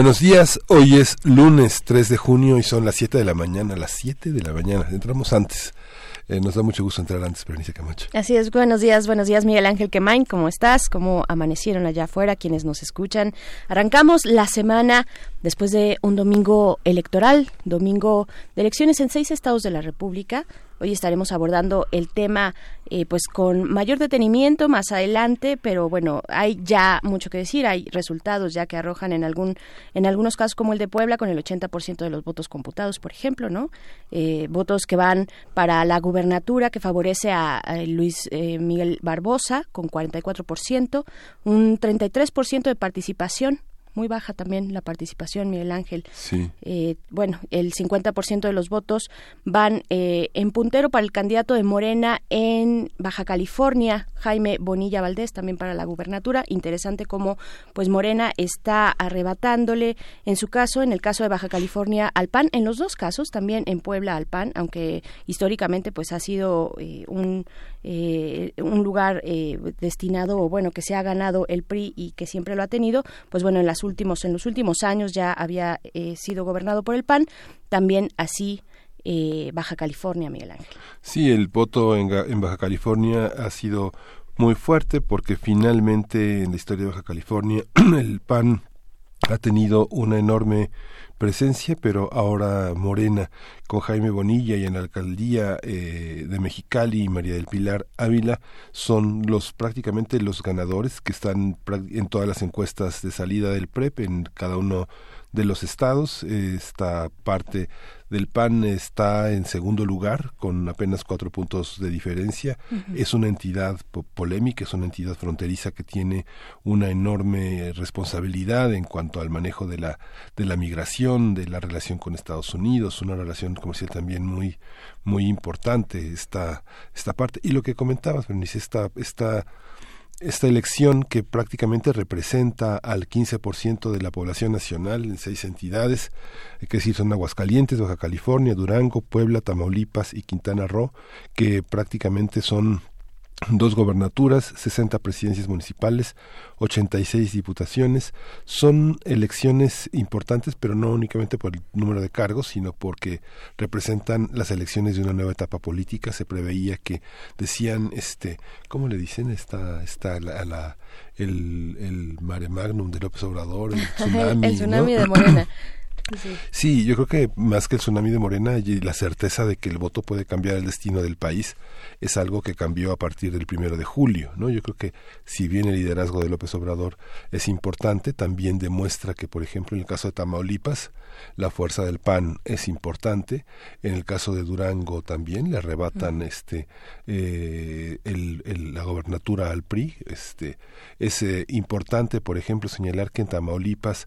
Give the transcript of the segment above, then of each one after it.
Buenos días, hoy es lunes 3 de junio y son las 7 de la mañana, las 7 de la mañana, entramos antes. Eh, nos da mucho gusto entrar antes, Berenice Camacho. Así es, buenos días, buenos días Miguel Ángel Quemain, ¿cómo estás? ¿Cómo amanecieron allá afuera quienes nos escuchan? Arrancamos la semana después de un domingo electoral, domingo de elecciones en seis estados de la República, Hoy estaremos abordando el tema eh, pues con mayor detenimiento más adelante, pero bueno, hay ya mucho que decir, hay resultados ya que arrojan en algún en algunos casos como el de Puebla con el 80% de los votos computados, por ejemplo, ¿no? Eh, votos que van para la gubernatura que favorece a, Luis eh, Miguel Barbosa con 44%, un 33% de participación muy baja también la participación, Miguel Ángel. Sí. Eh, bueno, el 50% de los votos van eh, en puntero para el candidato de Morena en Baja California, Jaime Bonilla Valdés, también para la gubernatura. Interesante cómo pues Morena está arrebatándole, en su caso, en el caso de Baja California, al PAN, en los dos casos, también en Puebla al PAN, aunque históricamente pues ha sido eh, un eh, un lugar eh, destinado o bueno que se ha ganado el PRI y que siempre lo ha tenido pues bueno en las últimos en los últimos años ya había eh, sido gobernado por el PAN también así Baja California Miguel Ángel. Sí el voto en, en Baja California ha sido muy fuerte porque finalmente en la historia de Baja California el PAN ha tenido una enorme presencia, pero ahora Morena, con Jaime Bonilla y en la alcaldía eh, de Mexicali y María del Pilar Ávila, son los prácticamente los ganadores que están en todas las encuestas de salida del PREP en cada uno de los estados. Esta parte del PAN está en segundo lugar con apenas cuatro puntos de diferencia. Es una entidad polémica, es una entidad fronteriza que tiene una enorme responsabilidad en cuanto al manejo de la de la migración, de la relación con Estados Unidos, una relación comercial también muy muy importante esta esta parte y lo que comentabas, Bernice, esta esta esta elección que prácticamente representa al 15% de la población nacional en seis entidades, hay que decir son Aguascalientes, Baja California, Durango, Puebla, Tamaulipas y Quintana Roo, que prácticamente son dos gobernaturas, 60 presidencias municipales, 86 diputaciones. Son elecciones importantes, pero no únicamente por el número de cargos, sino porque representan las elecciones de una nueva etapa política. Se preveía que decían, este, ¿cómo le dicen? Está, está la, la el, el mare magnum de López Obrador, el tsunami. el tsunami de Morena. Sí. yo creo que más que el tsunami de Morena y la certeza de que el voto puede cambiar el destino del país es algo que cambió a partir del primero de julio, ¿no? Yo creo que si bien el liderazgo de López Obrador es importante, también demuestra que, por ejemplo, en el caso de Tamaulipas, la fuerza del PAN es importante. En el caso de Durango también le arrebatan este eh, el, la gobernatura al PRI. Este es eh, importante, por ejemplo, señalar que en Tamaulipas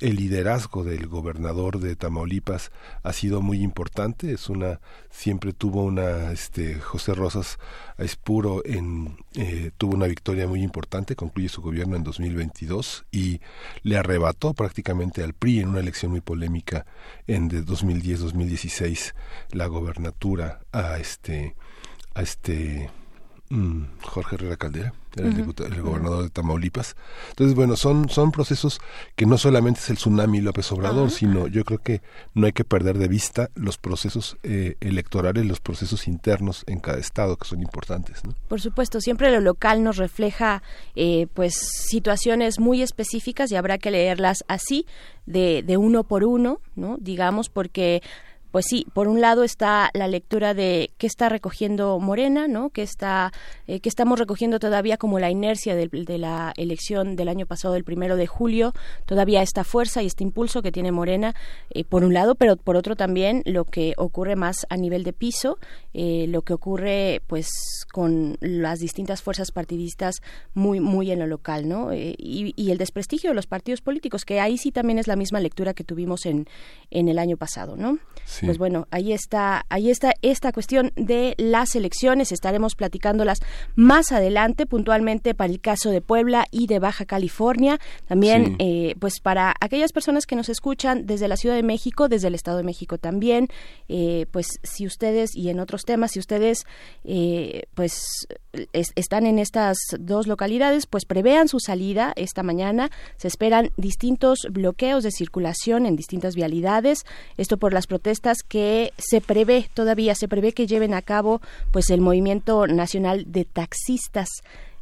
el liderazgo del gobernador de Tamaulipas ha sido muy importante. Es una siempre tuvo una este José Rosas Aispuro en eh, tuvo una victoria muy importante concluye su gobierno en 2022 y le arrebató prácticamente al PRI en una elección muy polémica en de 2010-2016 la gobernatura a este a este Jorge Herrera Caldera, era el, el, gobernador de Tamaulipas. Entonces, bueno, son, son procesos que no solamente es el tsunami López Obrador, sino yo creo que no hay que perder de vista los procesos eh, electorales, los procesos internos en cada estado que son importantes. Por supuesto, siempre lo local nos refleja eh, pues situaciones muy específicas y habrá que leerlas así, de, de uno por uno, ¿no? digamos, porque pues sí, por un lado está la lectura de qué está recogiendo Morena, ¿no? Que está, eh, que estamos recogiendo todavía como la inercia de, la elección del año pasado, del primero de julio, todavía esta fuerza y este impulso que tiene Morena, eh, por un lado, pero por otro también lo que ocurre más a nivel de piso, eh, lo que ocurre, pues, con las distintas fuerzas partidistas muy, muy en lo local, ¿no? y, y el desprestigio de los partidos políticos, que ahí sí también es la misma lectura que tuvimos en, en el año pasado, ¿no? Pues bueno, ahí está, ahí está esta cuestión de las elecciones. Estaremos platicándolas más adelante, puntualmente para el caso de Puebla y de Baja California. También, eh, pues para aquellas personas que nos escuchan desde la Ciudad de México, desde el Estado de México también, eh, pues si ustedes y en otros temas, si ustedes, eh, pues están en estas dos localidades, pues prevean su salida esta mañana. Se esperan distintos bloqueos de circulación en distintas vialidades. Esto por las protestas que se prevé todavía, se prevé que lleven a cabo pues el movimiento nacional de taxistas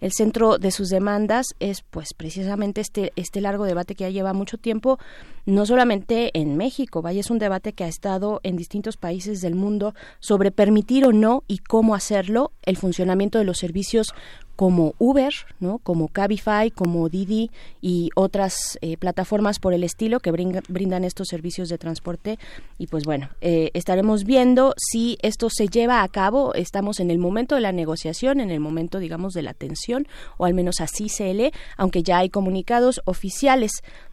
el centro de sus demandas es pues precisamente este este largo debate que ya lleva mucho tiempo no solamente en México vaya es un debate que ha estado en distintos países del mundo sobre permitir o no y cómo hacerlo el funcionamiento de los servicios como Uber, ¿no? como Cabify, como Didi y otras eh, plataformas por el estilo que brindan estos servicios de transporte. Y pues bueno, eh, estaremos viendo si esto se lleva a cabo. Estamos en el momento de la negociación, en el momento, digamos, de la tensión, o al menos así se lee, aunque ya hay comunicados oficiales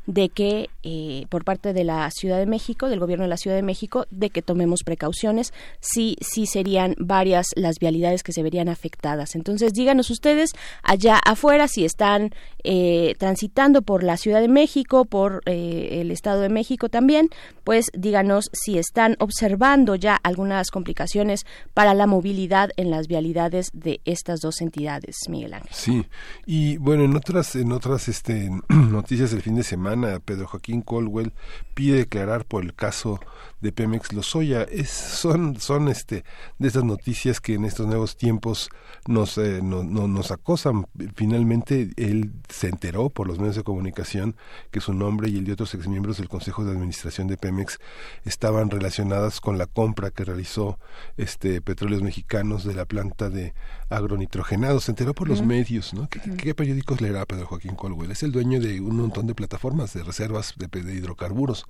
de que eh, por parte de la Ciudad de México, del gobierno de la Ciudad de México, de que tomemos precauciones, sí, sí serían varias las vialidades que se verían afectadas. Entonces, díganos ustedes allá afuera si están eh, transitando por la Ciudad de México, por eh, el Estado de México también, pues díganos si están observando ya algunas complicaciones para la movilidad en las vialidades de estas dos entidades, Miguel Ángel. Sí, y bueno, en otras, en otras este, noticias del fin de semana, Pedro Joaquín Colwell pide declarar por el caso de Pemex Lozoya. Es, son, son este, de esas noticias que en estos nuevos tiempos nos, eh, no, nos acosan. Finalmente, él se enteró por los medios de comunicación que su nombre y el de otros exmiembros del Consejo de Administración de Pemex estaban relacionadas con la compra que realizó este Petróleos Mexicanos de la planta de agronitrogenados. Se enteró por los medios, ¿no? ¿Qué, periódicos leerá Pedro Joaquín Colwell? Es el dueño de un montón de plataformas de reservas de, hidrocarburos.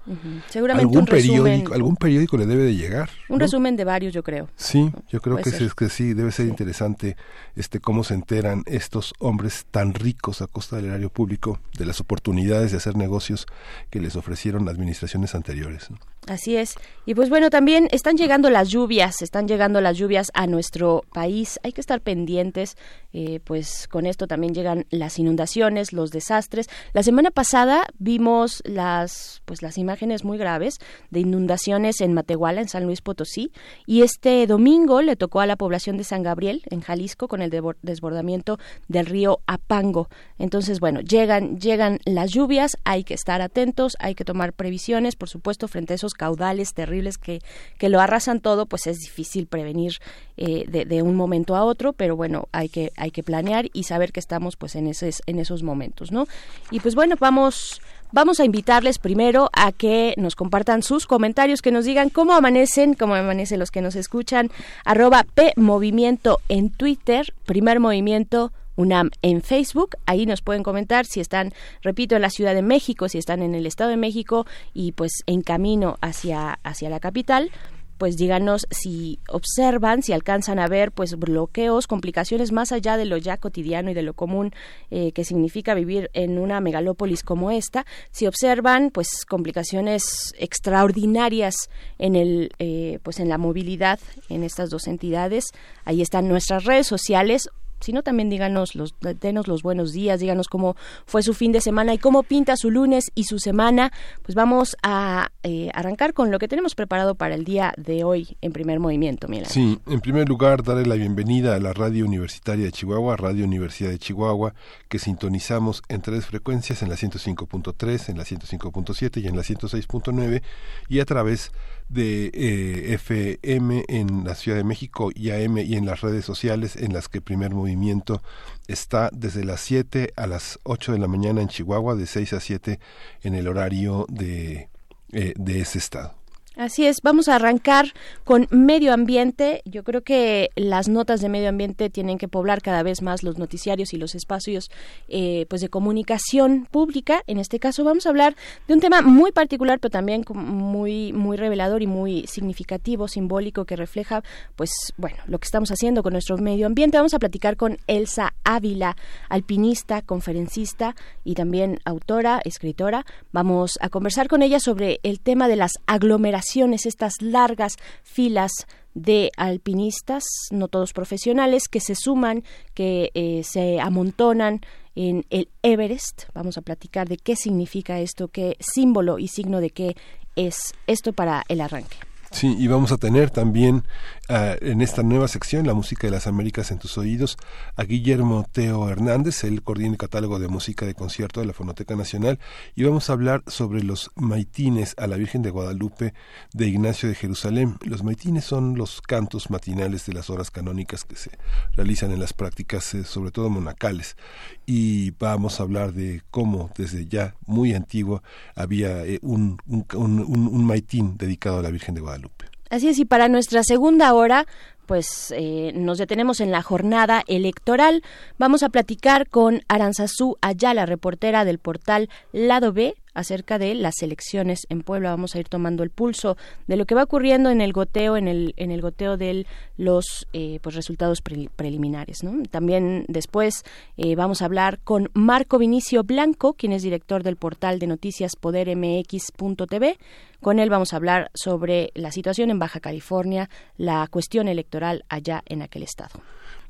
Seguramente algún un periódico, algún periódico le debe de llegar. Un resumen de varios, yo creo. Sí, yo creo que, es, que sí, debe ser interesante este cómo se enteran estos hombres tan ricos a costa del erario público de las oportunidades de hacer negocios que les ofrecieron administraciones anteriores. Así es. Y pues bueno, también están llegando las lluvias, están llegando las lluvias a nuestro país. Hay que estar pendientes, eh, pues con esto también llegan las inundaciones, los desastres. La semana pasada vimos las, pues las imágenes muy graves de inundaciones en Matehuala, en San Luis Potosí, y este domingo le tocó a la población de San Gabriel, en Jalisco, con el desbordamiento del río Apango. Entonces, bueno, llegan, llegan las lluvias, hay que estar atentos, hay que tomar previsiones, por supuesto, frente a esos caudales terribles que, que lo arrasan todo, pues es difícil prevenir eh, de, un momento a otro, pero bueno, hay que, hay que planear y saber que estamos pues en, esos, en esos momentos, ¿no? Y pues bueno, vamos... Vamos a invitarles primero a que nos compartan sus comentarios, que nos digan cómo amanecen, cómo amanecen los que nos escuchan, arroba P Movimiento en Twitter, primer movimiento UNAM en Facebook. Ahí nos pueden comentar si están, repito, en la Ciudad de México, si están en el Estado de México y pues en camino hacia, hacia la capital. Pues díganos si observan, si alcanzan a ver pues bloqueos, complicaciones más allá de lo ya cotidiano y de lo común eh, que significa vivir en una megalópolis como esta, si observan pues complicaciones extraordinarias en el eh, pues en la movilidad en estas dos entidades, ahí están nuestras redes sociales sino también díganos, los, denos los buenos días, díganos cómo fue su fin de semana y cómo pinta su lunes y su semana. Pues vamos a eh, arrancar con lo que tenemos preparado para el día de hoy en primer movimiento. Sí, en primer lugar, darle la bienvenida a la Radio Universitaria de Chihuahua, Radio Universidad de Chihuahua, que sintonizamos en tres frecuencias, en la 105.3, en la 105.7 y en la 106.9, y a través eh, FM en la Ciudad de México y AM y en las redes sociales en las que Primer Movimiento está desde las 7 a las 8 de la mañana en Chihuahua, de 6 a 7 en el horario de, eh, de ese estado. Así es, vamos a arrancar con medio ambiente. Yo creo que las notas de medio ambiente tienen que poblar cada vez más los noticiarios y los espacios eh, pues de comunicación pública. En este caso vamos a hablar de un tema muy particular, pero también muy muy revelador y muy significativo, simbólico, que refleja pues bueno lo que estamos haciendo con nuestro medio ambiente. Vamos a platicar con Elsa Ávila, alpinista, conferencista y también autora, escritora. Vamos a conversar con ella sobre el tema de las aglomeraciones estas largas filas de alpinistas, no todos profesionales, que se suman, que eh, se amontonan en el Everest. Vamos a platicar de qué significa esto, qué símbolo y signo de qué es esto para el arranque. Sí, y vamos a tener también uh, en esta nueva sección, La música de las Américas en tus oídos, a Guillermo Teo Hernández, él coordina el catálogo de música de concierto de la Fonoteca Nacional, y vamos a hablar sobre los maitines a la Virgen de Guadalupe de Ignacio de Jerusalén. Los maitines son los cantos matinales de las horas canónicas que se realizan en las prácticas, eh, sobre todo monacales, y vamos a hablar de cómo desde ya muy antiguo había eh, un, un maitín dedicado a la Virgen de Guadalupe. Así es, y para nuestra segunda hora, pues eh, nos detenemos en la jornada electoral. Vamos a platicar con Aranzazú Ayala, reportera del portal Lado B, acerca de las elecciones en Puebla. Vamos a ir tomando el pulso de lo que va ocurriendo en el goteo, en el, en el goteo de los eh, pues resultados preliminares. También después eh, vamos a hablar con Marco Vinicio Blanco, quien es director del portal de noticias podermx.tv. Con él vamos a hablar sobre la situación en Baja California, la cuestión electoral allá en aquel estado.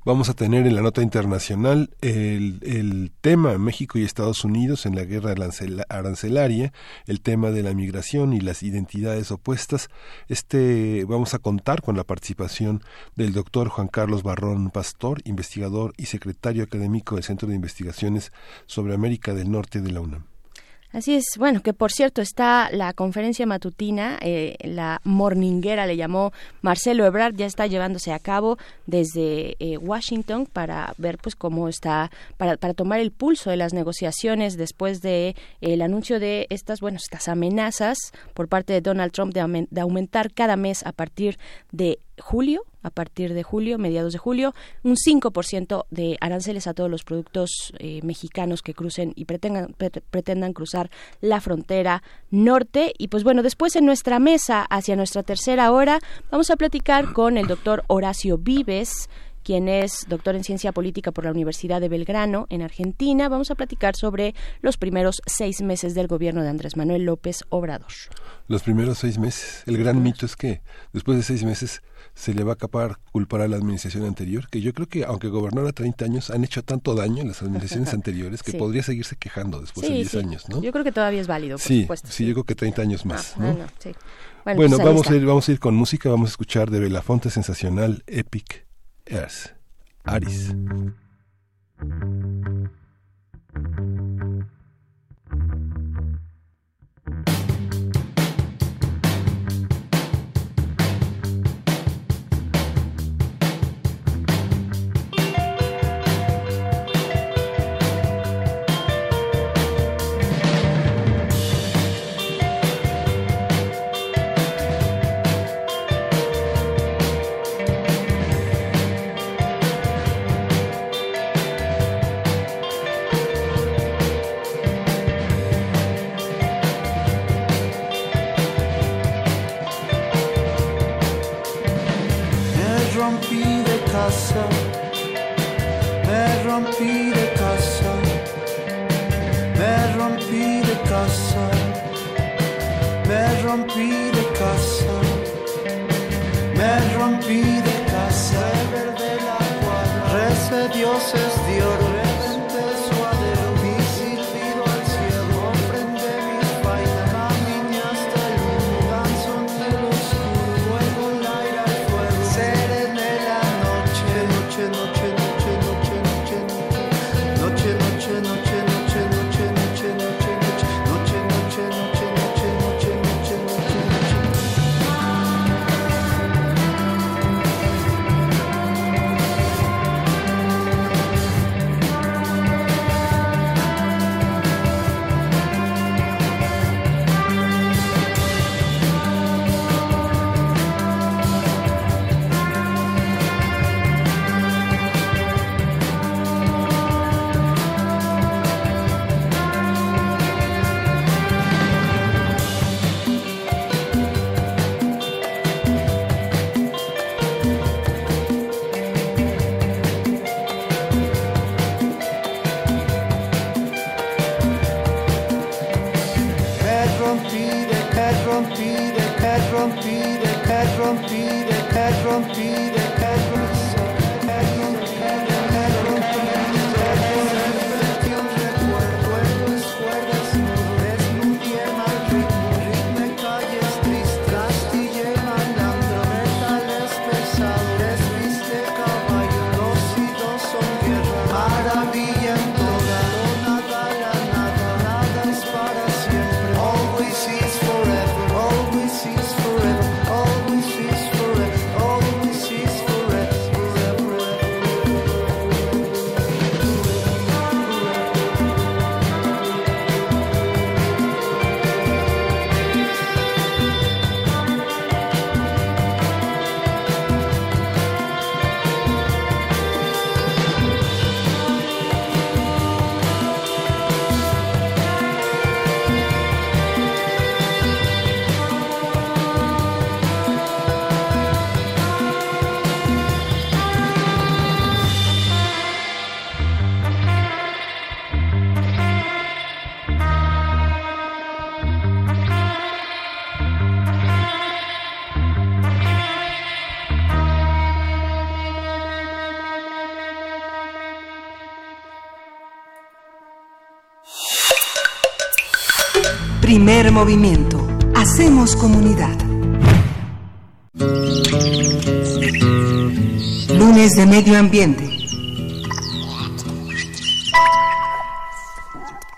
Vamos a tener en la nota internacional el, el, tema México y Estados Unidos en la guerra arancelaria, el tema de la migración y las identidades opuestas. Este vamos a contar con la participación del doctor Juan Carlos Barrón Pastor, investigador y secretario académico del Centro de Investigaciones sobre América del Norte de la UNAM. Así es, bueno, que por cierto está la conferencia matutina, eh, la morninguera le llamó Marcelo Ebrard, ya está llevándose a cabo desde eh, Washington para ver pues cómo está, para, para tomar el pulso de las negociaciones después de el anuncio de estas, bueno, estas amenazas por parte de Donald Trump de, de aumentar cada mes a partir de julio, a partir de julio, mediados de julio, un 5% de aranceles a todos los productos eh, mexicanos que crucen y pretendan, pretendan cruzar la frontera norte. Y pues bueno, después en nuestra mesa, hacia nuestra tercera hora, vamos a platicar con el doctor Horacio Vives, quien es doctor en ciencia política por la Universidad de Belgrano, en Argentina. Vamos a platicar sobre los primeros seis meses del gobierno de Andrés Manuel López Obrador. Los primeros seis meses. El gran mito es que después de seis meses se le va a capar culpar a la administración anterior, que yo creo que aunque gobernara 30 años, han hecho tanto daño en las administraciones anteriores que podría seguirse quejando después de 10 años, ¿no? Yo creo que todavía es válido, por sí, supuesto. Sí, yo creo que 30 años más, ah, ¿no? Bueno, pues vamos, a ir, vamos a ir con música, vamos a escuchar de Belafonte Sensacional Epic Earth, Aris. Rompí de casa, me rompí de casa, me rompí de casa, me rompí de casa, dioses de oro. rompire, Primer movimiento. Hacemos comunidad. Lunes de Medio Ambiente.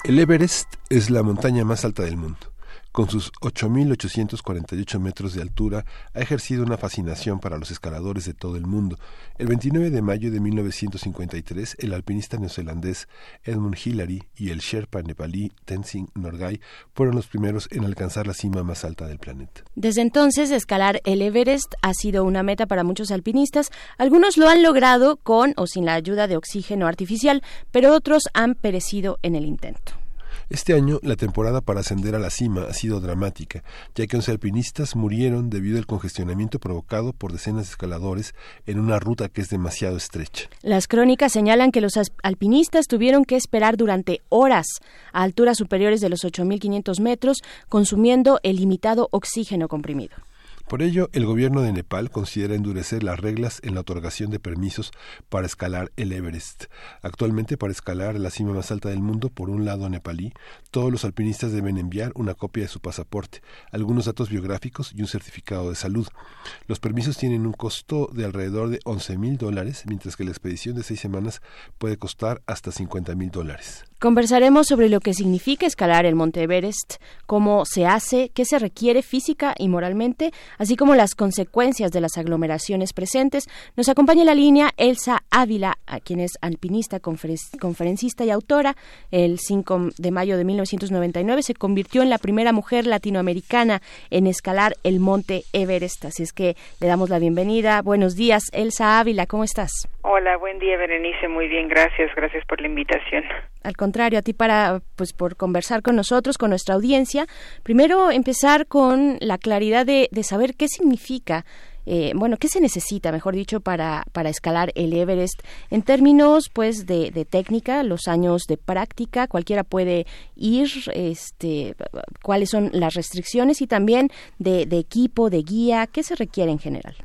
El Everest es la montaña más alta del mundo. Con sus 8.848 metros de altura, ha ejercido una fascinación para los escaladores de todo el mundo. El 29 de mayo de 1953, el alpinista neozelandés Edmund Hillary y el Sherpa nepalí Tenzing Norgay fueron los primeros en alcanzar la cima más alta del planeta. Desde entonces, escalar el Everest ha sido una meta para muchos alpinistas. Algunos lo han logrado con o sin la ayuda de oxígeno artificial, pero otros han perecido en el intento. Este año, la temporada para ascender a la cima ha sido dramática, ya que 11 alpinistas murieron debido al congestionamiento provocado por decenas de escaladores en una ruta que es demasiado estrecha. Las crónicas señalan que los as- alpinistas tuvieron que esperar durante horas a alturas superiores de los 8.500 metros, consumiendo el limitado oxígeno comprimido. Por ello, el gobierno de Nepal considera endurecer las reglas en la otorgación de permisos para escalar el Everest. Actualmente, para escalar la cima más alta del mundo por un lado nepalí, todos los alpinistas deben enviar una copia de su pasaporte, algunos datos biográficos y un certificado de salud. Los permisos tienen un costo de alrededor de 11 mil dólares, mientras que la expedición de seis semanas puede costar hasta 50 mil dólares. Conversaremos sobre lo que significa escalar el Monte Everest, cómo se hace, qué se requiere física y moralmente, así como las consecuencias de las aglomeraciones presentes. Nos acompaña en la línea Elsa Ávila, a quien es alpinista, conferen- conferencista y autora. El 5 de mayo de 1999 se convirtió en la primera mujer latinoamericana en escalar el Monte Everest. Así es que le damos la bienvenida. Buenos días, Elsa Ávila, ¿cómo estás? Hola, buen día, Berenice. Muy bien, gracias. Gracias por la invitación. Al contrario, a ti para pues por conversar con nosotros, con nuestra audiencia. Primero empezar con la claridad de, de saber qué significa eh, bueno, ¿qué se necesita, mejor dicho, para, para escalar el Everest? En términos, pues, de, de técnica, los años de práctica, cualquiera puede ir, este, cuáles son las restricciones y también de, de equipo, de guía, ¿qué se requiere en general?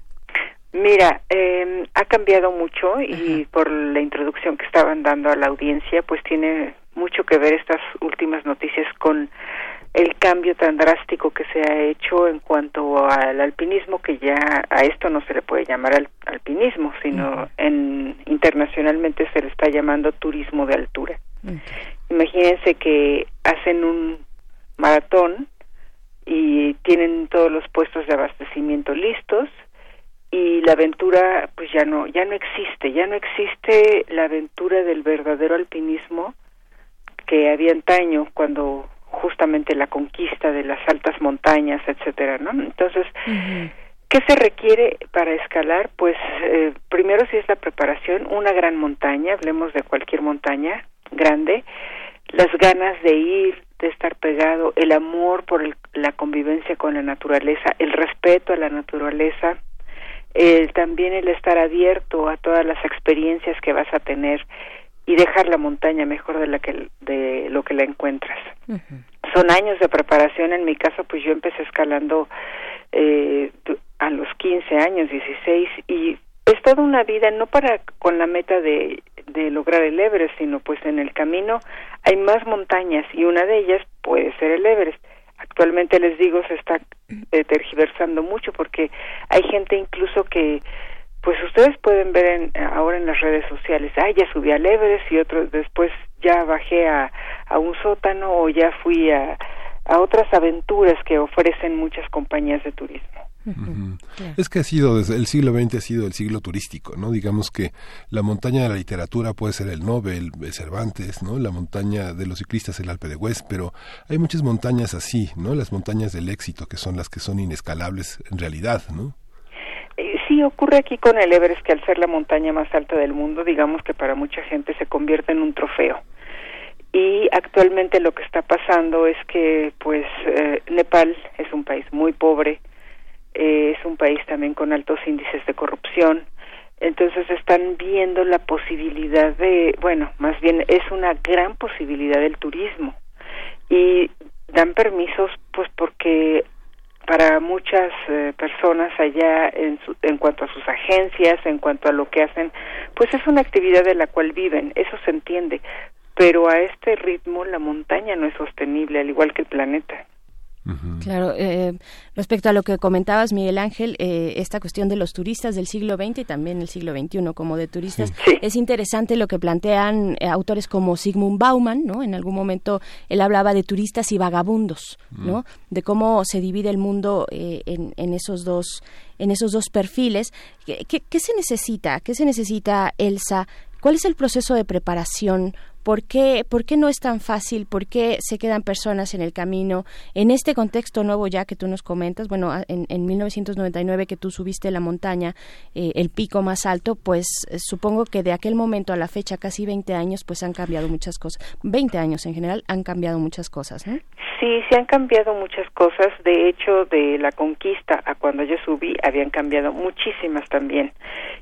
Mira, eh, ha cambiado mucho y por la introducción que estaban dando a la audiencia, pues tiene mucho que ver estas últimas noticias con el cambio tan drástico que se ha hecho en cuanto al alpinismo, que ya a esto no se le puede llamar al, alpinismo, sino en internacionalmente se le está llamando turismo de altura. Imagínense que hacen un maratón y tienen todos los puestos de abastecimiento listos y la aventura pues ya no ya no existe, ya no existe la aventura del verdadero alpinismo que había antaño cuando justamente la conquista de las altas montañas, etcétera, ¿no? Entonces, ¿qué se requiere para escalar? Pues eh, primero si es la preparación, una gran montaña, hablemos de cualquier montaña grande, las ganas de ir, de estar pegado, el amor por el- la convivencia con la naturaleza, el respeto a la naturaleza, el, también el estar abierto a todas las experiencias que vas a tener y dejar la montaña mejor de la que de lo que la encuentras. son años de preparación. En mi caso, pues yo empecé escalando eh, a los 15 años, 16, y es toda una vida, no para con la meta de, de lograr el Everest, sino pues en el camino hay más montañas y una de ellas puede ser el Everest. Actualmente les digo, se está eh, tergiversando mucho porque hay gente incluso que pues ustedes pueden ver en, ahora en las redes sociales, ah, ya subí al Everest y otros después ya bajé a, a un sótano o ya fui a, a otras aventuras que ofrecen muchas compañías de turismo. Es que ha sido, desde el siglo XX ha sido el siglo turístico, ¿no? Digamos que la montaña de la literatura puede ser el Nobel, el Cervantes, ¿no? La montaña de los ciclistas, el Alpe de Hues, pero hay muchas montañas así, ¿no? Las montañas del éxito, que son las que son inescalables en realidad, ¿no? Eh, sí, ocurre aquí con el Everest, que al ser la montaña más alta del mundo, digamos que para mucha gente se convierte en un trofeo y actualmente lo que está pasando es que pues eh, Nepal es un país muy pobre eh, es un país también con altos índices de corrupción. Entonces están viendo la posibilidad de bueno más bien es una gran posibilidad del turismo. Y dan permisos pues porque para muchas eh, personas allá en, su, en cuanto a sus agencias, en cuanto a lo que hacen, pues es una actividad de la cual viven, eso se entiende, pero a este ritmo la montaña no es sostenible, al igual que el planeta. Claro, eh, respecto a lo que comentabas, Miguel Ángel, eh, esta cuestión de los turistas del siglo XX y también el siglo XXI como de turistas, Sí. es interesante lo que plantean eh, autores como Sigmund Bauman, ¿no? En algún momento él hablaba de turistas y vagabundos, ¿no? De cómo se divide el mundo eh, en, en esos dos en esos dos perfiles. ¿Qué, qué, qué se necesita? ¿Qué se necesita, Elsa? ¿Cuál es el proceso de preparación? ¿Por qué, ¿Por qué no es tan fácil? ¿Por qué se quedan personas en el camino? En este contexto nuevo ya que tú nos comentas, bueno, en, en 1999 que tú subiste la montaña, eh, el pico más alto, pues eh, supongo que de aquel momento a la fecha, casi 20 años, pues han cambiado muchas cosas. 20 años en general han cambiado muchas cosas, ¿no? Sí, se han cambiado muchas cosas. De hecho, de la conquista a cuando yo subí, habían cambiado muchísimas también.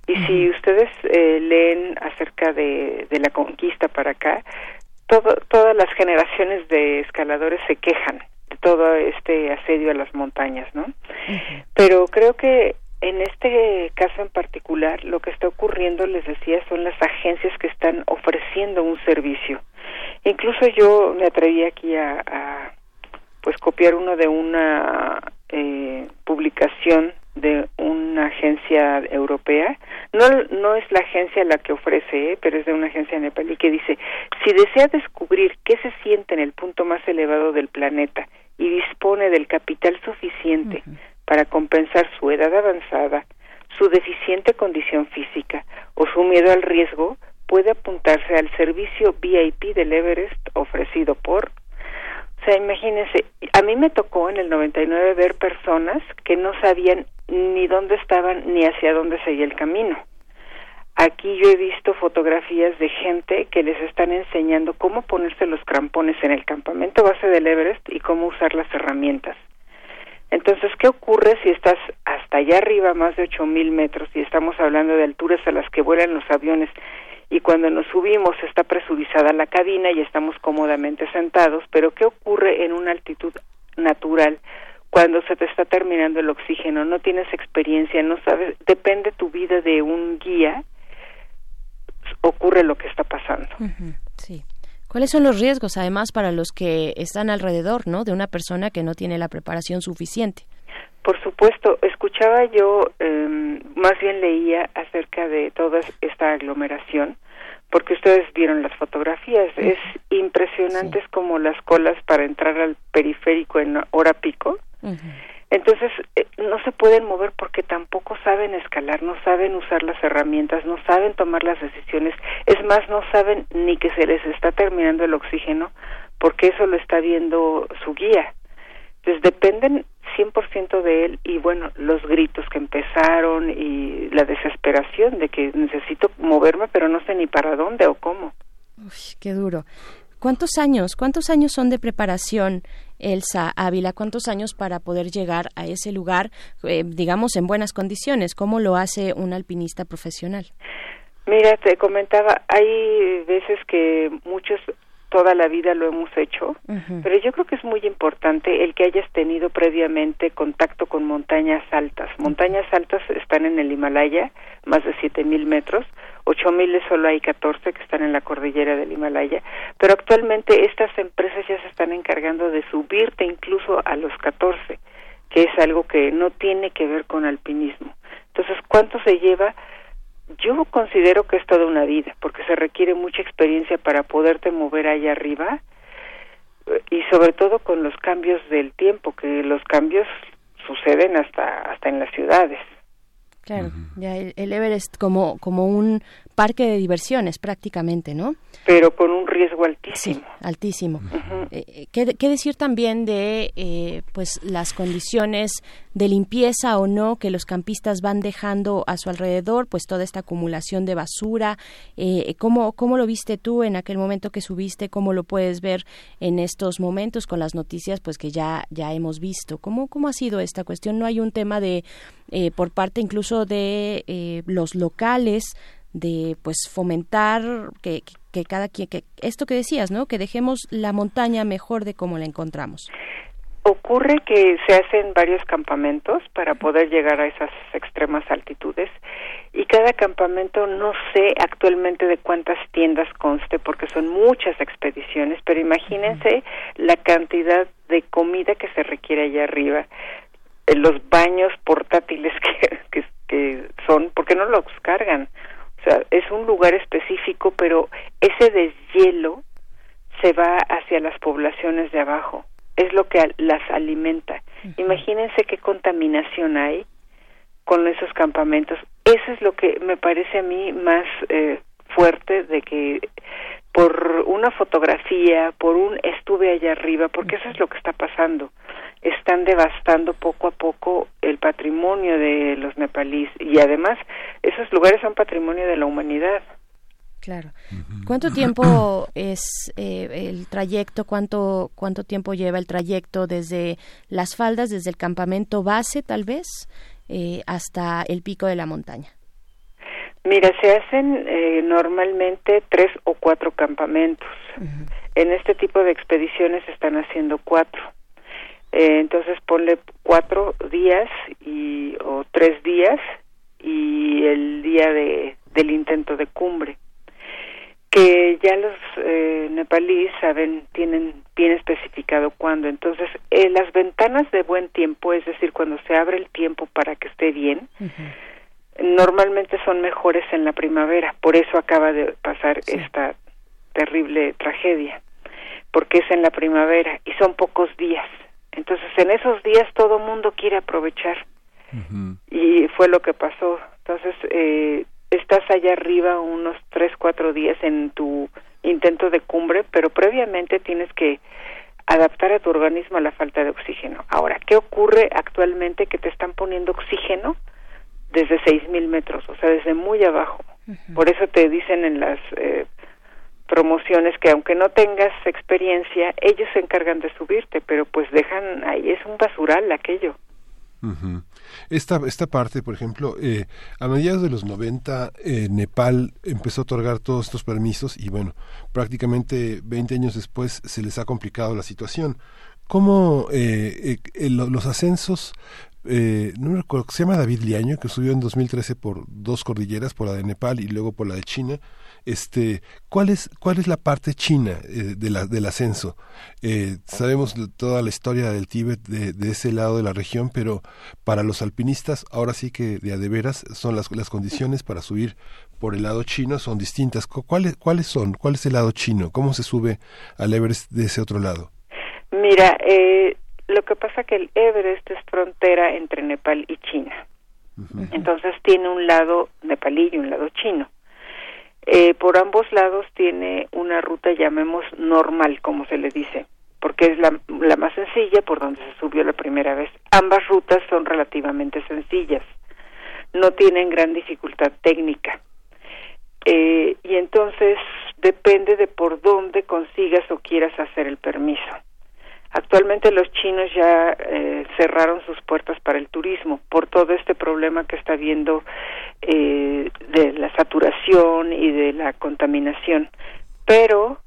Y si ustedes eh, leen acerca de, de la conquista para acá, todo, todas las generaciones de escaladores se quejan de todo este asedio a las montañas, ¿no? Pero creo que en este caso en particular, lo que está ocurriendo, les decía, son las agencias que están ofreciendo un servicio. Incluso yo me atreví aquí a, a pues copiar uno de una eh, publicación de una agencia europea. No, no es la agencia la que ofrece, eh, pero es de una agencia nepalí que dice, si desea descubrir qué se siente en el punto más elevado del planeta y dispone del capital suficiente para compensar su edad avanzada, su deficiente condición física o su miedo al riesgo, puede apuntarse al servicio VIP del Everest ofrecido por o sea, imagínense, a mí me tocó en el 99 ver personas que no sabían ni dónde estaban ni hacia dónde seguía el camino. Aquí yo he visto fotografías de gente que les están enseñando cómo ponerse los crampones en el campamento base del Everest y cómo usar las herramientas. Entonces, ¿qué ocurre si estás hasta allá arriba, más de 8000 metros, y estamos hablando de alturas a las que vuelan los aviones, y cuando nos subimos está presurizada la cabina y estamos cómodamente sentados, pero ¿qué ocurre en una altitud natural cuando se te está terminando el oxígeno? No tienes experiencia, no sabes, depende tu vida de un guía, ocurre lo que está pasando. Sí. ¿Cuáles son los riesgos, además, para los que están alrededor, ¿no? De una persona que no tiene la preparación suficiente. Por supuesto, escuchaba yo, eh, más bien leía acerca de toda esta aglomeración, porque ustedes vieron las fotografías. Es impresionante es como las colas para entrar al periférico en hora pico. Entonces, eh, no se pueden mover porque tampoco saben escalar, no saben usar las herramientas, no saben tomar las decisiones. Es más, no saben ni que se les está terminando el oxígeno, porque eso lo está viendo su guía. Entonces, dependen 100% de él y bueno, los gritos que empezaron y la desesperación de que necesito moverme pero no sé ni para dónde o cómo. Uy, qué duro. ¿Cuántos años, cuántos años son de preparación, Elsa Ávila? ¿Cuántos años para poder llegar a ese lugar, eh, digamos, en buenas condiciones? ¿Cómo lo hace un alpinista profesional? Mira, te comentaba, hay veces que muchos toda la vida lo hemos hecho, pero yo creo que es muy importante el que hayas tenido previamente contacto con montañas altas. Montañas altas están en el Himalaya, más de 7000 metros, 8000 solo hay 14 que están en la cordillera del Himalaya, pero actualmente estas empresas ya se están encargando de subirte incluso a los 14, que es algo que no tiene que ver con alpinismo. Entonces, ¿cuánto se lleva? Yo considero que es toda una vida, porque se requiere mucha experiencia para poderte mover allá arriba eh, y sobre todo con los cambios del tiempo, que los cambios suceden hasta hasta en las ciudades. Claro, ya el, el Everest como, como un parque de diversiones prácticamente, ¿no? pero con un riesgo altísimo. Sí, altísimo. Eh, eh, ¿qué, qué decir también de eh, pues las condiciones de limpieza o no que los campistas van dejando a su alrededor, pues toda esta acumulación de basura? Eh, ¿cómo, ¿Cómo lo viste tú en aquel momento que subiste? ¿Cómo lo puedes ver en estos momentos con las noticias pues que ya, ya hemos visto? ¿Cómo, ¿Cómo ha sido esta cuestión? ¿No hay un tema de, eh, por parte incluso de eh, los locales, de pues fomentar que, que, que cada quien que esto que decías no que dejemos la montaña mejor de como la encontramos. Ocurre que se hacen varios campamentos para poder llegar a esas extremas altitudes y cada campamento no sé actualmente de cuántas tiendas conste porque son muchas expediciones, pero imagínense la cantidad de comida que se requiere allá arriba, eh, los baños portátiles que, que, que son, porque no los cargan. O sea, es un lugar específico, pero ese deshielo se va hacia las poblaciones de abajo. Es lo que las alimenta. Imagínense qué contaminación hay con esos campamentos. Eso es lo que me parece a mí más eh, fuerte de que por una fotografía, por un estuve allá arriba, porque eso es lo que está pasando. Están devastando poco a poco el patrimonio de los nepalíes y además esos lugares son patrimonio de la humanidad. claro cuánto tiempo es eh, el trayecto cuánto cuánto tiempo lleva el trayecto desde las faldas desde el campamento base tal vez eh, hasta el pico de la montaña Mira, se hacen eh, normalmente tres o cuatro campamentos. En este tipo de expediciones se están haciendo cuatro. Eh, entonces ponle cuatro días y o tres días y el día de del intento de cumbre. Que ya los eh, nepalíes saben tienen bien especificado cuándo. Entonces eh, las ventanas de buen tiempo es decir cuando se abre el tiempo para que esté bien normalmente son mejores en la primavera. Por eso acaba de pasar esta terrible tragedia porque es en la primavera y son pocos días entonces en esos días todo mundo quiere aprovechar. Y fue lo que pasó. Entonces eh, estás allá arriba unos tres cuatro días en tu intento de cumbre pero previamente tienes que adaptar a tu organismo a la falta de oxígeno. Ahora qué ocurre actualmente que te están poniendo oxígeno desde seis mil metros o sea desde muy abajo. Por eso te dicen en las eh, promociones que aunque no tengas experiencia ellos se encargan de subirte pero pues dejan ahí es un basural aquello. Esta, esta parte, por ejemplo, eh, a mediados de los 90, eh, Nepal empezó a otorgar todos estos permisos y bueno, prácticamente 20 años después se les ha complicado la situación. ¿Cómo eh, eh, lo- los ascensos, eh, no recuerdo, se llama David Liaño, que subió en 2013 por dos cordilleras, por la de Nepal y luego por la de China, este, ¿cuál es, cuál es la parte china eh, de la, del ascenso? Eh, sabemos toda la historia del Tíbet de, de ese lado de la región, pero para los alpinistas, ahora sí que de a de veras son las, las condiciones para subir por el lado chino son distintas. Cu- ¿Cuáles, ¿Cuáles son? ¿Cuál es el lado chino? ¿Cómo se sube al Everest de ese otro lado? Mira, eh, lo que pasa que el Everest es frontera entre Nepal y China. Entonces tiene un lado nepalí y un lado chino. Eh, por ambos lados tiene una ruta, llamemos normal, como se le dice, porque es la, la más sencilla por donde se subió la primera vez. Ambas rutas son relativamente sencillas, no tienen gran dificultad técnica. Eh, y entonces depende de por dónde consigas o quieras hacer el permiso. Actualmente los chinos ya eh, cerraron sus puertas para el turismo por todo este problema que está habiendo eh, de la saturación y de la contaminación. Pero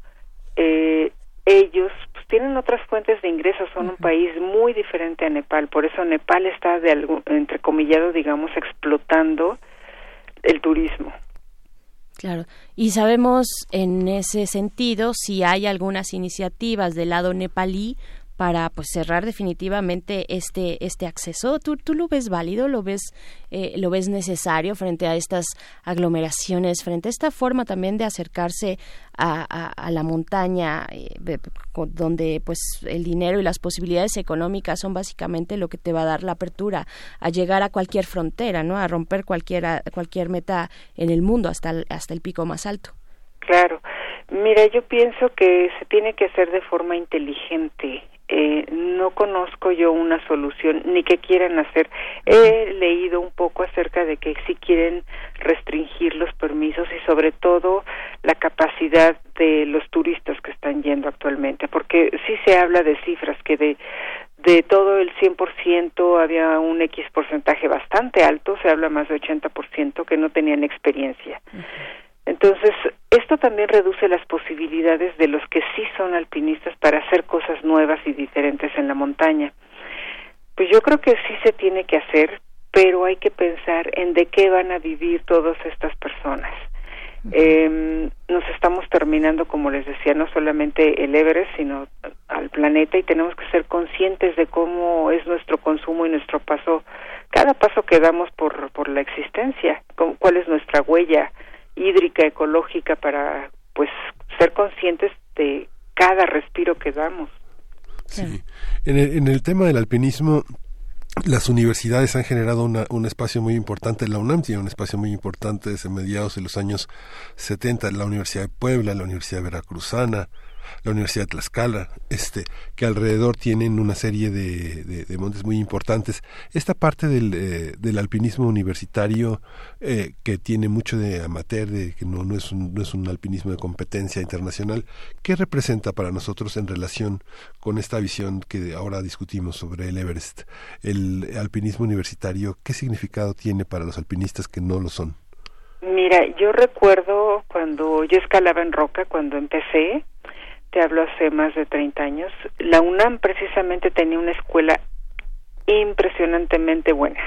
eh, ellos pues, tienen otras fuentes de ingresos, son un país muy diferente a Nepal, por eso Nepal está de algo, entrecomillado, digamos, explotando el turismo. Claro. Y sabemos en ese sentido si hay algunas iniciativas del lado nepalí para pues cerrar definitivamente este este acceso. Tú, tú lo ves válido lo ves eh, lo ves necesario frente a estas aglomeraciones frente a esta forma también de acercarse a, a, la montaña eh, donde pues el dinero y las posibilidades económicas son básicamente lo que te va a dar la apertura a llegar a cualquier frontera no a romper cualquier cualquier meta en el mundo hasta el, hasta el pico más alto. Claro. Mira, yo pienso que se tiene que hacer de forma inteligente eh, no conozco yo una solución ni que quieran hacer. He leído un poco acerca de que si quieren restringir los permisos y sobre todo la capacidad de los turistas que están yendo actualmente, porque sí se habla de cifras que de de todo el 100% había un X porcentaje bastante alto, se habla más de 80% que no tenían experiencia. Entonces, esto también reduce las posibilidades de los que sí son alpinistas para hacer cosas nuevas y diferentes en la montaña. Pues yo creo que sí se tiene que hacer, pero hay que pensar en de qué van a vivir todas estas personas. Eh, nos estamos terminando, como les decía, no solamente el Everest, sino al planeta y tenemos que ser conscientes de cómo es nuestro consumo y nuestro paso, cada paso que damos por, por la existencia, cuál es nuestra huella hídrica, ecológica, para pues ser conscientes de cada respiro que damos. Sí. En el, en el tema del alpinismo, las universidades han generado una, un espacio muy importante. La UNAM tiene un espacio muy importante desde mediados de los años 70. La Universidad de Puebla, la Universidad Veracruzana, la Universidad de Tlaxcala, este, que alrededor tienen una serie de, de, montes muy importantes. Esta parte del, eh, del alpinismo universitario eh, que tiene mucho de amateur, de que no, no, es un, no es un alpinismo de competencia internacional, ¿qué representa para nosotros en relación con esta visión que ahora discutimos sobre el Everest? El alpinismo universitario, ¿qué significado tiene para los alpinistas que no lo son? Mira, yo recuerdo cuando yo escalaba en roca, cuando empecé, te hablo hace más de 30 años, la UNAM precisamente tenía una escuela impresionantemente buena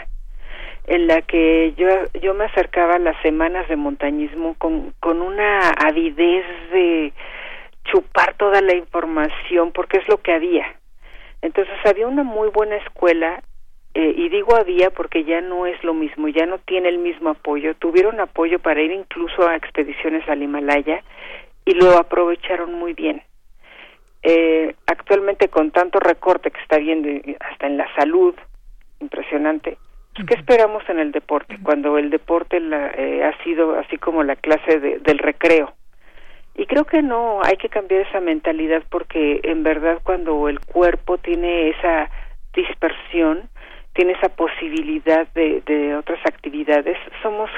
en la que yo yo me acercaba a las semanas de montañismo con con una avidez de chupar toda la información porque es lo que había. Entonces había una muy buena escuela eh, y digo había porque ya no es lo mismo ya no tiene el mismo apoyo. Tuvieron apoyo para ir incluso a expediciones al Himalaya y lo aprovecharon muy bien eh, actualmente con tanto recorte que está viendo hasta en la salud, impresionante, pues, ¿qué esperamos en el deporte? Cuando el deporte la, eh, ha sido así como la clase de, del recreo. Y creo que no, hay que cambiar esa mentalidad porque en verdad cuando el cuerpo tiene esa dispersión, tiene esa posibilidad de, de otras actividades, somos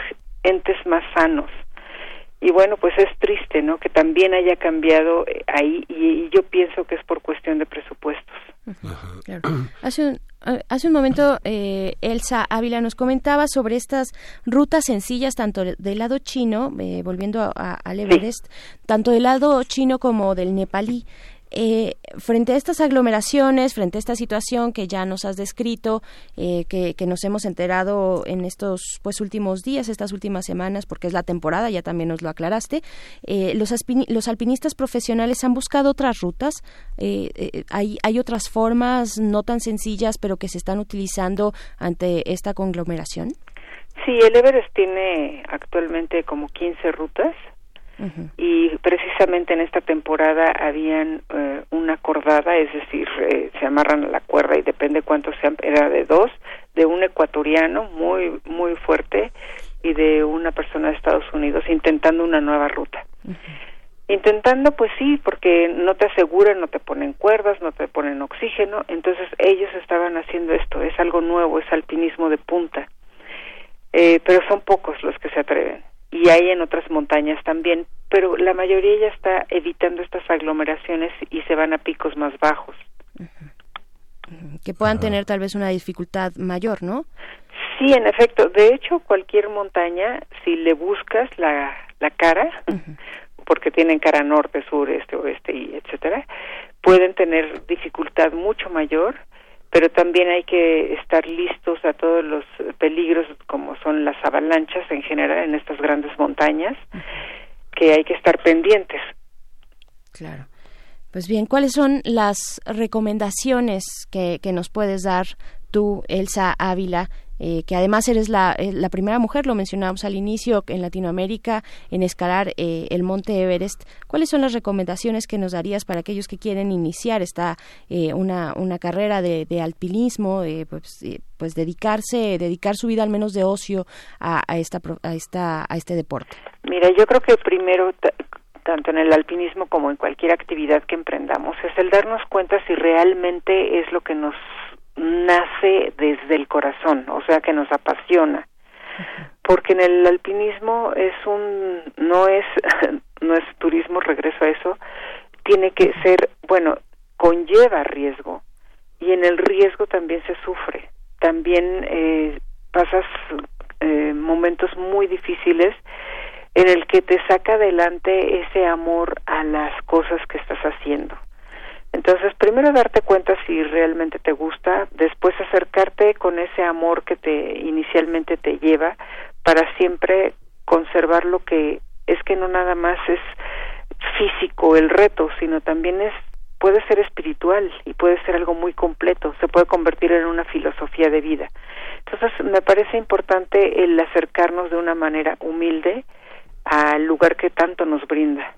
entes más sanos y bueno pues es triste no que también haya cambiado eh, ahí y, yo pienso que es por cuestión de presupuestos. Hace un eh, Hace un momento eh, Elsa Ávila nos comentaba sobre estas rutas sencillas tanto del lado chino, volviendo al Everest, tanto del lado chino como del nepalí. Eh, frente a estas aglomeraciones, frente a esta situación que ya nos has descrito, eh, que, nos hemos enterado en estos pues últimos días, estas últimas semanas, porque es la temporada, ya también nos lo aclaraste, eh, los, los alpinistas profesionales han buscado otras rutas, hay, hay otras formas no tan sencillas, pero que se están utilizando ante esta conglomeración. Sí, el Everest tiene actualmente como 15 rutas y precisamente en esta temporada habían eh, una cordada, es decir, eh, se amarran a la cuerda y depende cuánto sean, era de dos, de un ecuatoriano muy muy fuerte y de una persona de Estados Unidos intentando una nueva ruta. Intentando, pues sí, porque no te aseguran, no te ponen cuerdas, no te ponen oxígeno, entonces ellos estaban haciendo esto, es algo nuevo, es alpinismo de punta, eh, pero son pocos los que se atreven y hay en otras montañas también, pero la mayoría ya está evitando estas aglomeraciones y se van a picos más bajos. Que puedan tener tal vez una dificultad mayor, ¿no? Sí, en efecto. De hecho, cualquier montaña, si le buscas la, la cara, porque tienen cara norte, sur, este, oeste y etcétera, pueden tener dificultad mucho mayor, pero también hay que estar listos a todos los peligros como son las avalanchas en general en estas grandes montañas, que hay que estar pendientes. Claro. Pues bien, ¿cuáles son las recomendaciones que, que nos puedes dar tú, Elsa Ávila, eh, que además eres la, eh, la, primera mujer, lo mencionábamos al inicio, en Latinoamérica, en escalar eh, el monte Everest. ¿Cuáles son las recomendaciones que nos darías para aquellos que quieren iniciar esta una, una carrera de, de alpinismo, pues, pues dedicarse, dedicar su vida al menos de ocio a, a, esta, a, esta, a este deporte? Mira, yo creo que primero tanto en el alpinismo como en cualquier actividad que emprendamos, es el darnos cuenta si realmente es lo que nos nace desde el corazón, o sea, que nos apasiona. Porque en el alpinismo es un no es no es turismo, regreso a eso, tiene que ser, bueno, conlleva riesgo y en el riesgo también se sufre. También eh, pasas eh, momentos muy difíciles en el que te saca adelante ese amor a las cosas que estás haciendo. Entonces, primero darte cuenta si realmente te gusta, después acercarte con ese amor que te inicialmente te lleva para siempre conservar lo que es que no nada más es físico el reto, sino también es puede ser espiritual y puede ser algo muy completo, se puede convertir en una filosofía de vida. Entonces, me parece importante el acercarnos de una manera humilde al lugar que tanto nos brinda.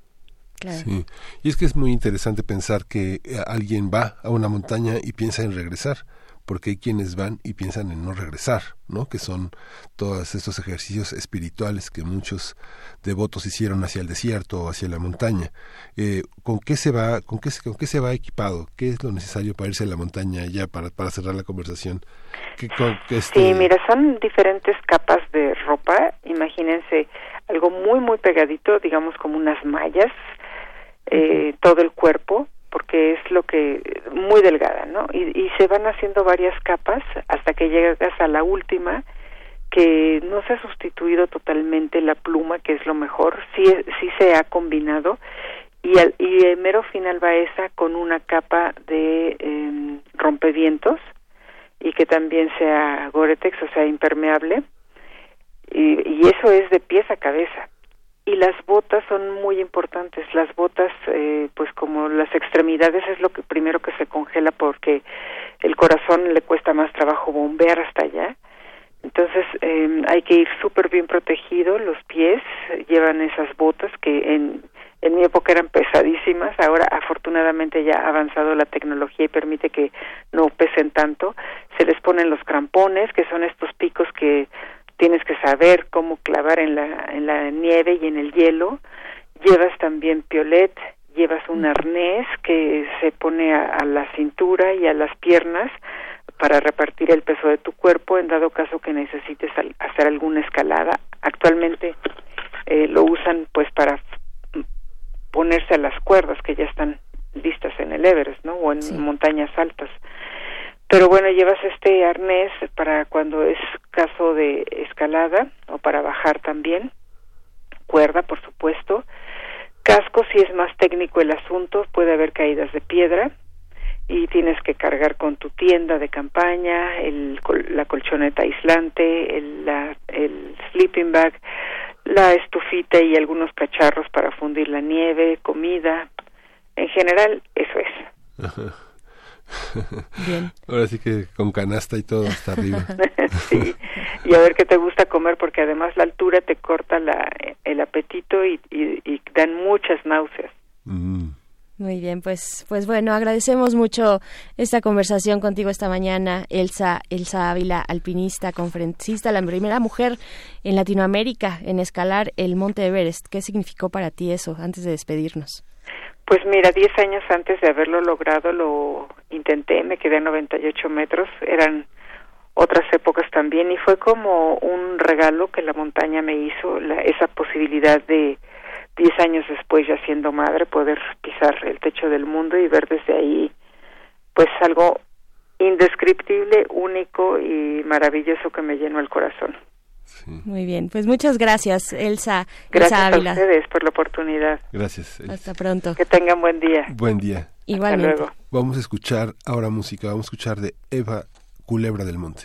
Sí, y es que es muy interesante pensar que eh, alguien va a una montaña y piensa en regresar, porque hay quienes van y piensan en no regresar, ¿no? Que son todos estos ejercicios espirituales que muchos devotos hicieron hacia el desierto o hacia la montaña. Eh, ¿Con qué se va, con qué, con qué se va equipado? ¿Qué es lo necesario para irse a la montaña ya para, para cerrar la conversación? ¿Qué, con, este... Sí, mira, son diferentes capas de ropa. Imagínense algo muy muy pegadito, digamos como unas mallas eh, todo el cuerpo porque es lo que muy delgada, ¿no? Y, se van haciendo varias capas hasta que llegas a la última que no se ha sustituido totalmente la pluma, que es lo mejor, sí, sí se ha combinado y, el, y el mero final va esa con una capa de eh, rompevientos y que también sea Gore-Tex, o sea, impermeable, y, y eso es de pies a cabeza y las botas son muy importantes. Las botas, eh, pues como las extremidades es lo que primero que se congela porque el corazón le cuesta más trabajo bombear hasta allá. Entonces eh, hay que ir súper bien protegido. Los pies llevan esas botas que en, en mi época eran pesadísimas. Ahora afortunadamente ya ha avanzado la tecnología y permite que no pesen tanto. Se les ponen los crampones, que son estos picos que tienes que saber cómo clavar en la, en la nieve y en el hielo. Llevas también piolet, llevas un arnés que se pone a, la cintura y a las piernas para repartir el peso de tu cuerpo en dado caso que necesites hacer alguna escalada. Actualmente eh, lo usan pues para ponerse a las cuerdas que ya están listas en el Everest, ¿no? O en montañas altas. Pero bueno, llevas este arnés para cuando es caso de escalada o para bajar también, cuerda, por supuesto. Casco, si es más técnico el asunto, puede haber caídas de piedra y tienes que cargar con tu tienda de campaña, el, la colchoneta aislante, el, la, el sleeping bag, la estufita y algunos cacharros para fundir la nieve, comida. En general, eso es. Bien. Ahora sí que con canasta y todo hasta arriba. sí, y a ver qué te gusta comer porque además la altura te corta la, el apetito y, y, dan muchas náuseas. Mm. Muy bien, pues, pues bueno, agradecemos mucho esta conversación contigo esta mañana, Elsa, Elsa Ávila, alpinista, conferencista, la primera mujer en Latinoamérica en escalar el Monte Everest. ¿Qué significó para ti eso antes de despedirnos? Pues mira, 10 años antes de haberlo logrado lo intenté, me quedé a 98 metros, eran otras épocas también y fue como un regalo que la montaña me hizo, la, esa posibilidad de 10 años después ya siendo madre poder pisar el techo del mundo y ver desde ahí pues algo indescriptible, único y maravilloso que me llenó el corazón. Muy bien, pues muchas gracias, Elsa. Gracias Elsa a Ávila. ustedes por la oportunidad. Gracias. Elsa. Hasta pronto. Que tengan buen día. Buen día. Igualmente. luego. Vamos a escuchar ahora música, vamos a escuchar de Eva Culebra del Monte.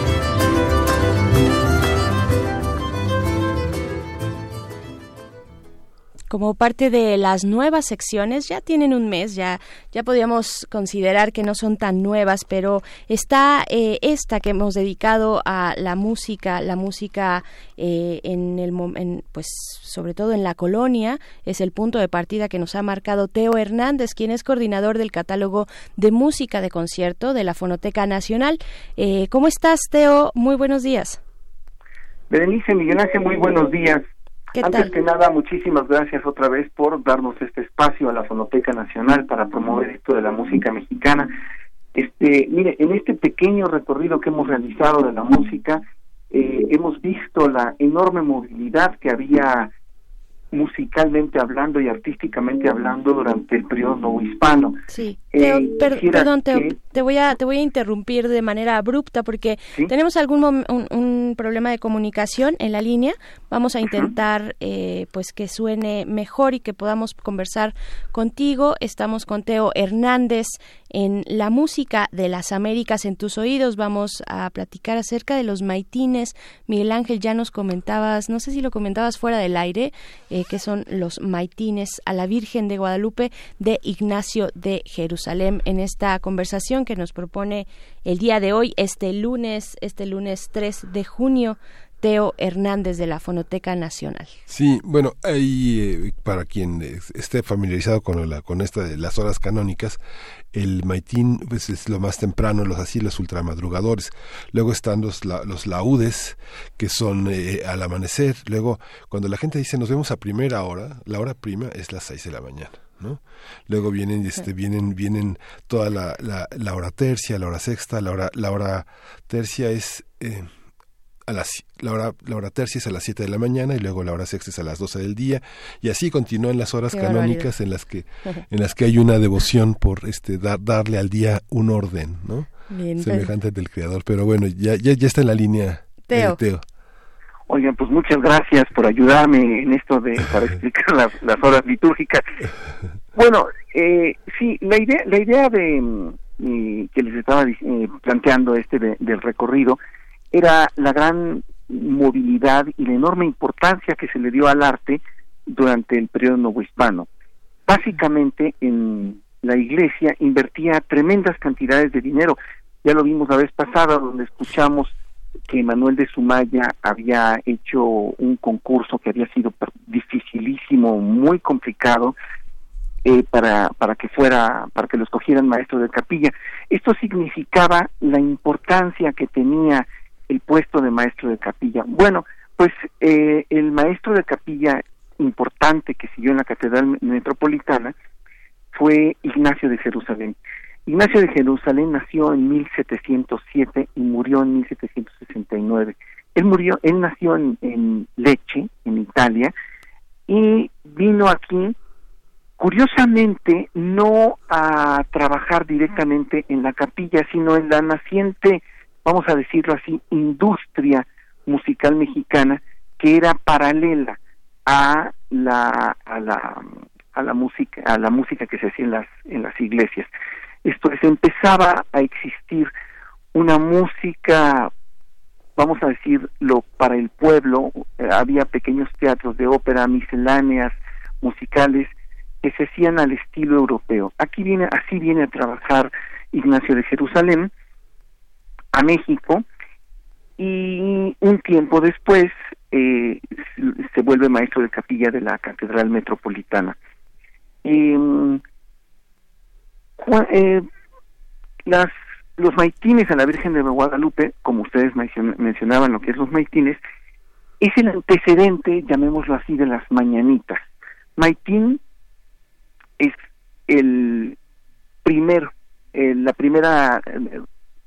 Parte de las nuevas secciones, ya tienen un mes, ya, ya podríamos considerar que no son tan nuevas, pero está eh, esta que hemos dedicado a la música, la música eh, en el en, pues sobre todo en la colonia, es el punto de partida que nos ha marcado Teo Hernández, quien es coordinador del catálogo de música de concierto de la Fonoteca Nacional. Eh, ¿Cómo estás, Teo? Muy buenos días. Berenice Miguel Ángel, muy buenos días. ¿Qué Antes tal? que nada, muchísimas gracias otra vez por darnos este espacio a la Fonoteca Nacional para promover esto de la música mexicana. Este, mire, en este pequeño recorrido que hemos realizado de la música, eh, hemos visto la enorme movilidad que había musicalmente hablando y artísticamente hablando durante el periodo novohispano. Sí. Teo, Eh, per- perdón, Teo, que- te voy a te voy a interrumpir de manera abrupta porque ¿Sí? tenemos algún un, un problema de comunicación en la línea. Vamos a intentar eh, pues que suene mejor y que podamos conversar contigo. Estamos con Teo Hernández en la música de las Américas en tus oídos. Vamos a platicar acerca de los maitines. Miguel Ángel ya nos comentabas, no sé si lo comentabas fuera del aire, eh, que son los maitines a la Virgen de Guadalupe de Ignacio de Jerusalén en esta conversación que nos propone el día de hoy, este lunes, este lunes 3 de junio. Teo Hernández de la Fonoteca Nacional. Sí, bueno, ahí eh, para quien esté familiarizado con la con esta de las horas canónicas, el maitín pues es lo más temprano, los así los ultramadrugadores. Luego están los la- los laudes que son eh, al amanecer. Luego cuando la gente dice nos vemos a primera hora, la hora prima es las seis de la mañana. ¿no? Luego vienen, este, vienen, vienen toda la, la, la hora tercia, la hora sexta, la hora, la hora tercia es eh, a las, la, hora, la hora tercia es a las 7 de la mañana y luego la hora sexta es a las 12 del día y así continúan las horas Qué canónicas en las que en las que hay una devoción por este dar, darle al día un orden, ¿no? Bien, pues, Semejante al del creador, pero bueno, ya ya, ya está en la línea Teo. eh, Teo. Oigan, pues muchas gracias por ayudarme en esto de para explicar las, las horas litúrgicas. Bueno, eh, sí, la idea, la idea de mm, y que les estaba eh, planteando este de- del recorrido era la gran movilidad y la enorme importancia que se le dio al arte durante el periodo novohispano. Básicamente, en la iglesia invertía tremendas cantidades de dinero. Ya lo vimos la vez pasada, donde escuchamos que Manuel de Sumaya había hecho un concurso que había sido dificilísimo, muy complicado eh, para para que fuera para que lo escogieran maestro de capilla. Esto significaba la importancia que tenía el puesto de maestro de capilla. Bueno, pues eh, el maestro de capilla importante que siguió en la catedral metropolitana fue Ignacio de Jerusalén. Ignacio de Jerusalén nació en 1707 y murió en 1769. Él murió, él nació en, en Lecce, en Italia, y vino aquí, curiosamente, no a trabajar directamente en la capilla, sino en la naciente, vamos a decirlo así, industria musical mexicana que era paralela a la a la a la música a la música que se hacía en las en las iglesias. Esto es empezaba a existir una música vamos a decirlo para el pueblo eh, había pequeños teatros de ópera misceláneas musicales que se hacían al estilo europeo. Aquí viene así viene a trabajar Ignacio de Jerusalén a México y un tiempo después eh, se- vuelve maestro de capilla de la Catedral Metropolitana. Em, eh, las, los maitines a la Virgen de Guadalupe, como ustedes mencion- mencionaban lo que es los maitines, es el antecedente, llamémoslo así, de las mañanitas. Maitín es el primer, eh, la primera, eh,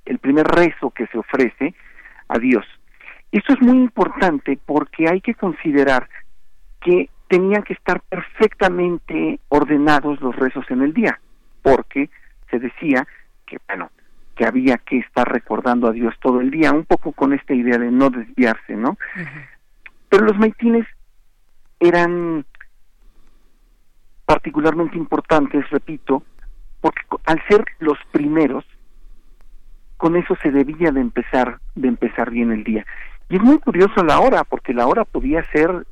el primer rezo que se ofrece a Dios. Esto es muy importante porque hay que considerar que tenían que estar perfectamente ordenados los rezos en el día, porque se decía que, bueno, que había que estar recordando a Dios todo el día, un poco con esta idea de no desviarse, ¿no? Pero los maitines eran particularmente importantes, repito, porque al ser los primeros, con eso se debía de empezar, de empezar bien el día. Y es muy curioso la hora, porque la hora podía ser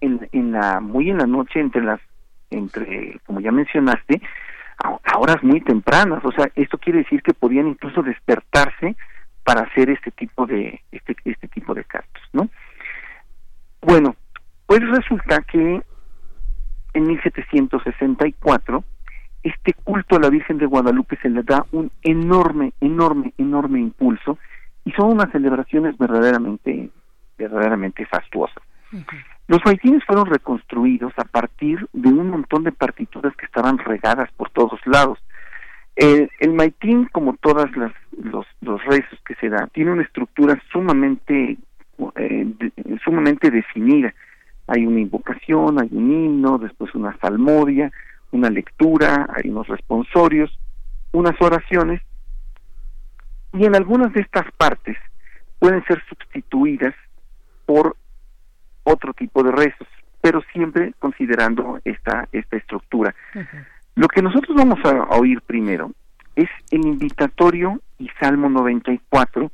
en, en la, muy en la noche, entre las, entre, como ya mencionaste, a, horas muy tempranas. O sea, esto quiere decir que podían incluso despertarse para hacer este tipo de, este, este tipo de cantos, ¿no? Bueno, pues resulta que en 1764 este culto a la Virgen de Guadalupe se le da un enorme, enorme, enorme impulso y son unas celebraciones verdaderamente, verdaderamente fastuosas. Los maitines fueron reconstruidos a partir de un montón de partituras que estaban regadas por todos lados. El, el maitín, como todas las los, los rezos que se dan, tiene una estructura sumamente eh, de- sumamente definida. Hay una invocación, hay un himno, después una salmodia, una lectura, hay unos responsorios unas oraciones y en algunas de estas partes pueden ser sustituidas por otro tipo de rezos, pero siempre considerando esta, esta estructura. Lo que nosotros vamos a, a oír primero es el invitatorio y Salmo 94,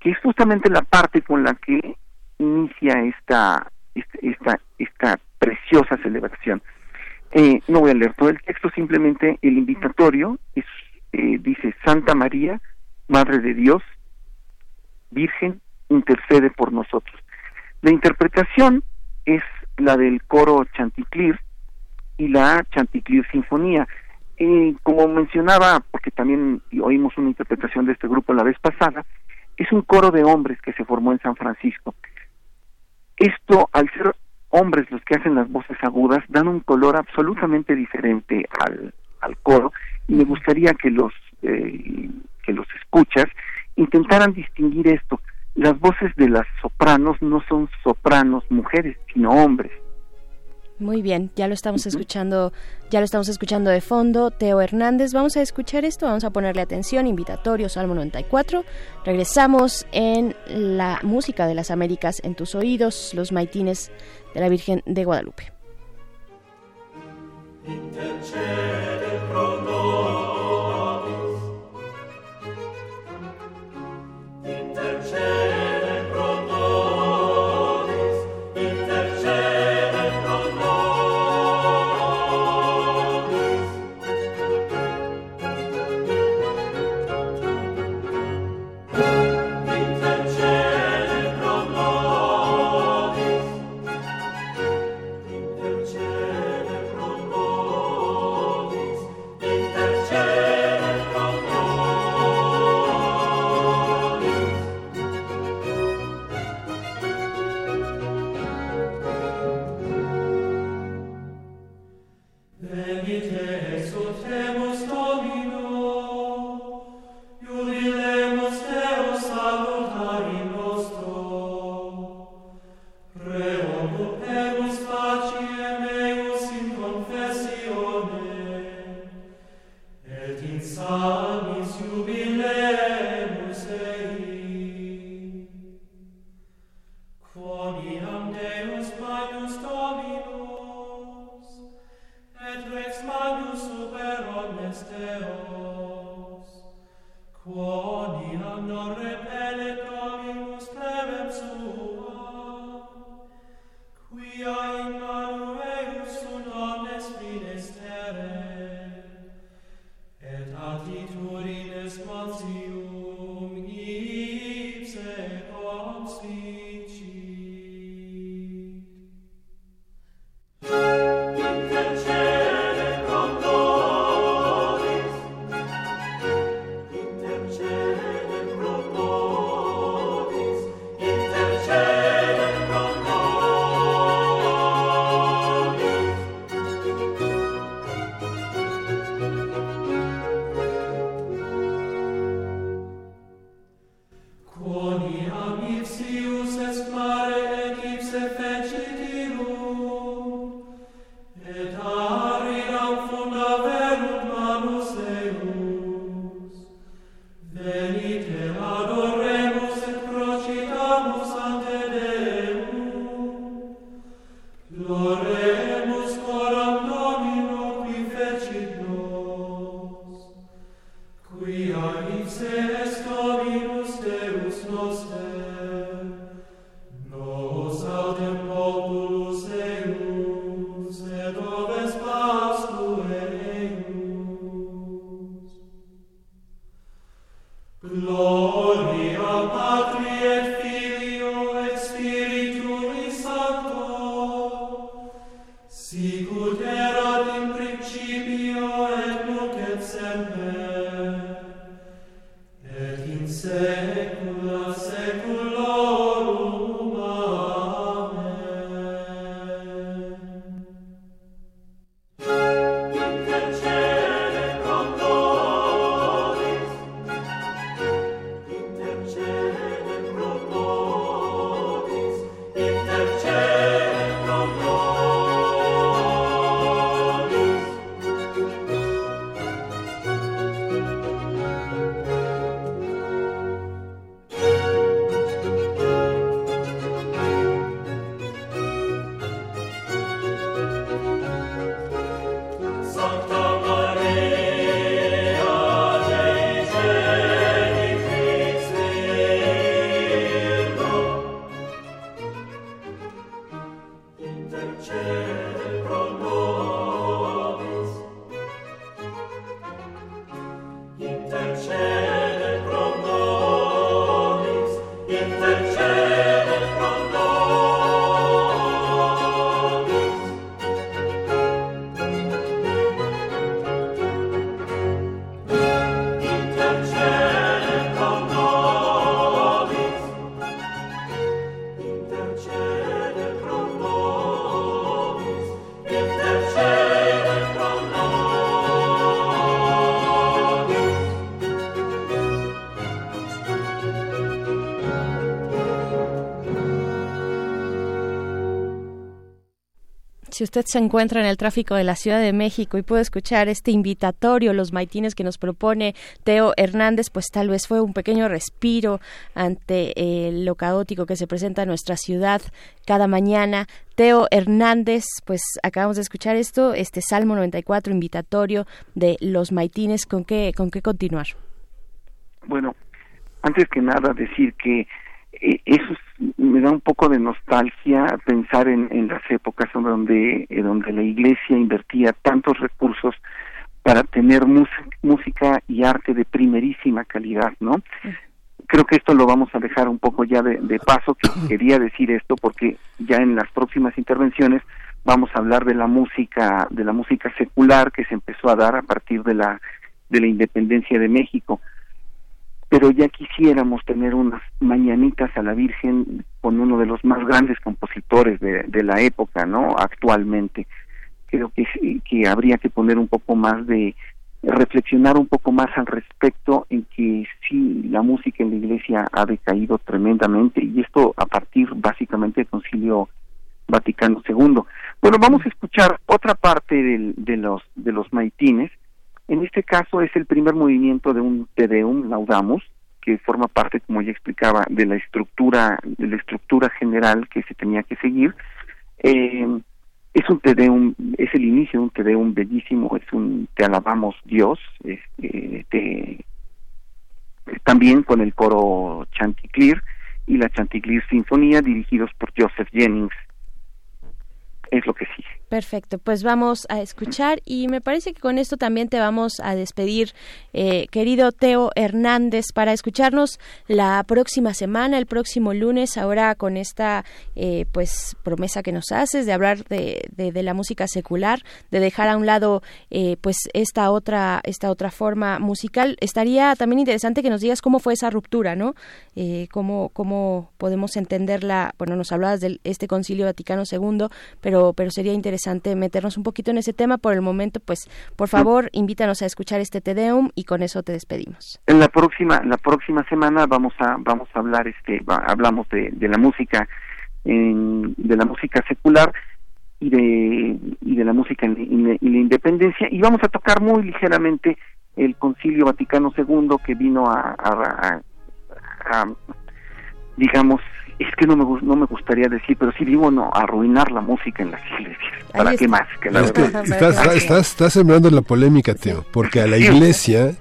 que es justamente la parte con la que inicia esta, esta, esta preciosa celebración. Eh, no voy a leer todo el texto, simplemente el invitatorio es, eh, dice Santa María, Madre de Dios, Virgen, intercede por nosotros. La interpretación es la del coro Chanticleer y la Chanticleer Sinfonía. Eh, como mencionaba, porque también oímos una interpretación de este grupo la vez pasada, es un coro de hombres que se formó en San Francisco. Esto, al ser hombres los que hacen las voces agudas, dan un color absolutamente diferente al, al coro y me gustaría que los eh, que los escuchas intentaran distinguir esto. Las voces de las sopranos no son sopranos mujeres, sino hombres. Muy bien, ya lo estamos escuchando, ya lo estamos escuchando de fondo. Teo Hernández, vamos a escuchar esto, vamos a ponerle atención, invitatorio, Salmo 94. Regresamos en la música de las Américas en tus oídos, los maitines de la Virgen de Guadalupe. Si usted se encuentra en el tráfico de la Ciudad de México y puede escuchar este invitatorio, los maitines que nos propone Teo Hernández, pues tal vez fue un pequeño respiro ante eh, lo caótico que se presenta en nuestra ciudad cada mañana. Teo Hernández, pues acabamos de escuchar esto, este Salmo 94 invitatorio de los maitines, ¿con qué, con qué continuar? Bueno, antes que nada decir que eh, eso es- me da un poco de nostalgia pensar en, en las épocas donde, en donde la iglesia invertía tantos recursos para tener música y arte de primerísima calidad, ¿no? Creo que esto lo vamos a dejar un poco ya de, de paso, que quería decir esto porque ya en las próximas intervenciones vamos a hablar de la música, de la música secular que se empezó a dar a partir de la de la independencia de México pero ya quisiéramos tener unas mañanitas a la Virgen con uno de los más grandes compositores de, la época, ¿no? Actualmente. Creo que, que habría que poner un poco más de, reflexionar un poco más al respecto en que sí, la música en la iglesia ha decaído tremendamente y esto a partir básicamente del Concilio Vaticano II. Bueno, vamos a escuchar otra parte del- de los de los maitines. En este caso es el primer movimiento de un Te Deum Laudamus que forma parte, como ya explicaba, de la estructura de la estructura general que se tenía que seguir. Eh, es un es el inicio de un Te Deum bellísimo, es un Te alabamos Dios, es, eh, te- también con el coro Chanticleer y la Chanticleer Sinfonía dirigidos por Joseph Jennings. Es lo que sigue. Perfecto, pues vamos a escuchar y me parece que con esto también te vamos a despedir, eh, querido Teo Hernández, para escucharnos la próxima semana, el próximo lunes, ahora con esta eh, pues promesa que nos haces de hablar de, de, de la música secular, de dejar a un lado eh, pues esta otra esta otra forma musical. Estaría también interesante que nos digas cómo fue esa ruptura, ¿no? Eh, cómo cómo podemos entenderla. Bueno, nos hablabas de este Concilio Vaticano II, pero pero sería interesante meternos un poquito en ese tema. Por el momento, pues, por favor, invítanos a escuchar este Te Deum y con eso te despedimos. En la próxima la próxima semana vamos a vamos a hablar este hablamos de, de la música en- de la música secular y de y de la música en- y la- y la independencia y vamos a tocar muy ligeramente el Concilio Vaticano II que vino a, a- a- a, digamos es que no me no me gustaría decir pero sí digo no a arruinar la música en las iglesias. Para qué más que la Es que verdad estás, estás, estás- estás sembrando la polémica, Teo, porque a la iglesia,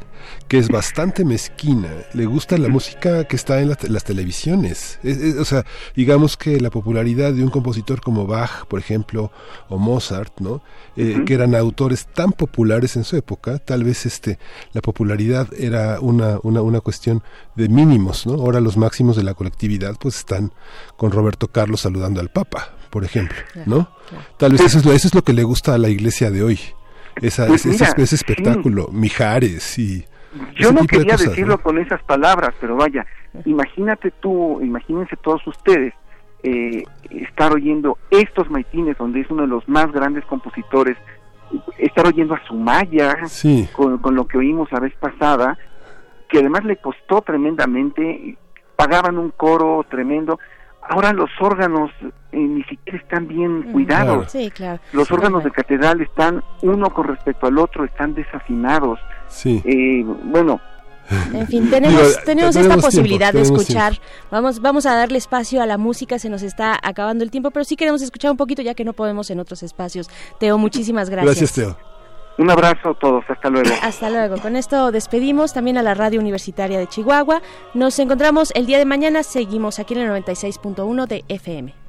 que es bastante mezquina, le gusta la música que está en las, las televisiones. Es- es- o sea, digamos que la popularidad de un compositor como Bach, por ejemplo, o Mozart, ¿no? Eh, que eran autores tan populares en su época, tal vez este la popularidad era una, una, una cuestión de mínimos, ¿no? Ahora los máximos de la colectividad pues están con Roberto Carlos saludando al Papa, por ejemplo, ¿no? Tal vez eso es, lo, eso es lo que le gusta a la iglesia de hoy. Esa, Pues ese, mira, ese- ese espectáculo, Mijares y... Yo no de quería cosas, decirlo ¿no? con esas palabras, pero vaya, imagínate tú, imagínense todos ustedes eh, estar oyendo estos maitines, donde es uno de los más grandes compositores, estar oyendo a Sumaya Sí. con, con lo que oímos la vez pasada, que además le costó tremendamente, pagaban un coro tremendo. Ahora los órganos eh, ni siquiera están bien cuidados. Sí, claro. Los órganos de catedral están uno con respecto al otro, están desafinados. Sí. Eh, bueno, En fin, tenemos, Digo, tenemos tenemos esta tiempo, posibilidad de escuchar. Vamos, vamos a darle espacio a la música, se nos está acabando el tiempo, pero sí queremos escuchar un poquito ya que no podemos en otros espacios. Teo, muchísimas gracias. Gracias, Teo. Un abrazo a todos, hasta luego. Hasta luego. Con esto despedimos también a la Radio Universitaria de Chihuahua. Nos encontramos el día de mañana. Seguimos aquí en el 96.1 de FM.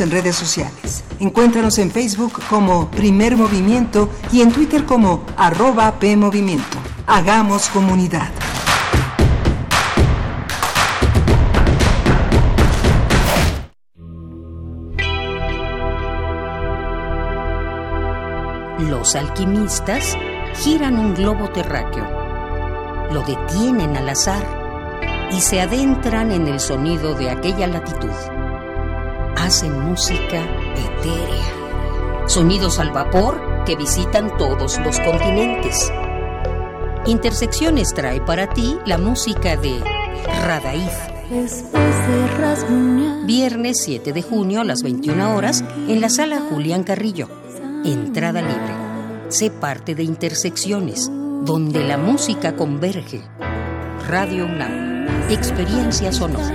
En redes sociales. Encuéntranos en Facebook como Primer Movimiento y en Twitter como arroba PMovimiento. Hagamos comunidad. Los alquimistas giran un globo terráqueo, lo detienen al azar y se adentran en el sonido de aquella latitud. Hacen música etérea, sonidos al vapor que visitan todos los continentes. Intersecciones trae para ti la música de Radaíz. Viernes 7 de junio a las 21 horas en la sala Julián Carrillo. Entrada libre. Sé parte de Intersecciones, donde la música converge. Radio UNAM. Experiencia sonora.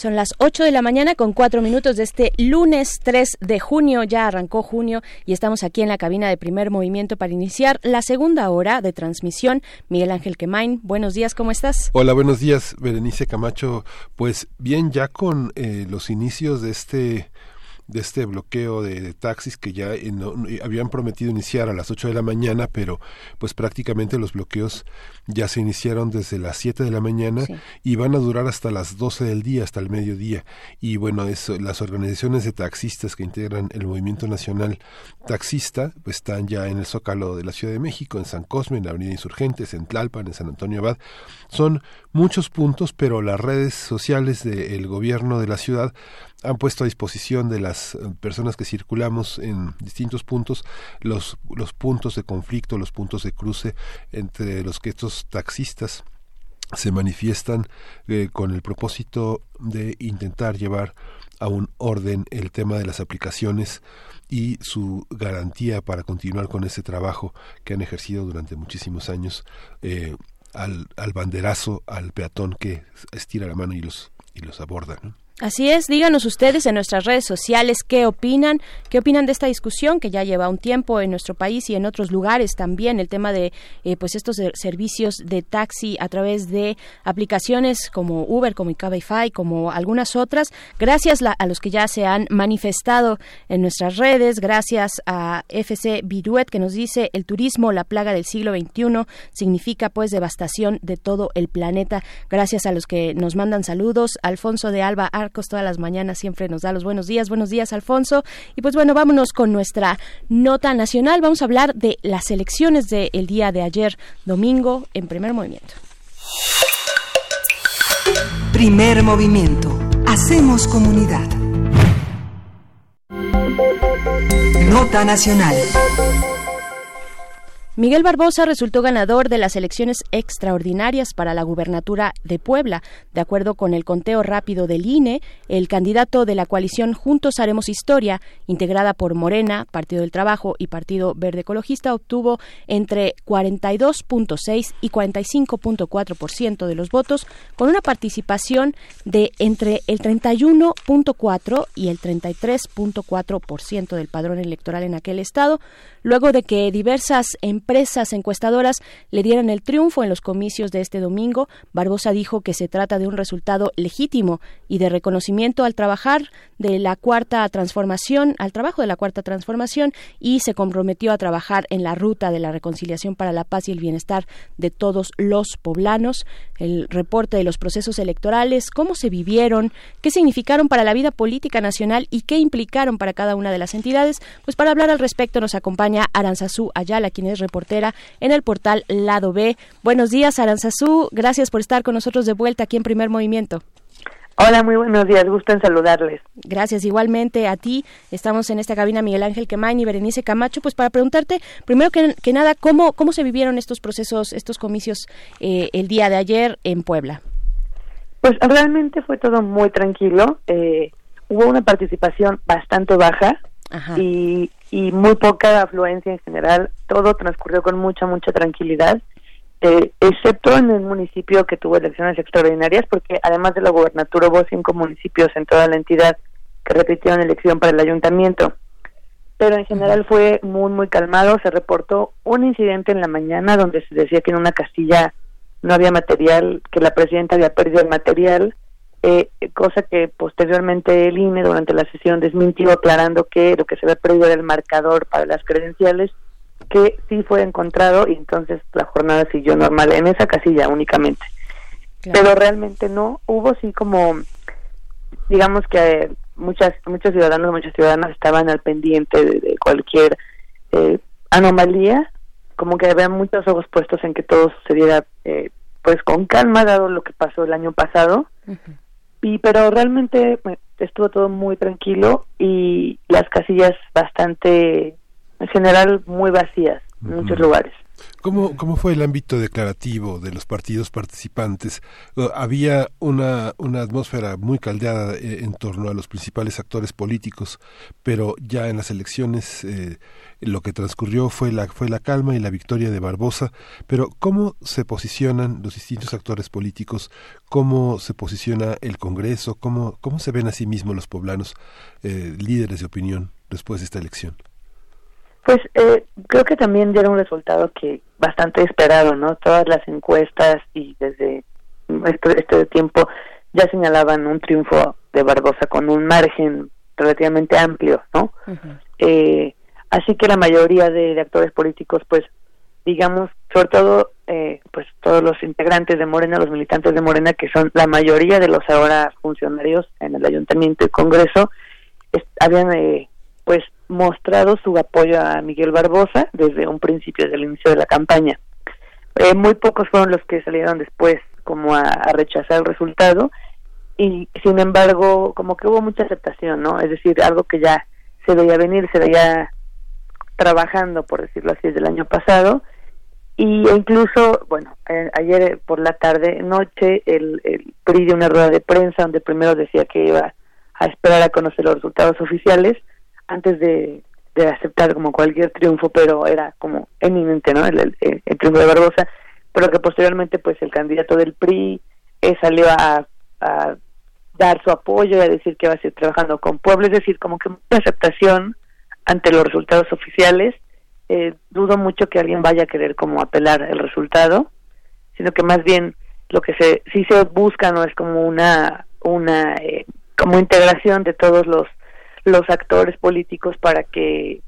Son las 8 de la mañana con 4 minutos de este lunes 3 de junio. Ya arrancó junio y estamos aquí en la cabina de primer movimiento para iniciar la segunda hora de transmisión. Miguel Ángel Quemain, buenos días, ¿cómo estás? Hola, buenos días, Berenice Camacho. Pues bien, ya con eh, los inicios de este de este bloqueo de, taxis que ya eh, no- no- habían prometido iniciar a las 8 de la mañana, pero pues prácticamente los bloqueos ya se iniciaron desde las 7 de la mañana Sí. y van a durar hasta las 12 del día, hasta el mediodía. Y bueno, eso, las organizaciones de taxistas que integran el movimiento nacional taxista pues, están ya en el Zócalo de la Ciudad de México, en San Cosme, en la Avenida Insurgentes, en Tlalpan, en San Antonio Abad. Son muchos puntos, pero las redes sociales del gobierno de la ciudad han puesto a disposición de las personas que circulamos en distintos puntos los, los puntos de conflicto, los puntos de cruce entre los que estos taxistas se manifiestan eh, con el propósito de intentar llevar a un orden el tema de las aplicaciones y su garantía para continuar con ese trabajo que han ejercido durante muchísimos años eh, al, al banderazo, al peatón que estira la mano y los, y los aborda. Así es, díganos ustedes en nuestras redes sociales qué opinan, qué opinan de esta discusión que ya lleva un tiempo en nuestro país y en otros lugares también, el tema de eh, pues estos ser- servicios de taxi a través de aplicaciones como Uber, como Cabify, como algunas otras. Gracias a los que ya se han manifestado en nuestras redes, gracias a FC Viruet que nos dice el turismo, la plaga del siglo XXI, significa pues devastación de todo el planeta. Gracias a los que nos mandan saludos, Alfonso de Alba Todas las mañanas siempre nos da los buenos días. Buenos días, Alfonso. Y pues bueno, vámonos con nuestra nota nacional. Vamos a hablar de las elecciones del día de ayer, domingo, en primer movimiento. Primer movimiento. Hacemos comunidad. Nota nacional. Miguel Barbosa resultó ganador de las elecciones extraordinarias para la gubernatura de Puebla. De acuerdo con el conteo rápido del INE, el candidato de la coalición Juntos Haremos Historia, integrada por Morena, Partido del Trabajo y Partido Verde Ecologista, obtuvo entre 42.6 y 45.4% de los votos, con una participación de entre el 31.4 y el 33.4% del padrón electoral en aquel estado, luego de que diversas empresas encuestadoras le dieran el triunfo en los comicios de este domingo, Barbosa dijo que se trata de un resultado legítimo y de reconocimiento al trabajar de la cuarta transformación, al trabajo de la cuarta transformación y se comprometió a trabajar en la ruta de la reconciliación para la paz y el bienestar de todos los poblanos. El reporte de los procesos electorales, cómo se vivieron, qué significaron para la vida política nacional y qué implicaron para cada una de las entidades. Pues para hablar al respecto nos acompaña Aranzazú Ayala, quien es reportera en el portal Lado B. Buenos días, Aranzazú. Gracias por estar con nosotros de vuelta aquí en Primer Movimiento. Hola, muy buenos días, gusto en saludarles. Gracias igualmente a ti. Estamos en esta cabina Miguel Ángel Quemain y Berenice Camacho, pues para preguntarte, primero que, que nada, ¿cómo, ¿cómo se vivieron estos procesos, estos comicios eh, el día de ayer en Puebla? Pues realmente fue todo muy tranquilo. Eh, hubo una participación bastante baja y, y muy poca afluencia en general. Todo transcurrió con mucha, mucha tranquilidad. Eh, excepto en el municipio que tuvo elecciones extraordinarias, porque además de la gubernatura hubo cinco municipios en toda la entidad que repitieron elección para el ayuntamiento. Pero en general fue muy, muy calmado. Se reportó un incidente en la mañana donde se decía que en una casilla no había material, que la presidenta había perdido el material, eh, cosa que posteriormente el INE durante la sesión desmintió aclarando que lo que se había perdido era el marcador para las credenciales que sí fue encontrado y entonces la jornada siguió normal en esa casilla únicamente. Pero realmente no, hubo sí como, digamos que eh, muchas muchos ciudadanos, muchas ciudadanas estaban al pendiente de, de cualquier eh, anomalía, como que había muchos ojos puestos en que todo sucediera eh, pues con calma dado lo que pasó el año pasado. Y pero realmente pues, estuvo todo muy tranquilo y las casillas bastante en general muy vacías en muchos lugares. ¿Cómo, ¿Cómo fue el ámbito declarativo de los partidos participantes? Uh, Había una, una atmósfera muy caldeada eh, en torno a los principales actores políticos, pero ya en las elecciones eh, lo que transcurrió fue la, fue la calma y la victoria de Barbosa. Pero ¿cómo se posicionan los distintos actores políticos? ¿Cómo se posiciona el Congreso? ¿Cómo, cómo se ven a sí mismos los poblanos eh, líderes de opinión después de esta elección? Pues eh, creo que también dieron un resultado que bastante esperado, ¿no? Todas las encuestas y desde este, este tiempo ya señalaban un triunfo de Barbosa con un margen relativamente amplio, ¿no? Eh, así que la mayoría de, de actores políticos, pues, digamos, sobre todo, eh, pues, todos los integrantes de Morena, los militantes de Morena, que son la mayoría de los ahora funcionarios en el Ayuntamiento y Congreso, es- habían, eh, pues, mostrado su apoyo a Miguel Barbosa desde un principio, desde el inicio de la campaña. Eh, muy pocos fueron los que salieron después como a, rechazar el resultado y sin embargo como que hubo mucha aceptación, ¿no? Es decir, algo que ya se veía venir, se veía trabajando, por decirlo así, desde el año pasado y e incluso, bueno, ayer por la tarde, noche, el, el PRI dio una rueda de prensa donde primero decía que iba a esperar a conocer los resultados oficiales antes de, de aceptar como cualquier triunfo, pero era como eminente, ¿no? El, el- triunfo de Barbosa, pero que posteriormente, pues, el candidato del PRI eh, salió a, a dar su apoyo y a decir que va a seguir trabajando con Puebla, es decir, como que mucha aceptación ante los resultados oficiales. Eh, dudo mucho que alguien vaya a querer como apelar el resultado, sino que más bien lo que se sí se busca no es como una una eh, como integración de todos los los actores políticos para que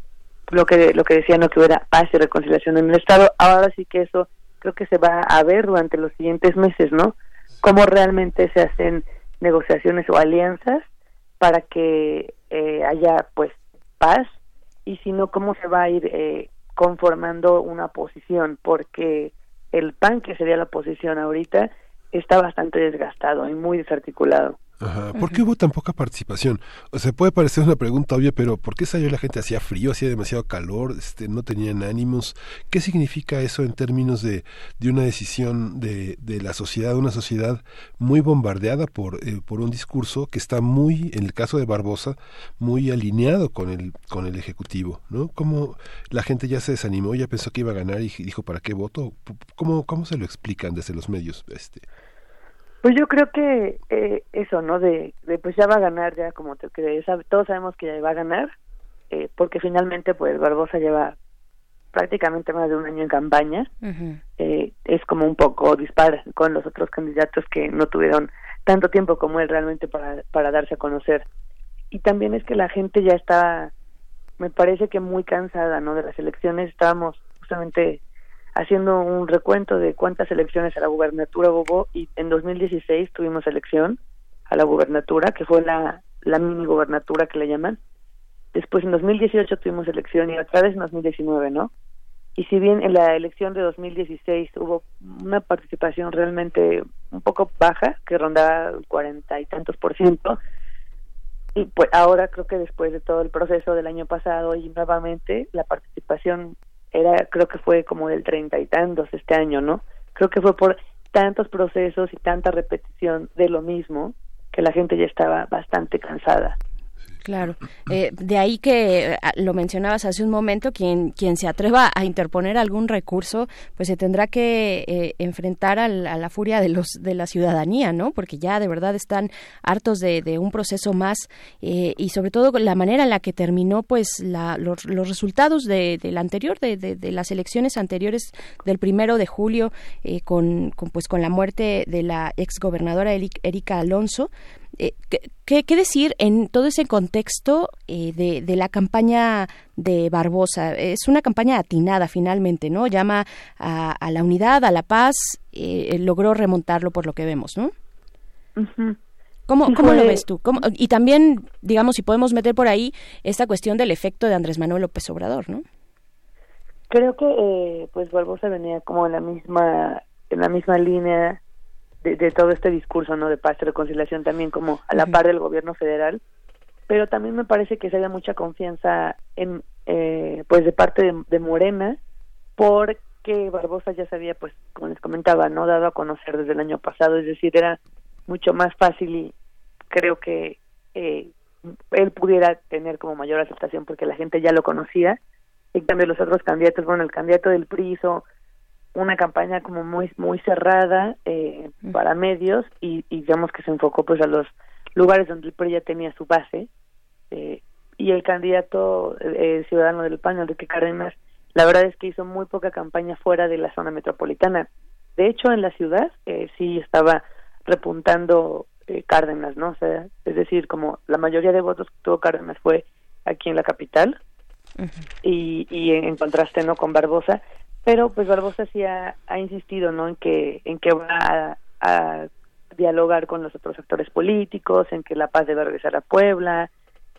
lo que lo que decía no que hubiera paz y reconciliación en el estado. Ahora sí que eso creo que se va a ver durante los siguientes meses no cómo realmente se hacen negociaciones o alianzas para que eh, haya pues paz y si no cómo se va a ir eh, conformando una posición porque el PAN que sería la oposición ahorita está bastante desgastado y muy desarticulado Ajá. ¿Por qué hubo tan poca participación? O sea, puede parecer una pregunta obvia, pero ¿por qué salió la gente? ¿Hacía frío? ¿Hacía demasiado calor? Este, ¿No tenían ánimos? ¿Qué significa eso en términos de, de una decisión de, de la sociedad, una sociedad muy bombardeada por, eh, por un discurso que está muy, en el caso de Barbosa, muy alineado con el, con el Ejecutivo? ¿no? ¿Cómo la gente ya se desanimó, ya pensó que iba a ganar y dijo, ¿para qué voto? ¿Cómo, cómo se lo explican desde los medios? Este? Pues yo creo que eh, eso, ¿no? De, de, pues ya va a ganar, ya como te crees, todos sabemos que ya va a ganar, eh, porque finalmente pues Barbosa lleva prácticamente más de un año en campaña, uh -huh. eh, es como un poco dispar con los otros candidatos que no tuvieron tanto tiempo como él realmente para, para darse a conocer. Y también es que la gente ya está, me parece que muy cansada, ¿no? De las elecciones, estábamos justamente haciendo un recuento de cuántas elecciones a la gubernatura hubo y en 2016 tuvimos elección a la gubernatura, que fue la, la mini gubernatura que le llaman. Después en 2018 tuvimos elección y otra vez en 2019, ¿no? Y si bien en la elección de 2016 hubo una participación realmente un poco baja, que rondaba el cuarenta y tantos por ciento, y pues ahora creo que después de todo el proceso del año pasado y nuevamente la participación era creo que fue como del treinta y tantos este año, ¿no? Creo que fue por tantos procesos y tanta repetición de lo mismo que la gente ya estaba bastante cansada. Claro, eh, de ahí que lo mencionabas hace un momento, quien quien se atreva a interponer algún recurso, pues se tendrá que eh, enfrentar al, a la furia de los de la ciudadanía, ¿no? Porque ya de verdad están hartos de, de un proceso más eh, y sobre todo la manera en la que terminó, pues la, los, los, resultados de, del anterior, de, de, de, las elecciones anteriores del primero de julio, con, con, pues con la muerte de la exgobernadora Erika Alonso. Eh, ¿qué, ¿qué, decir en todo ese contexto eh, de, de, la campaña de Barbosa? Es una campaña atinada finalmente, ¿no? Llama a, a la unidad, a la paz, eh, logró remontarlo por lo que vemos, ¿no? Uh -huh. ¿Cómo, ¿Cómo lo ves tú? ¿Cómo, y también, digamos, si podemos meter por ahí esta cuestión del efecto de Andrés Manuel López Obrador, ¿no? Creo que, eh, pues, Barbosa venía como en la misma, en la misma línea de, de, todo este discurso no de paz y reconciliación también como a la par del gobierno federal. Pero también me parece que se haya mucha confianza en eh, pues de parte de, de, Morena porque Barbosa ya sabía pues como les comentaba no dado a conocer desde el año pasado. Es decir era mucho más fácil y creo que eh, él pudiera tener como mayor aceptación porque la gente ya lo conocía. En cambio los otros candidatos bueno el candidato del PRI hizo una campaña como muy muy cerrada eh, para medios y, y, digamos que se enfocó pues a los lugares donde el PRI ya tenía su base eh, y el candidato eh, ciudadano del PAN Enrique Cárdenas la verdad es que hizo muy poca campaña fuera de la zona metropolitana. De hecho en la ciudad eh, sí estaba repuntando eh, Cárdenas no o sea es decir como la mayoría de votos que tuvo Cárdenas fue aquí en la capital uh -huh. y, y en, en contraste no con Barbosa pero pues Barbosa sí ha, insistido no en que en que va a, dialogar con los otros actores políticos en que la paz debe regresar a Puebla.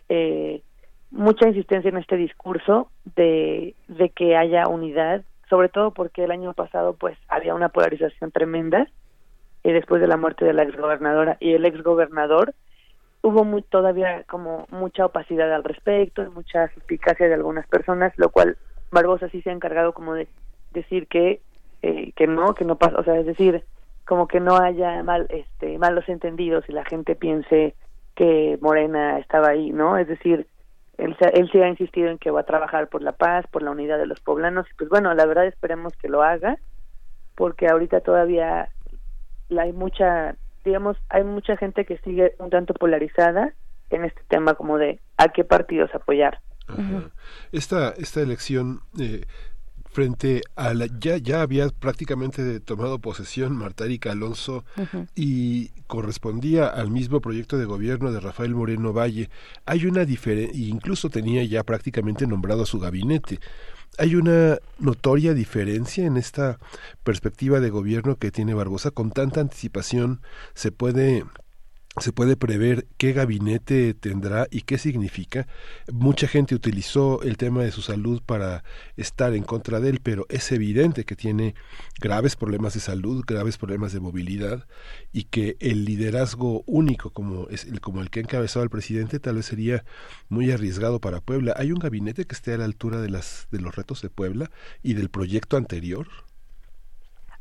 Eh, mucha insistencia en este discurso de, de que haya unidad sobre todo porque el año pasado pues había una polarización tremenda y después de la muerte de la exgobernadora y el exgobernador. Hubo muy, todavía como mucha opacidad al respecto mucha eficacia de algunas personas lo cual Barbosa sí se ha encargado como de decir que eh, que no que no pasa o sea es decir como que no haya mal este malos entendidos y la gente piense que Morena estaba ahí no es decir él él sí ha insistido en que va a trabajar por la paz por la unidad de los poblanos y pues bueno la verdad esperemos que lo haga porque ahorita todavía hay mucha digamos, hay mucha gente que sigue un tanto polarizada en este tema como de a qué partidos apoyar. Esta, esta elección eh, frente a la ya ya había prácticamente tomado posesión Marta Erika Alonso y correspondía al mismo proyecto de gobierno de Rafael Moreno Valle. Hay una diferencia, incluso tenía ya prácticamente nombrado a su gabinete. Hay una notoria diferencia en esta perspectiva de gobierno que tiene Barbosa. Con tanta anticipación se puede se puede prever qué gabinete tendrá y qué significa. Mucha gente utilizó el tema de su salud para estar en contra de él, pero es evidente que tiene graves problemas de salud, graves problemas de movilidad y que el liderazgo único como es el como el que ha encabezado el presidente tal vez sería muy arriesgado para Puebla. ¿Hay un gabinete que esté a la altura de las de los retos de Puebla y del proyecto anterior?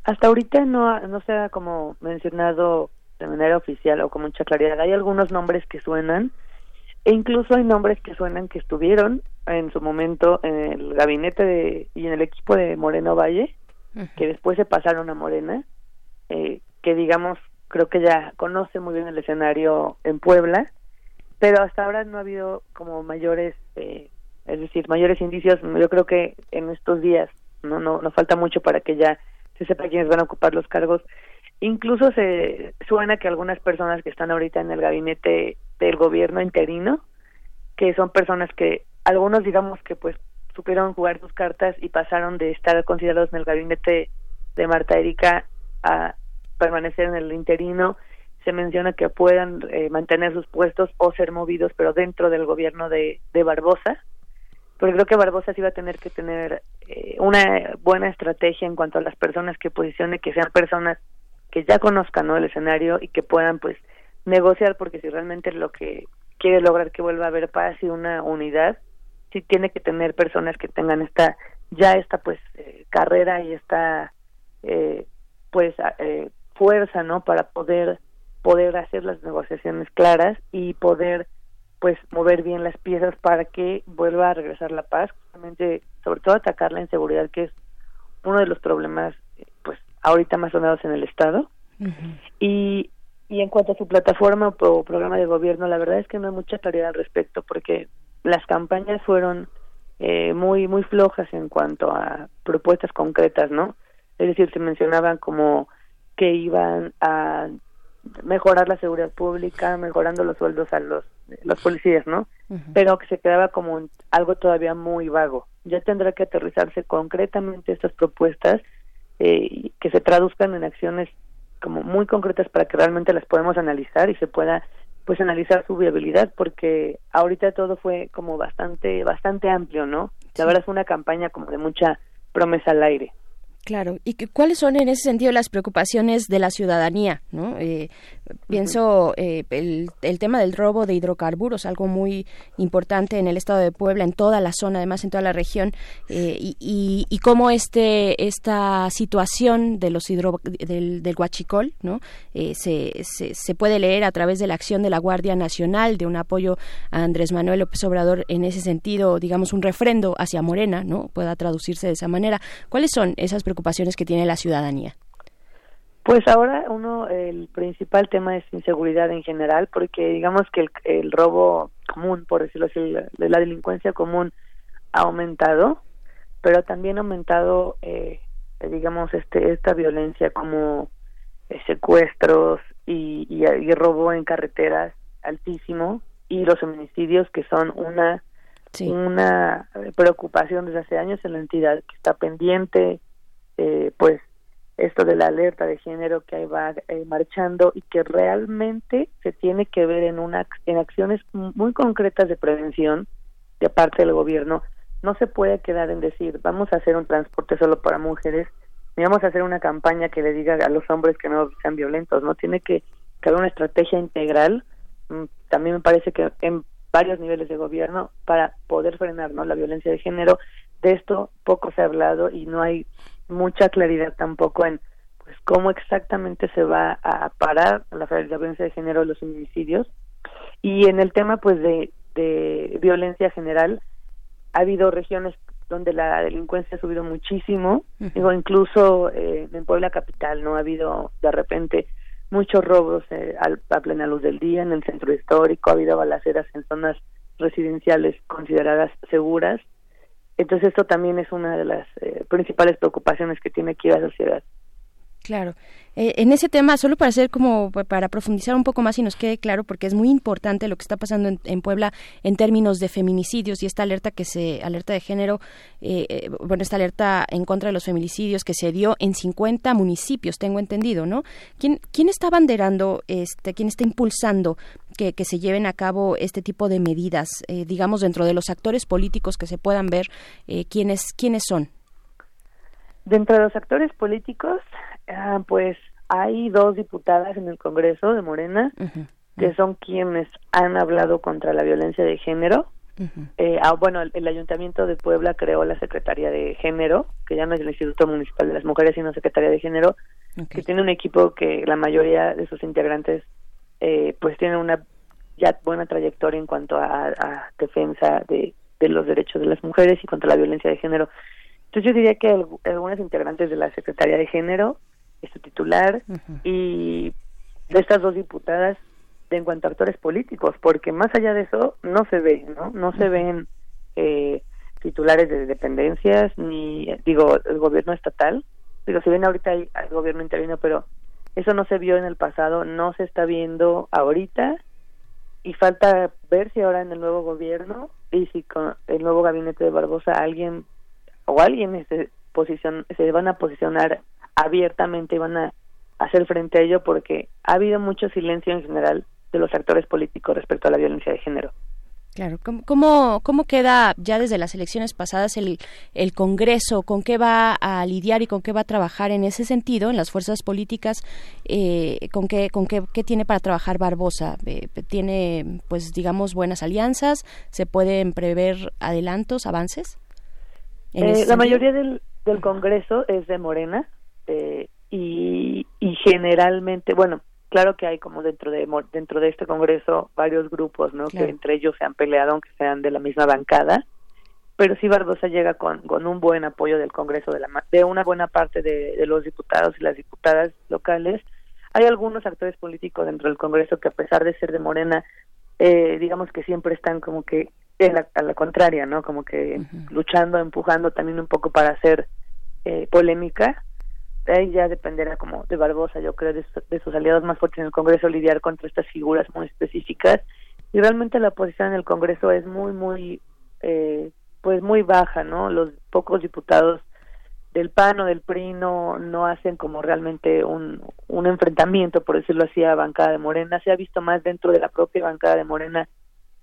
Hasta ahorita no, no se ha como mencionado de manera oficial o con mucha claridad. Hay algunos nombres que suenan e incluso hay nombres que suenan que estuvieron en su momento en el gabinete de, y en el equipo de Moreno Valle, que después se pasaron a Morena, eh, que digamos creo que ya conoce muy bien el escenario en Puebla, pero hasta ahora no ha habido como mayores, eh, es decir, mayores indicios. Yo creo que en estos días no no no falta mucho para que ya se sepa quiénes van a ocupar los cargos. Incluso se suena que algunas personas que están ahorita en el gabinete del gobierno interino, que son personas que algunos digamos que pues supieron jugar sus cartas y pasaron de estar considerados en el gabinete de Marta Erika a permanecer en el interino. Se menciona que puedan eh, mantener sus puestos o ser movidos, pero dentro del gobierno de, Barbosa. Pero creo que Barbosa sí va a tener que tener eh, una buena estrategia en cuanto a las personas que posicione, que sean personas que ya conozcan ¿no? el escenario y que puedan pues negociar, porque si realmente lo que quiere lograr que vuelva a haber paz y una unidad, sí tiene que tener personas que tengan esta ya esta pues eh, carrera y esta eh, pues eh, fuerza no para poder poder hacer las negociaciones claras y poder pues mover bien las piezas para que vuelva a regresar la paz justamente sobre todo atacar la inseguridad que es uno de los problemas ahorita más sonados en el estado y, y en cuanto a su plataforma o pro- programa de gobierno, la verdad es que no hay mucha claridad al respecto porque las campañas fueron eh, muy muy flojas en cuanto a propuestas concretas, ¿no? Es decir, se mencionaban como que iban a mejorar la seguridad pública, mejorando los sueldos a los los policías, ¿no? Pero que se quedaba como un- algo todavía muy vago. Ya tendrá que aterrizarse concretamente estas propuestas eh, que se traduzcan en acciones como muy concretas para que realmente las podamos analizar y se pueda pues analizar su viabilidad porque ahorita todo fue como bastante bastante amplio no la verdad fue una campaña como de mucha promesa al aire Claro, ¿y qué- cuáles son en ese sentido las preocupaciones de la ciudadanía? ¿no? Eh, pienso eh, el, el tema del robo de hidrocarburos, algo muy importante en el estado de Puebla, en toda la zona, además en toda la región, eh, y, y, cómo este, esta situación de los hidro, del, del huachicol ¿no? Eh, se, se, se puede leer a través de la acción de la Guardia Nacional, de un apoyo a Andrés Manuel López Obrador en ese sentido, digamos, un refrendo hacia Morena, ¿no? pueda traducirse de esa manera. ¿Cuáles son esas preocupaciones que tiene la ciudadanía? Pues ahora uno, el principal tema es inseguridad en general, porque digamos que el, el robo común, por decirlo así, la, la delincuencia común ha aumentado, pero también ha aumentado, eh, digamos, este esta violencia como eh, secuestros y, y, y robo en carreteras altísimo y los feminicidios que son una una preocupación desde hace años en la entidad que está pendiente eh, pues esto de la alerta de género que ahí va eh, marchando y que realmente se tiene que ver en una en acciones muy concretas de prevención de parte del gobierno. No se puede quedar en decir vamos a hacer un transporte solo para mujeres ni vamos a hacer una campaña que le diga a los hombres que no sean violentos no tiene que, que haber una estrategia integral Mm, también me parece que en varios niveles de gobierno para poder frenar ¿no? la violencia de género. De esto poco se ha hablado y no hay mucha claridad tampoco en pues cómo exactamente se va a parar la, la violencia de género los feminicidios. Y en el tema pues de, de violencia general ha habido regiones donde la delincuencia ha subido muchísimo. Digo incluso eh, en Puebla capital no ha habido de repente muchos robos eh, al- a plena luz del día en el centro histórico, ha habido balaceras en zonas residenciales consideradas seguras. Entonces esto también es una de las eh, principales preocupaciones que tiene aquí la sociedad. Claro. Eh, en ese tema, solo para hacer como pa- para profundizar un poco más y nos quede claro, porque es muy importante lo que está pasando en, en Puebla en términos de feminicidios y esta alerta que se alerta de género, eh, eh, bueno, esta alerta en contra de los feminicidios que se dio en 50 municipios, tengo entendido, ¿no? ¿Quién, quién está banderando, este, quién está impulsando que, que se lleven a cabo este tipo de medidas, eh, digamos, dentro de los actores políticos que se puedan ver, eh, quiénes, quiénes son? Dentro de los actores políticos, ah, pues hay dos diputadas en el Congreso de Morena que son quienes han hablado contra la violencia de género. Eh, ah, bueno, el, el Ayuntamiento de Puebla creó la Secretaría de Género, que ya no es el Instituto Municipal de las Mujeres, sino Secretaría de Género, que tiene un equipo que la mayoría de sus integrantes eh, pues tienen una ya buena trayectoria en cuanto a, a defensa de, de los derechos de las mujeres y contra la violencia de género. Entonces yo diría que algu- algunas integrantes de la Secretaría de Género, es su titular, y de estas dos diputadas en cuanto a actores políticos, porque más allá de eso no se ve, ¿no? No se ven eh, titulares de dependencias ni, eh, digo, el gobierno estatal. Digo, si bien ahorita hay, hay gobierno interino, pero eso no se vio en el pasado, no se está viendo ahorita y falta ver si ahora en el nuevo gobierno y si con el nuevo gabinete de Barbosa alguien o alguien se, posicion, se van a posicionar abiertamente van a hacer frente a ello porque ha habido mucho silencio en general de los actores políticos respecto a la violencia de género. Claro, ¿cómo, cómo, queda ya desde las elecciones pasadas el, el Congreso? ¿Con qué va a lidiar y con qué va a trabajar en ese sentido, en las fuerzas políticas? Eh, ¿Con, qué, con qué, qué tiene para trabajar Barbosa? Eh, ¿Tiene, pues, digamos, buenas alianzas? ¿Se pueden prever adelantos, avances? Eh, la mayoría del, del Congreso es de Morena eh, y, y generalmente, bueno, claro que hay como dentro de dentro de este Congreso varios grupos, ¿no? Claro. Que entre ellos se han peleado aunque sean de la misma bancada, pero sí Barbosa llega con, con un buen apoyo del Congreso de la de una buena parte de, de los diputados y las diputadas locales. Hay algunos actores políticos dentro del Congreso que a pesar de ser de Morena, eh, digamos que siempre están como que en la- a la contraria, ¿no? Como que luchando, empujando también un poco para hacer eh, polémica. Ahí ya dependerá como de Barbosa, yo creo, de, sus- de sus aliados más fuertes en el Congreso lidiar contra estas figuras muy específicas. Y realmente la posición en el Congreso es muy, muy, eh, pues muy baja, ¿no? Los pocos diputados del PAN o del PRI no, no hacen como realmente un, un enfrentamiento, por decirlo así, a bancada de Morena. Se ha visto más dentro de la propia bancada de Morena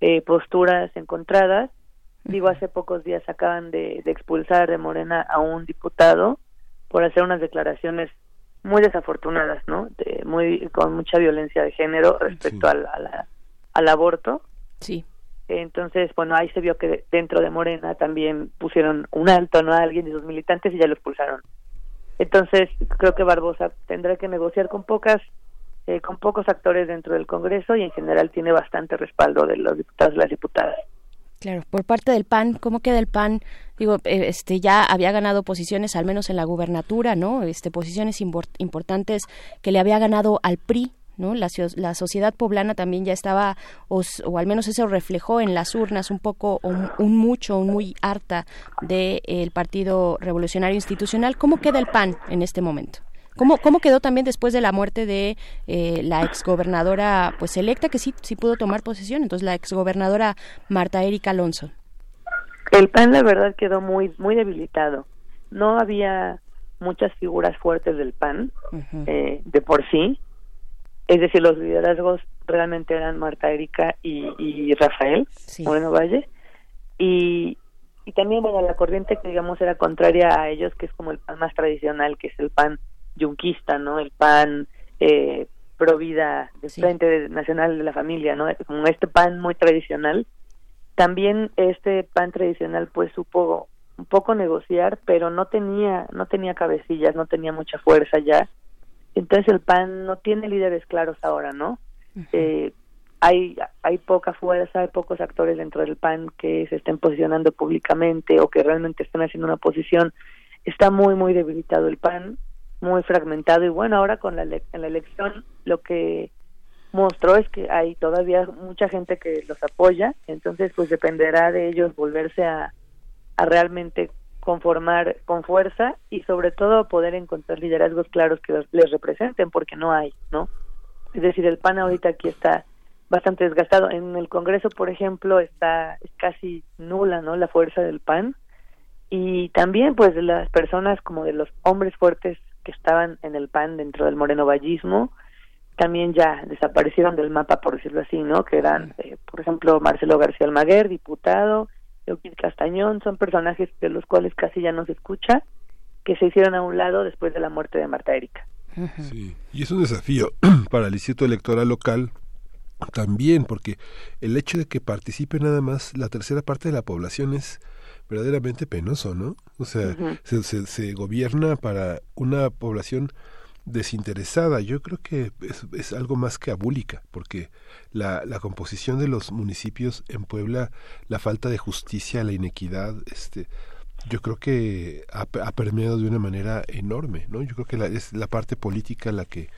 eh, posturas encontradas. Digo, hace pocos días acaban de, de expulsar de Morena a un diputado por hacer unas declaraciones muy desafortunadas, ¿no? De, muy con mucha violencia de género respecto al, a la- al aborto. Sí. Entonces, bueno, ahí se vio que dentro de Morena también pusieron un alto ¿no? a alguien de sus militantes y ya lo expulsaron. Entonces, creo que Barbosa tendrá que negociar con pocas eh, con pocos actores dentro del Congreso y en general tiene bastante respaldo de los diputados y las diputadas. Claro, por parte del PAN, ¿cómo queda el PAN? Digo, eh, este ya había ganado posiciones, al menos en la gubernatura, ¿no? Este posiciones import- importantes que le había ganado al PRI, ¿no? La, la sociedad poblana también ya estaba, o, al menos eso reflejó en las urnas un poco, un, un mucho, un muy harta del Partido Revolucionario Institucional. ¿Cómo queda el PAN en este momento? ¿Cómo, ¿Cómo quedó también después de la muerte de eh, la exgobernadora pues electa que sí, sí pudo tomar posesión? Entonces la exgobernadora Marta Erika Alonso. El PAN, la verdad, quedó muy, muy debilitado. No había muchas figuras fuertes del PAN eh, de por sí. Es decir, los liderazgos realmente eran Marta Erika y, y Rafael Moreno Valle. Y, y también, bueno, la corriente que digamos era contraria a ellos, que es como el PAN más tradicional, que es el PAN yunquista, ¿no? El PAN eh, pro vida Frente Nacional de la Familia, ¿no? Como este PAN muy tradicional. También este PAN tradicional pues supo un poco negociar, pero no tenía no tenía cabecillas, no tenía mucha fuerza ya. Entonces el PAN no tiene líderes claros ahora, ¿no? Eh, hay hay poca fuerza, hay pocos actores dentro del PAN que se estén posicionando públicamente o que realmente estén haciendo una posición. Está muy muy debilitado el PAN muy fragmentado y bueno, ahora con la, en la elección lo que mostró es que hay todavía mucha gente que los apoya, entonces pues dependerá de ellos volverse a, a realmente conformar con fuerza y sobre todo poder encontrar liderazgos claros que los- les representen porque no hay, ¿no? Es decir, el PAN ahorita aquí está bastante desgastado. En el Congreso, por ejemplo, está es casi nula, ¿no? La fuerza del PAN y también pues las personas como de los hombres fuertes que estaban en el PAN dentro del morenovallismo también ya desaparecieron del mapa por decirlo así no que eran eh, por ejemplo Marcelo García Almaguer diputado Euclid Castañón son personajes de los cuales casi ya no se escucha que se hicieron a un lado después de la muerte de Marta Erika. Sí, y es un desafío para el Instituto Electoral Local también, porque el hecho de que participe nada más la tercera parte de la población es verdaderamente penoso, ¿no? O sea, se, se, se gobierna para una población desinteresada. Yo creo que es, es algo más que abúlica, porque la, la composición de los municipios en Puebla, la falta de justicia, la inequidad, este, yo creo que ha, ha permeado de una manera enorme, ¿no? Yo creo que la, es la parte política la que,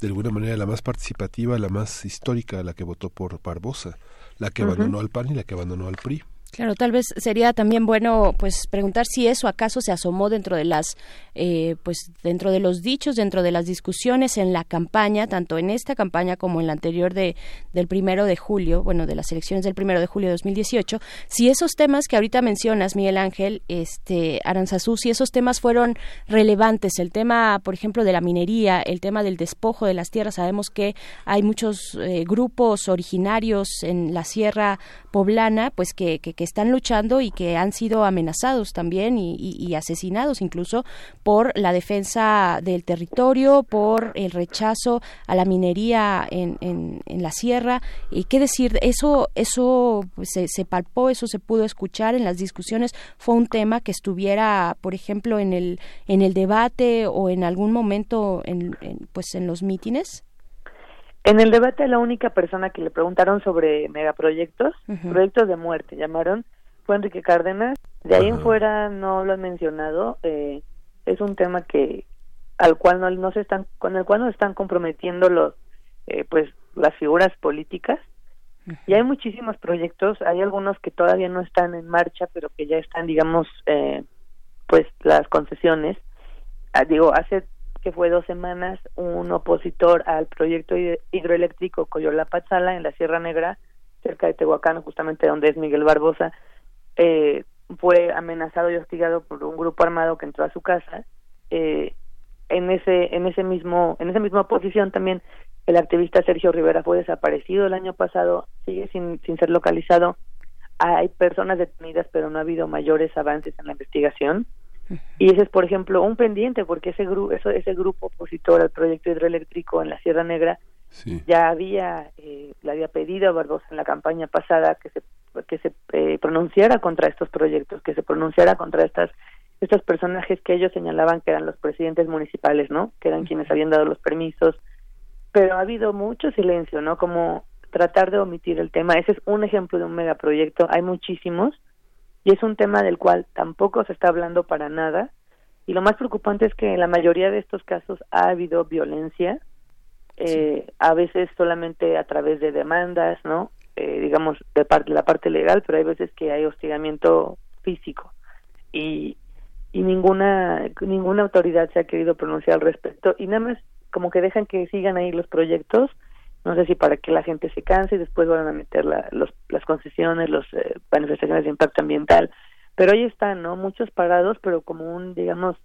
de alguna manera, la más participativa, la más histórica, la que votó por Barbosa, la que abandonó al PAN y la que abandonó al PRI. Claro, tal vez sería también bueno pues preguntar si eso acaso se asomó dentro de las eh, pues dentro de los dichos, dentro de las discusiones en la campaña, tanto en esta campaña como en la anterior de del primero de julio, bueno de las elecciones del primero de julio de 2018, si esos temas que ahorita mencionas Miguel Ángel, este Aranzazú, si esos temas fueron relevantes, el tema por ejemplo de la minería, el tema del despojo de las tierras, sabemos que hay muchos eh, grupos originarios en la sierra poblana, pues que, que, que están luchando y que han sido amenazados también y, asesinados incluso por la defensa del territorio, por el rechazo a la minería en, en, en la sierra. Y qué decir, eso, eso pues, se, se palpó, eso se pudo escuchar en las discusiones, fue un tema que estuviera, por ejemplo, en el, en el debate o en algún momento en, en, pues en los mítines. En el debate la única persona que le preguntaron sobre megaproyectos, Ujú. proyectos de muerte, llamaron, fue Enrique Cárdenas. De ahí en fuera no lo han mencionado. eh, es un tema que al cual no, no se están, con el cual no se están comprometiendo los, eh, pues las figuras políticas. Y hay muchísimos proyectos, hay algunos que todavía no están en marcha, pero que ya están, digamos, eh, pues las concesiones. Ah, digo, hace que fue dos semanas, un opositor al proyecto hid- hidroeléctrico Coyola-Patzala en la Sierra Negra, cerca de Tehuacán, justamente donde es Miguel Barbosa, eh, fue amenazado y hostigado por un grupo armado que entró a su casa. Eh, en ese en ese mismo en esa misma posición también el activista Sergio Rivera fue desaparecido el año pasado, sigue sin sin ser localizado. Hay personas detenidas, pero no ha habido mayores avances en la investigación. Y ese es, por ejemplo, un pendiente, porque ese, gru eso, ese grupo opositor al proyecto hidroeléctrico en la Sierra Negra ya había, eh, le había pedido a Barbosa en la campaña pasada que se, que se eh, pronunciara contra estos proyectos, que se pronunciara contra estas estos personajes que ellos señalaban que eran los presidentes municipales, ¿no? Que eran quienes habían dado los permisos. Pero ha habido mucho silencio, ¿no? Como tratar de omitir el tema. Ese es un ejemplo de un megaproyecto. Hay muchísimos y es un tema del cual tampoco se está hablando para nada. Y lo más preocupante es que en la mayoría de estos casos ha habido violencia, eh, a veces solamente a través de demandas, ¿no? Eh, digamos, de parte, la parte legal, pero hay veces que hay hostigamiento físico. Y, y ninguna, ninguna autoridad se ha querido pronunciar al respecto. Y nada más como que dejan que sigan ahí los proyectos, no sé si para que la gente se canse y después van a meter la, los, las concesiones, las eh, manifestaciones de impacto ambiental. Pero ahí están, ¿no? Muchos parados, pero como un, digamos,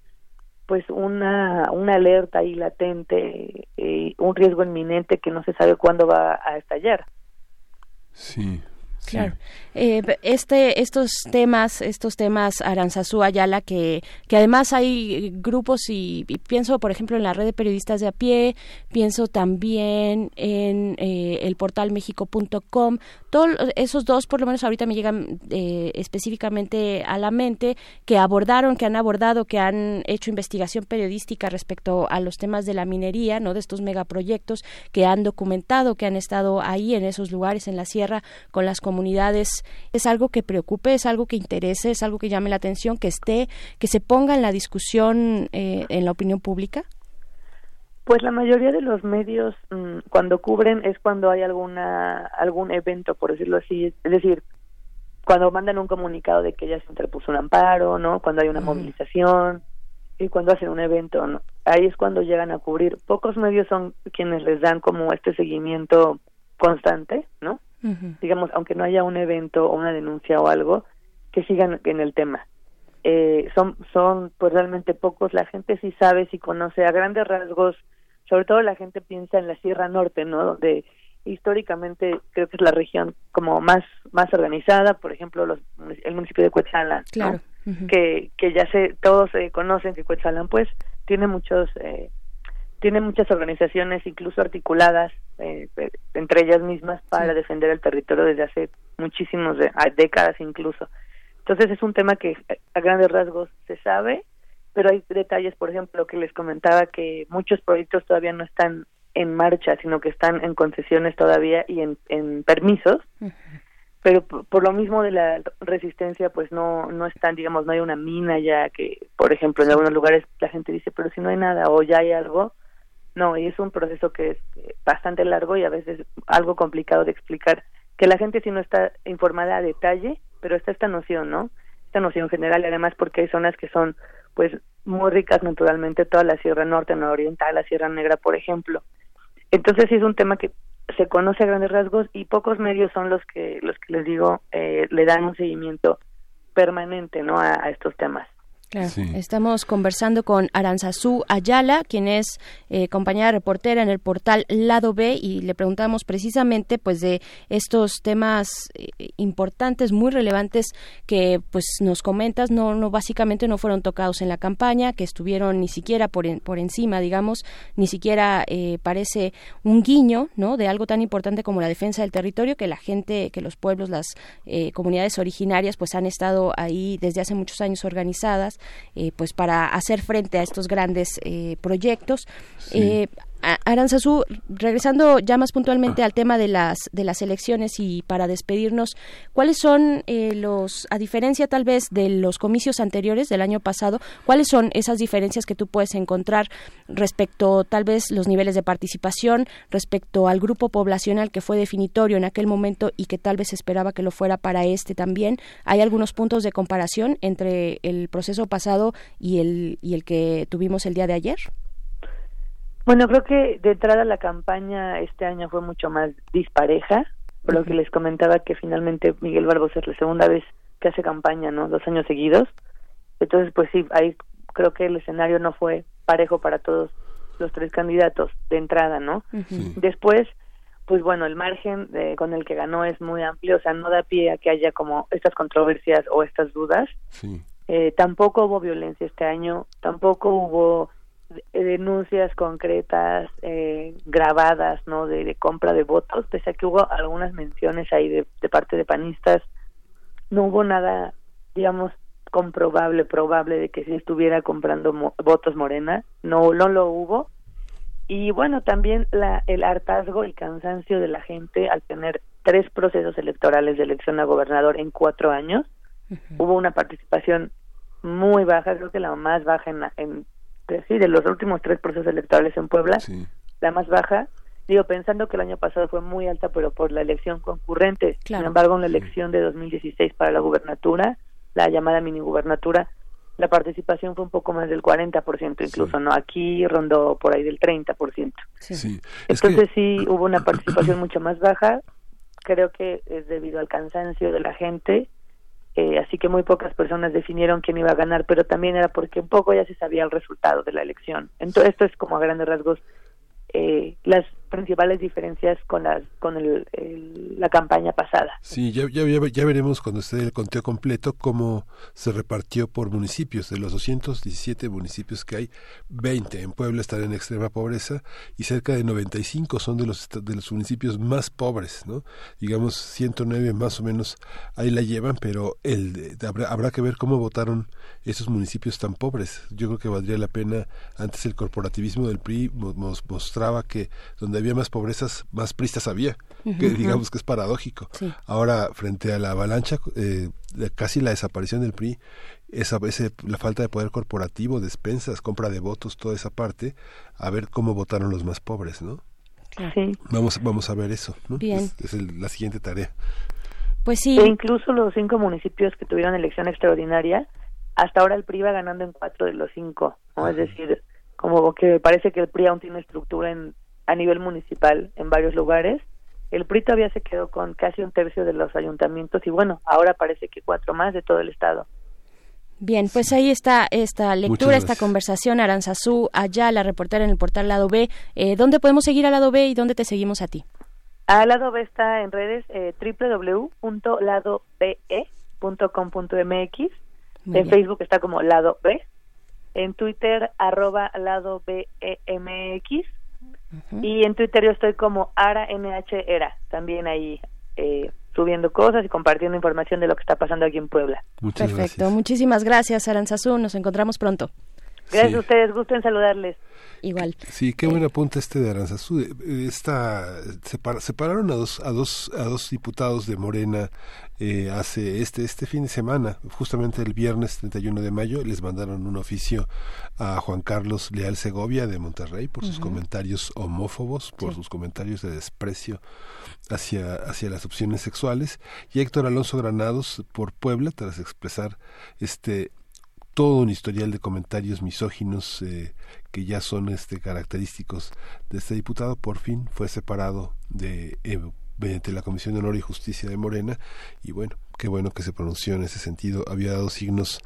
pues una, una alerta ahí latente, eh, un riesgo inminente que no se sabe cuándo va a estallar. Sí. Claro. Eh, este, estos temas, estos temas Aranzazú Ayala, que, que además hay grupos y, y pienso, por ejemplo, en la red de periodistas de a pie, pienso también en eh, el portal mexico.com, todos esos dos, por lo menos ahorita me llegan eh, específicamente a la mente, que abordaron, que han abordado, que han hecho investigación periodística respecto a los temas de la minería, no de estos megaproyectos, que han documentado, que han estado ahí en esos lugares en la sierra con las comunidades es algo que preocupe, es algo que interese, es algo que llame la atención, que esté, que se ponga en la discusión eh, en la opinión pública? Pues la mayoría de los medios mm, cuando cubren es cuando hay alguna algún evento, por decirlo así, es decir, cuando mandan un comunicado de que ya se interpuso un amparo, ¿no? Cuando hay una movilización y cuando hacen un evento, ¿no? Ahí es cuando llegan a cubrir. Pocos medios son quienes les dan como este seguimiento constante, ¿no? Digamos, aunque no haya un evento o una denuncia o algo, que sigan en el tema. Eh, son, son pues realmente pocos. La gente sí sabe, sí conoce a grandes rasgos. Sobre todo la gente piensa en la Sierra Norte, ¿no? Donde históricamente creo que es la región como más más organizada, por ejemplo, los, el municipio de Cuetzalan, ¿no? Claro. que que ya se todos eh, conocen que Cuetzalan pues tiene muchos eh, tiene muchas organizaciones incluso articuladas eh, entre ellas mismas para defender el territorio desde hace muchísimos de- décadas incluso. Entonces es un tema que eh, a grandes rasgos se sabe pero hay detalles por ejemplo que les comentaba que muchos proyectos todavía no están en marcha sino que están en concesiones todavía y en, en permisos. Pero por, por lo mismo de la resistencia pues no no están digamos no hay una mina ya que por ejemplo en algunos lugares la gente dice pero si no hay nada o ya hay algo no y es un proceso que es bastante largo y a veces algo complicado de explicar que la gente si no está informada a detalle pero está esta noción no esta noción general y además porque hay zonas que son pues muy ricas naturalmente toda la Sierra Norte nororiental la Sierra Negra por ejemplo. Entonces sí es un tema que se conoce a grandes rasgos y pocos medios son los que los que les digo eh, le dan un seguimiento permanente no a, a estos temas Claro. Estamos conversando con Aranzazú Ayala, quien es eh, compañera reportera en el portal Lado B y le preguntamos precisamente pues de estos temas eh, importantes, muy relevantes que pues nos comentas, no no básicamente no fueron tocados en la campaña, que estuvieron ni siquiera por en- por encima, digamos, ni siquiera eh, parece un guiño, ¿no? de algo tan importante como la defensa del territorio que la gente, que los pueblos, las eh, comunidades originarias pues han estado ahí desde hace muchos años organizadas eh, pues para hacer frente a estos grandes eh, proyectos. Eh, Aranzazú, regresando ya más puntualmente al tema de las de las elecciones y para despedirnos, ¿cuáles son eh, los, a diferencia tal vez de los comicios anteriores del año pasado, cuáles son esas diferencias que tú puedes encontrar respecto tal vez los niveles de participación, respecto al grupo poblacional que fue definitorio en aquel momento y que tal vez esperaba que lo fuera para este también? ¿Hay algunos puntos de comparación entre el proceso pasado y el y el que tuvimos el día de ayer? Bueno, creo que de entrada la campaña este año fue mucho más dispareja, por lo que les comentaba que finalmente Miguel Barbos es la segunda vez que hace campaña, ¿no? Dos años seguidos. Entonces, pues sí, ahí creo que el escenario no fue parejo para todos los tres candidatos de entrada, ¿no? Después, pues bueno, el margen de- con el que ganó es muy amplio, o sea, no da pie a que haya como estas controversias o estas dudas. Eh, tampoco hubo violencia este año, tampoco hubo denuncias concretas eh, grabadas, ¿no? De, de compra de votos, pese a que hubo algunas menciones ahí de, de parte de panistas, no hubo nada, digamos, comprobable, probable de que se estuviera comprando mo- votos Morena, no, no lo hubo. Y bueno, también la, el hartazgo, el cansancio de la gente al tener tres procesos electorales de elección a gobernador en cuatro años, hubo una participación muy baja, creo que la más baja en, en de- sí, de los últimos tres procesos electorales en Puebla, la más baja. Digo, pensando que el año pasado fue muy alta, pero por la elección concurrente. Sin embargo, en la elección de 2016 para la gubernatura, la llamada mini gubernatura, la participación fue un poco más del 40%, incluso, ¿no? Aquí rondó por ahí del 30%. Sí. Es que- Entonces sí hubo una participación mucho más baja. Creo que es debido al cansancio de la gente. Eh, así que muy pocas personas definieron quién iba a ganar, pero también era porque un poco ya se sabía el resultado de la elección. Entonces esto es como a grandes rasgos eh, las principales diferencias con las con el- la campaña pasada. Sí, ya, ya, ya, veremos cuando esté el conteo completo cómo se repartió por municipios. De los 217 municipios que hay, 20 en Puebla están en extrema pobreza y cerca de 95 son de los, de los municipios más pobres, ¿no? Digamos 109 más o menos ahí la llevan, pero el, habrá, habrá que ver cómo votaron esos municipios tan pobres. Yo creo que valdría la pena, antes el corporativismo del PRI mo- mos- mostraba que donde donde había más pobrezas, más pristas había, que digamos que es paradójico. Sí. Ahora, frente a la avalancha, eh, casi la desaparición del PRI, esa, ese, la falta de poder corporativo, despensas, compra de votos, toda esa parte, a ver cómo votaron los más pobres, ¿no? Sí. Vamos, vamos a ver eso, ¿no? Bien. Es, es el- la siguiente tarea. Pues sí. E incluso los cinco municipios que tuvieron elección extraordinaria, hasta ahora el PRI va ganando en cuatro de los cinco. ¿no? Es decir, como que parece que el PRI aún tiene estructura en, a nivel municipal en varios lugares. El PRI todavía se quedó con casi un tercio de los ayuntamientos y bueno, ahora parece que cuatro más de todo el estado. Bien, pues ahí está esta lectura, esta conversación. Aranzazú, allá, la reportera en el portal Lado B. Eh, ¿Dónde podemos seguir a Lado B y dónde te seguimos a ti? Al lado B está en redes eh, www.ladobe.com.mx. En bien. Facebook está como Lado B. En Twitter, arroba Lado BEMX. Y en Twitter yo estoy como Ara NH Era. También ahí eh, subiendo cosas y compartiendo información de lo que está pasando aquí en Puebla. Perfecto. Muchísimas gracias, Aranzazú. Nos encontramos pronto. Gracias Sí. a ustedes, gusto en saludarles. Igual. Sí, qué buen apunte este de Aranzazú. Eh, Esta, separa- separaron a dos, a dos, a dos diputados de Morena eh, hace este, este fin de semana, justamente el viernes 31 de mayo, les mandaron un oficio a Juan Carlos Leal Segovia de Monterrey por sus comentarios homófobos, por Sí. sus comentarios de desprecio hacia, hacia las opciones sexuales, y Héctor Alonso Granados por Puebla, tras expresar este todo un historial de comentarios misóginos eh, que ya son este característicos de este diputado por fin fue separado de eh, mediante la Comisión de Honor y Justicia de Morena y bueno qué bueno que se pronunció en ese sentido había dado signos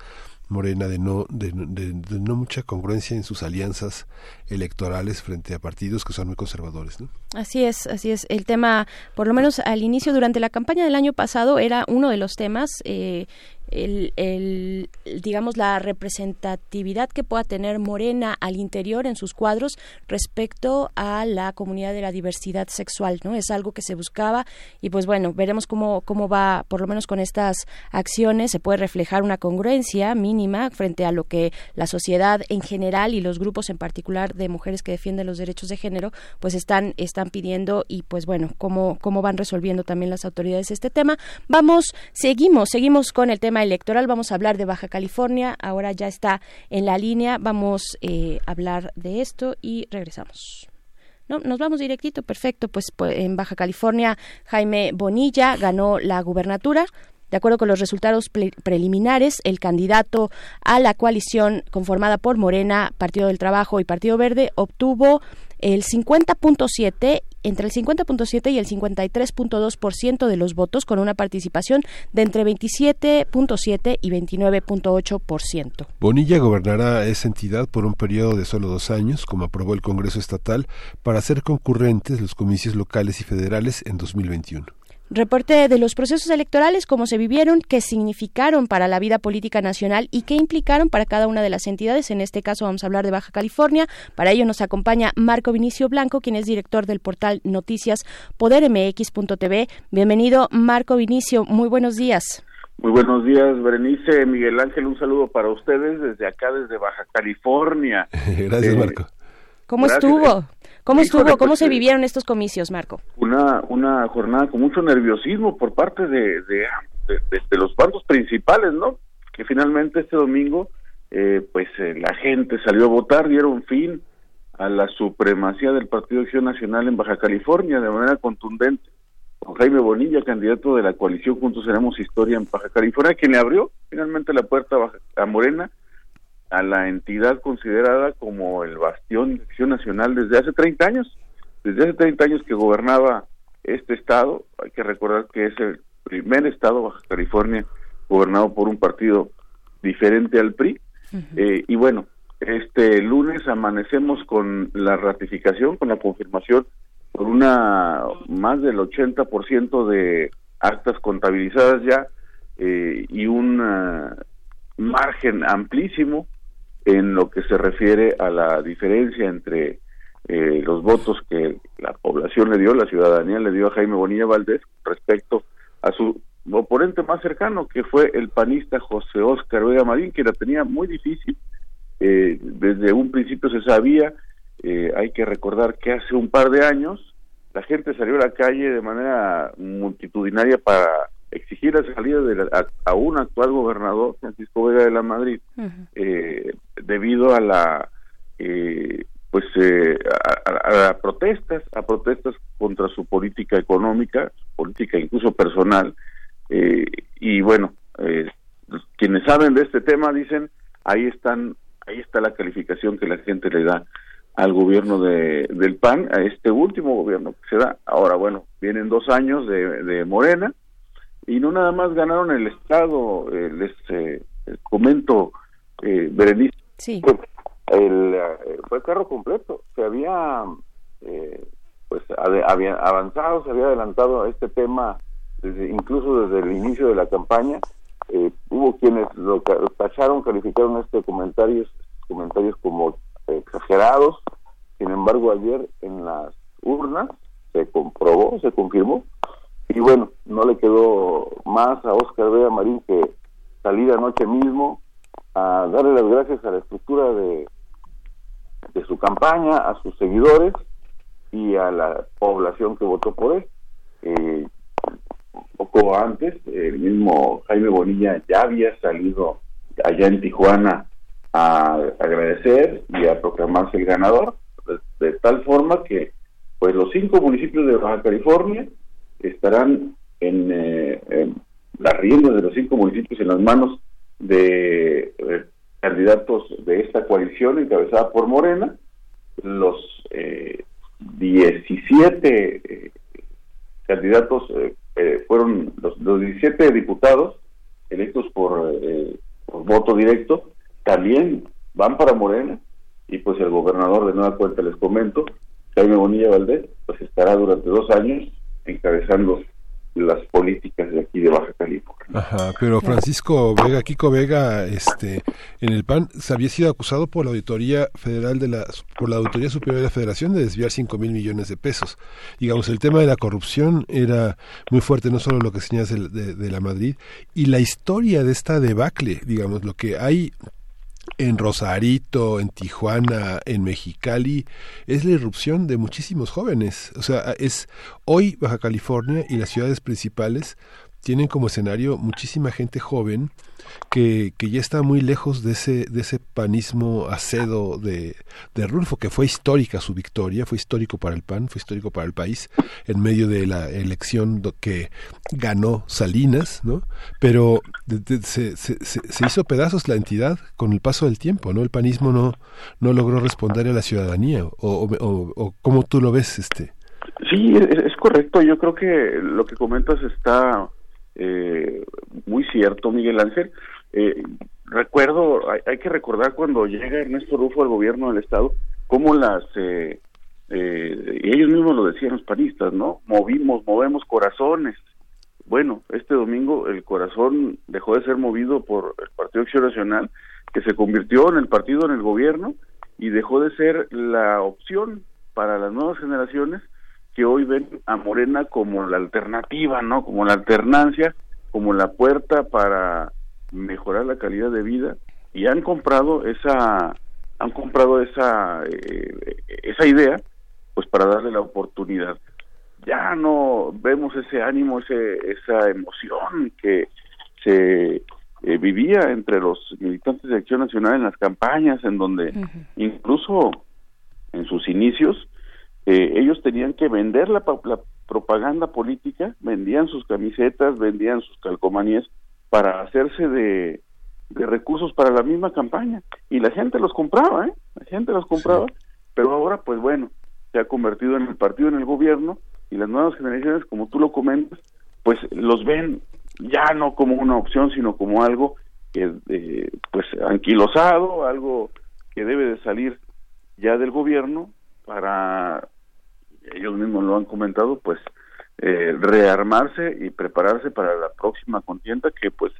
Morena de no de, de- de no mucha congruencia en sus alianzas electorales frente a partidos que son muy conservadores ¿no? Así es, así es. El tema, por lo menos al inicio, durante la campaña del año pasado, era uno de los temas. eh, el, digamos la representatividad que pueda tener Morena al interior en sus cuadros respecto a la comunidad de la diversidad sexual no es algo que se buscaba y pues bueno veremos cómo cómo va por lo menos con estas acciones se puede reflejar una congruencia mínima frente a lo que la sociedad en general y los grupos en particular de mujeres que defienden los derechos de género pues están están pidiendo y pues bueno cómo cómo van resolviendo también las autoridades este tema. Vamos seguimos seguimos con el tema electoral vamos a hablar de Baja California ahora ya está en la línea vamos eh, a hablar de esto y regresamos no, nos vamos directito, perfecto. Pues, pues, en Baja California, Jaime Bonilla ganó la gubernatura. De acuerdo con los resultados preliminares, el candidato a la coalición conformada por Morena, Partido del Trabajo y Partido Verde obtuvo el 50.7 entre el 50.7 y el 53.2% de los votos con una participación de entre 27.7 y 29.8%. Bonilla gobernará esa entidad por un periodo de solo dos años, como aprobó el Congreso Estatal, para hacer concurrentes los comicios locales y federales en 2021. Reporte de los procesos electorales, cómo se vivieron, qué significaron para la vida política nacional y qué implicaron para cada una de las entidades. En este caso vamos a hablar de Baja California. Para ello nos acompaña Marco Vinicio Blanco, quien es director del portal noticias podermx.tv. Bienvenido, Marco Vinicio. Muy buenos días. Muy buenos días, Berenice, Miguel Ángel, un saludo para ustedes desde acá, desde Baja California. Gracias, Eh, Marco. ¿Cómo Gracias. estuvo? ¿Cómo Híjole, estuvo? ¿Cómo se vivieron estos comicios, Marco? Una, una jornada con mucho nerviosismo por parte de, de, de- de- de los bandos principales, ¿no? Que finalmente este domingo, eh, pues eh, la gente salió a votar, dieron fin a la supremacía del Partido de Acción Nacional en Baja California de manera contundente. Con Jaime Bonilla, candidato de la coalición Juntos Haremos Historia en Baja California, quien le abrió finalmente la puerta a, Baja- a Morena a la entidad considerada como el bastión de acción nacional desde hace 30 años. Desde hace 30 años que gobernaba este estado, hay que recordar que es el primer estado, Baja California, gobernado por un partido diferente al PRI. Eh, y bueno, este lunes amanecemos con la ratificación, con la confirmación por una más del 80% de actas contabilizadas ya eh, y un ah, margen amplísimo en lo que se refiere a la diferencia entre eh, los votos que la población le dio, la ciudadanía le dio a Jaime Bonilla Valdés respecto a su oponente más cercano, que fue el panista José Óscar Vega Marín, que la tenía muy difícil. Eh, desde un principio se sabía eh, hay que recordar que hace un par de años la gente salió a la calle de manera multitudinaria para exigir la salida de la- a, a un actual gobernador, Francisco Vega de la Madrid, eh, debido a la eh, pues eh, a, a- protestas, a protestas contra su política económica, política incluso personal, eh, y bueno, eh, quienes saben de este tema dicen ahí están, ahí está la calificación que la gente le da al gobierno de, del PAN, a este último gobierno que se da. Ahora, bueno, vienen dos años de, de Morena y no nada más ganaron el Estado, eh, les eh, comento, eh, Berenice, Sí. el, eh, fue carro completo, se había eh, pues había avanzado, se había adelantado este tema desde, incluso desde el inicio de la campaña. Eh, hubo quienes lo tacharon, calificaron este comentarios comentarios como exagerados. Sin embargo, ayer en las urnas se comprobó, se confirmó. Y bueno, no le quedó más a Oscar Vega Marín que salir anoche mismo a darle las gracias a la estructura de, de su campaña, a sus seguidores y a la población que votó por él. Eh, poco antes, el mismo Jaime Bonilla ya había salido allá en Tijuana a agradecer y a proclamarse el ganador, de, de tal forma que pues los cinco municipios de Baja California estarán en, eh, en las riendas de los cinco municipios en las manos de eh, candidatos de esta coalición encabezada por Morena, los eh, 17 eh, candidatos eh, eh, fueron los, los 17 diputados electos por, por voto directo, también van para Morena y pues el gobernador de nueva cuenta les comento, Jaime Bonilla Valdés, pues estará durante dos años encabezando las políticas de aquí de Baja California. Ajá, pero Francisco Vega, Kiko Vega, este, en el PAN se había sido acusado por la Auditoría Federal de la, por la Auditoría Superior de la Federación de desviar cinco mil millones de pesos. Digamos, el tema de la corrupción era muy fuerte, no solo lo que señalas de, de, de la Madrid, y la historia de esta debacle, digamos, lo que hay en Rosarito, en Tijuana, en Mexicali, es la irrupción de muchísimos jóvenes. O sea, es hoy Baja California y las ciudades principales tienen como escenario muchísima gente joven que, que ya está muy lejos de ese, de ese panismo acedo de, de Rulfo, que fue histórica su victoria, fue histórico para el PAN, fue histórico para el país, en medio de la elección que ganó Salinas, ¿no? Pero de- se, se, se- hizo pedazos la entidad con el paso del tiempo, ¿no? El panismo no, no logró responder a la ciudadanía, o, o, o, o ¿cómo tú lo ves, este? Sí, es correcto. Yo creo que lo que comentas está eh, muy cierto, Miguel Ángel. Eh, recuerdo, hay, que recordar cuando llega Ernesto Rufo al gobierno del Estado, cómo las, eh, eh, y ellos mismos lo decían los panistas, ¿no? Movimos, movemos corazones. Bueno, este domingo el corazón dejó de ser movido por el Partido Acción Nacional, que se convirtió en el partido en el gobierno y dejó de ser la opción para las nuevas generaciones que hoy ven a Morena como la alternativa, ¿no? Como la alternancia, como la puerta para mejorar la calidad de vida. Y han comprado esa han comprado esa eh, esa idea pues para darle la oportunidad. Ya no vemos ese ánimo ese esa emoción que se eh, vivía entre los militantes de Acción Nacional en las campañas en donde incluso en sus inicios eh, ellos tenían que vender la, la propaganda política, vendían sus camisetas, vendían sus calcomanías para hacerse de, de recursos para la misma campaña. Y la gente los compraba, ¿eh? La gente los compraba, pero ahora, pues bueno, se ha convertido en el partido, en el gobierno, y las nuevas generaciones, como tú lo comentas, pues los ven ya no como una opción, sino como algo que, eh, pues, anquilosado, algo que debe de salir ya del gobierno para ellos mismos lo han comentado pues eh, rearmarse y prepararse para la próxima contienda que pues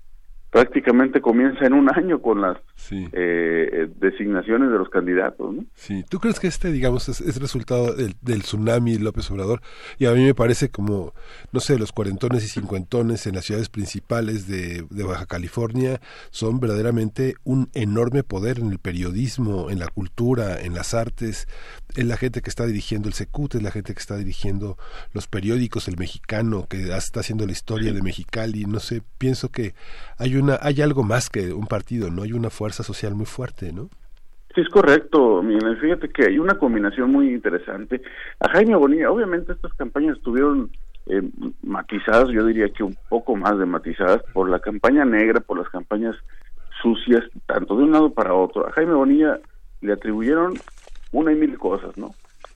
prácticamente comienza en un año con las eh, designaciones de los candidatos. ¿no? Sí, ¿tú crees que este, digamos, es, es resultado del, del, tsunami López Obrador? Y a mí me parece como, no sé, los cuarentones y cincuentones en las ciudades principales de, de Baja California son verdaderamente un enorme poder en el periodismo, en la cultura, en las artes. Es la gente que está dirigiendo el Secut, es la gente que está dirigiendo los periódicos, el mexicano, que está haciendo la historia de Mexicali. No sé, pienso que hay una, hay algo más que un partido, ¿no? Hay una fuerza social muy fuerte, ¿no? Sí, es correcto, Miguel. Fíjate que hay una combinación muy interesante. A Jaime Bonilla, obviamente estas campañas estuvieron eh, matizadas, yo diría que un poco más de matizadas por la campaña negra, por las campañas sucias, tanto de un lado para otro. A Jaime Bonilla le atribuyeron una y mil cosas, ¿no?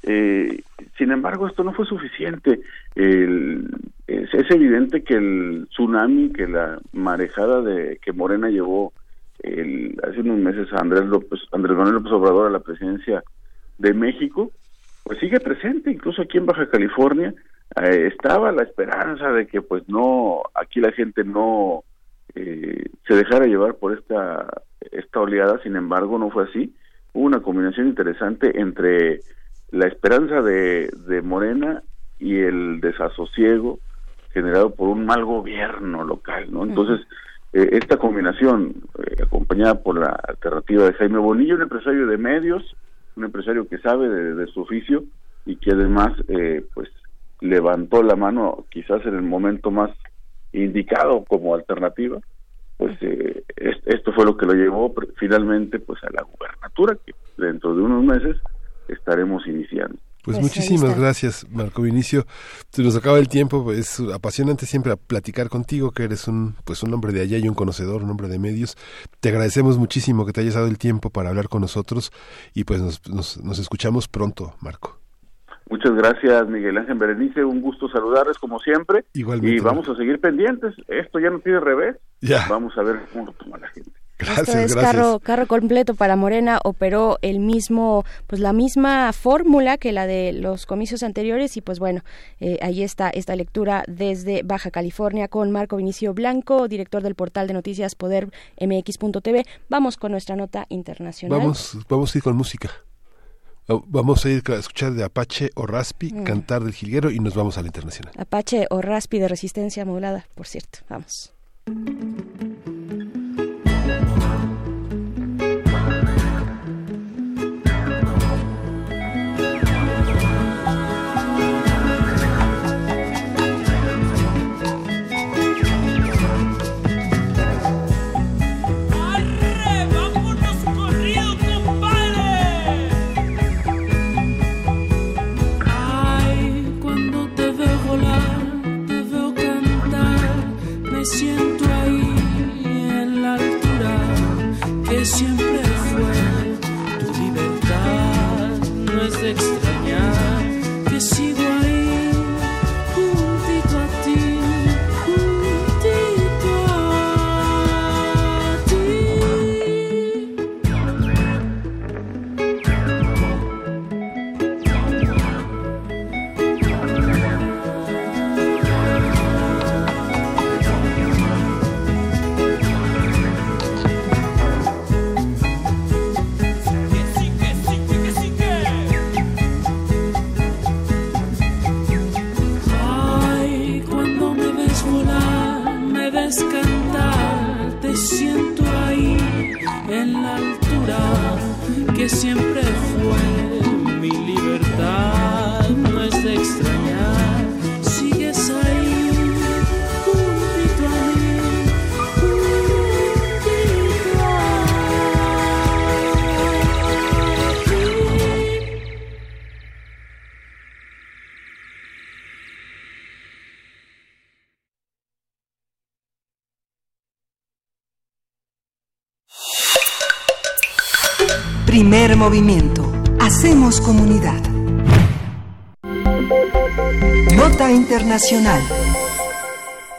Eh, sin embargo, esto no fue suficiente. El, es, evidente que el tsunami, que la marejada de que Morena llevó el, hace unos meses a Andrés López, Andrés Manuel López Obrador a la presidencia de México, pues sigue presente, incluso aquí en Baja California eh, estaba la esperanza de que pues no, aquí la gente no eh, se dejara llevar por esta esta oleada, sin embargo no fue así. Hubo una combinación interesante entre la esperanza de, de Morena y el desasosiego generado por un mal gobierno local, ¿no? Entonces, eh, esta combinación, eh, acompañada por la alternativa de Jaime Bonilla, un empresario de medios, un empresario que sabe de, de su oficio y que además, eh, pues, levantó la mano quizás en el momento más indicado como alternativa, pues eh, esto fue lo que lo llevó finalmente pues a la gubernatura que dentro de unos meses estaremos iniciando. Pues, pues muchísimas gracias, Marco Vinicio. Se nos acaba el tiempo, es apasionante siempre platicar contigo, que eres un pues un hombre de allá y un conocedor, un hombre de medios. Te agradecemos muchísimo que te hayas dado el tiempo para hablar con nosotros y pues nos, nos, nos escuchamos pronto, Marco. Muchas gracias, Miguel Ángel Berenice. Un gusto saludarles como siempre. Igualmente. Y vamos a seguir pendientes. Esto ya no tiene revés. Ya. Vamos a ver cómo lo toma la gente. Gracias, Esto es gracias. carro, carro completo para Morena operó el mismo, pues la misma fórmula que la de los comicios anteriores y pues bueno, eh, ahí está esta lectura desde Baja California con Marco Vinicio Blanco, director del portal de noticias Poder MX.tv. Vamos con nuestra nota internacional. Vamos, vamos a ir con música. Vamos a ir a escuchar de Apache o Raspi, Mm. cantar del jilguero y nos vamos a la internacional. Apache o Raspi de resistencia modulada, por cierto. Vamos.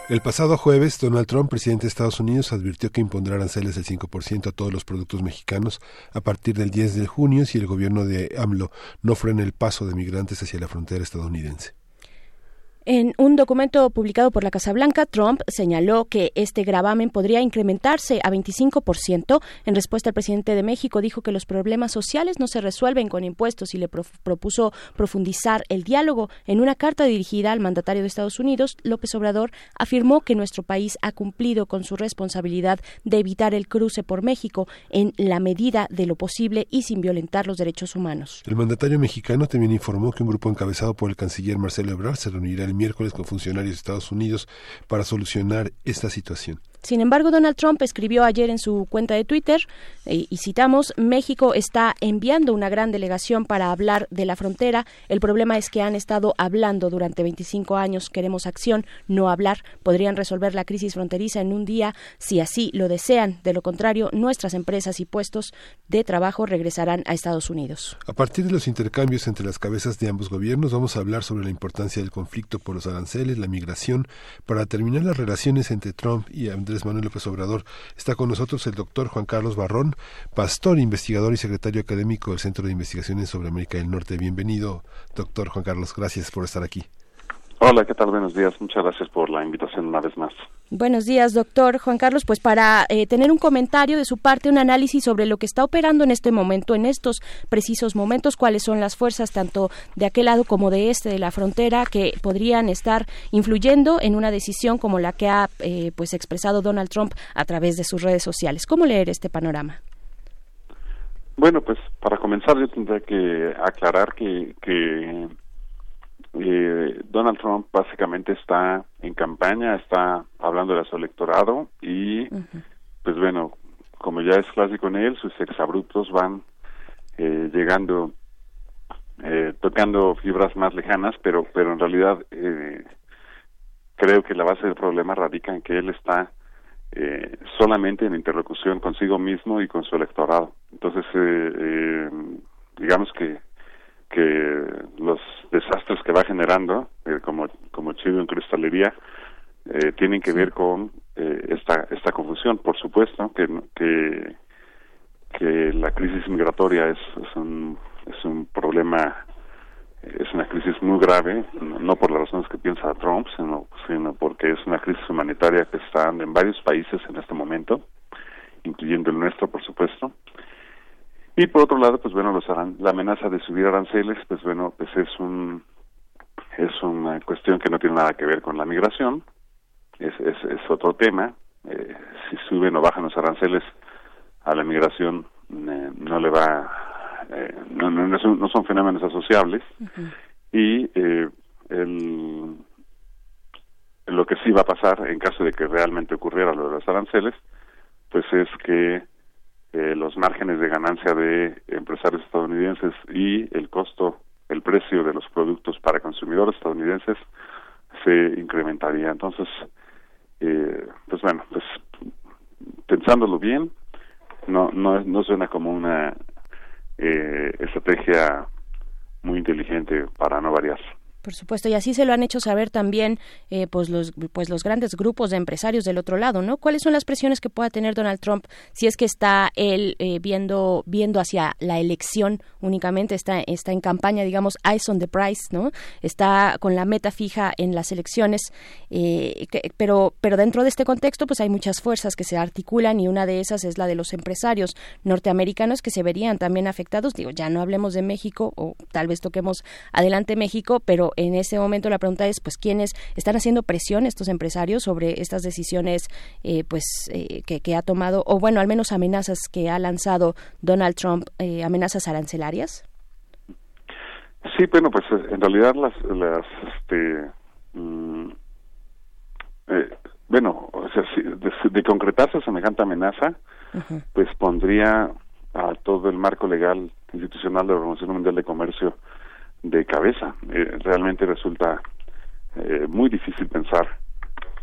El pasado jueves, Donald Trump, presidente de Estados Unidos, advirtió que impondrá aranceles del 5% a todos los productos mexicanos a partir del 10 de junio si el gobierno de AMLO no frena el paso de migrantes hacia la frontera estadounidense. En un documento publicado por la Casa Blanca, Trump señaló que este gravamen podría incrementarse a 25%. En respuesta, el presidente de México dijo que los problemas sociales no se resuelven con impuestos y le pro propuso profundizar el diálogo. En una carta dirigida al mandatario de Estados Unidos, López Obrador afirmó que nuestro país ha cumplido con su responsabilidad de evitar el cruce por México en la medida de lo posible y sin violentar los derechos humanos. El mandatario mexicano también informó que un grupo encabezado por el canciller Marcelo Ebrard se reunirá el miércoles con funcionarios de Estados Unidos para solucionar esta situación. Sin embargo, Donald Trump escribió ayer en su cuenta de Twitter, eh, y citamos, México está enviando una gran delegación para hablar de la frontera. El problema es que han estado hablando durante 25 años. Queremos acción, no hablar. Podrían resolver la crisis fronteriza en un día si así lo desean. De lo contrario, nuestras empresas y puestos de trabajo regresarán a Estados Unidos. A partir de los intercambios entre las cabezas de ambos gobiernos, vamos a hablar sobre la importancia del conflicto por los aranceles, la migración, para terminar las relaciones entre Trump y Andrés Manuel López Obrador. Está con nosotros el doctor Juan Carlos Barrón, pastor, investigador y secretario académico del Centro de Investigaciones sobre América del Norte. Bienvenido, doctor Juan Carlos. Gracias por estar aquí. Hola, ¿qué tal? Buenos días. Muchas gracias por la invitación una vez más. Buenos días, doctor Juan Carlos. Pues para eh, tener un comentario de su parte, un análisis sobre lo que está operando en este momento, en estos precisos momentos, cuáles son las fuerzas tanto de aquel lado como de este de la frontera que podrían estar influyendo en una decisión como la que ha eh, pues expresado Donald Trump a través de sus redes sociales. ¿Cómo leer este panorama? Bueno, pues para comenzar yo tendría que aclarar que, que eh, Donald Trump básicamente está en campaña, está hablando de su electorado y, pues bueno, como ya es clásico en él, sus exabruptos van eh, llegando, eh, tocando fibras más lejanas, pero, pero en realidad eh, creo que la base del problema radica en que él está eh, solamente en interlocución consigo mismo y con su electorado. Entonces, eh, digamos que que los desastres que va generando, eh, como como chido en cristalería, eh, tienen que ver con eh, esta esta confusión, por supuesto, que que que la crisis migratoria es, es un es un problema es una crisis muy grave, no, no por las razones que piensa Trump, sino, sino porque es una crisis humanitaria que está en varios países en este momento, incluyendo el nuestro, por supuesto. Y por otro lado, pues bueno, los aran la amenaza de subir aranceles, pues bueno, pues es un es una cuestión que no tiene nada que ver con la migración, es, es, es otro tema. Eh, si suben o bajan los aranceles a la migración, eh, no le va, eh, no, no, no, son, no son fenómenos asociables. Y eh, el, lo que sí va a pasar en caso de que realmente ocurriera lo de los aranceles, pues es que eh, los márgenes de ganancia de empresarios estadounidenses y el costo, el precio de los productos para consumidores estadounidenses se incrementaría. Entonces, eh, pues bueno, pues pensándolo bien, no no no suena como una eh, estrategia muy inteligente para no variar. Por supuesto, y así se lo han hecho saber también eh, pues los pues los grandes grupos de empresarios del otro lado, ¿no? ¿Cuáles son las presiones que pueda tener Donald Trump si es que está él eh, viendo viendo hacia la elección únicamente está está en campaña, digamos, eyes on the prize, ¿no? Está con la meta fija en las elecciones, eh, que- pero pero dentro de este contexto pues hay muchas fuerzas que se articulan y una de esas es la de los empresarios norteamericanos que se verían también afectados. Digo, ya no hablemos de México o tal vez toquemos adelante México, pero en ese momento la pregunta es, pues, ¿quiénes están haciendo presión estos empresarios sobre estas decisiones, eh, pues, eh, que, que ha tomado, o bueno, al menos amenazas que ha lanzado Donald Trump, eh, amenazas arancelarias? Sí, bueno, pues eh, en realidad las, las este, mm, bueno, o sea, si- de, de concretarse semejante amenaza, pues pondría a todo el marco legal institucional de la Organización Mundial de Comercio de cabeza. Eh, realmente resulta eh, muy difícil pensar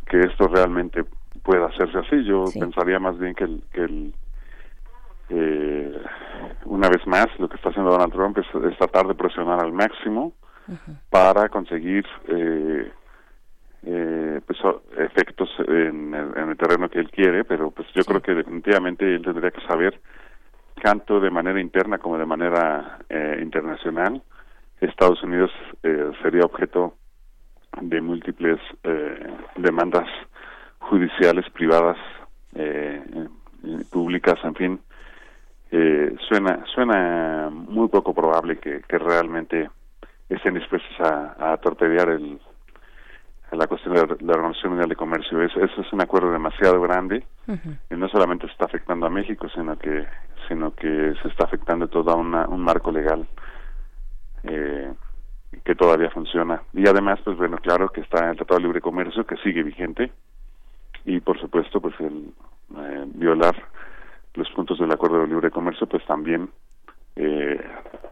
que esto realmente pueda hacerse así. Yo pensaría más bien que el, que el eh, una vez más lo que está haciendo Donald Trump es, es tratar de presionar al máximo para conseguir eh, eh, pues efectos en el, en el terreno que él quiere, pero pues yo creo que definitivamente él tendría que saber tanto de manera interna como de manera eh, internacional Estados Unidos eh, sería objeto de múltiples eh, demandas judiciales privadas eh, eh, públicas en fin eh, suena suena muy poco probable que, que realmente estén dispuestos a, a torpedear el la cuestión de la Organización Mundial de Comercio. Eso, eso es un acuerdo demasiado grande y no solamente está afectando a México, sino que sino que se está afectando todo una, un marco legal eh, que todavía funciona. Y además, pues bueno, claro que está el Tratado de Libre Comercio que sigue vigente y por supuesto, pues el eh, violar los puntos del Acuerdo de Libre Comercio, pues también eh,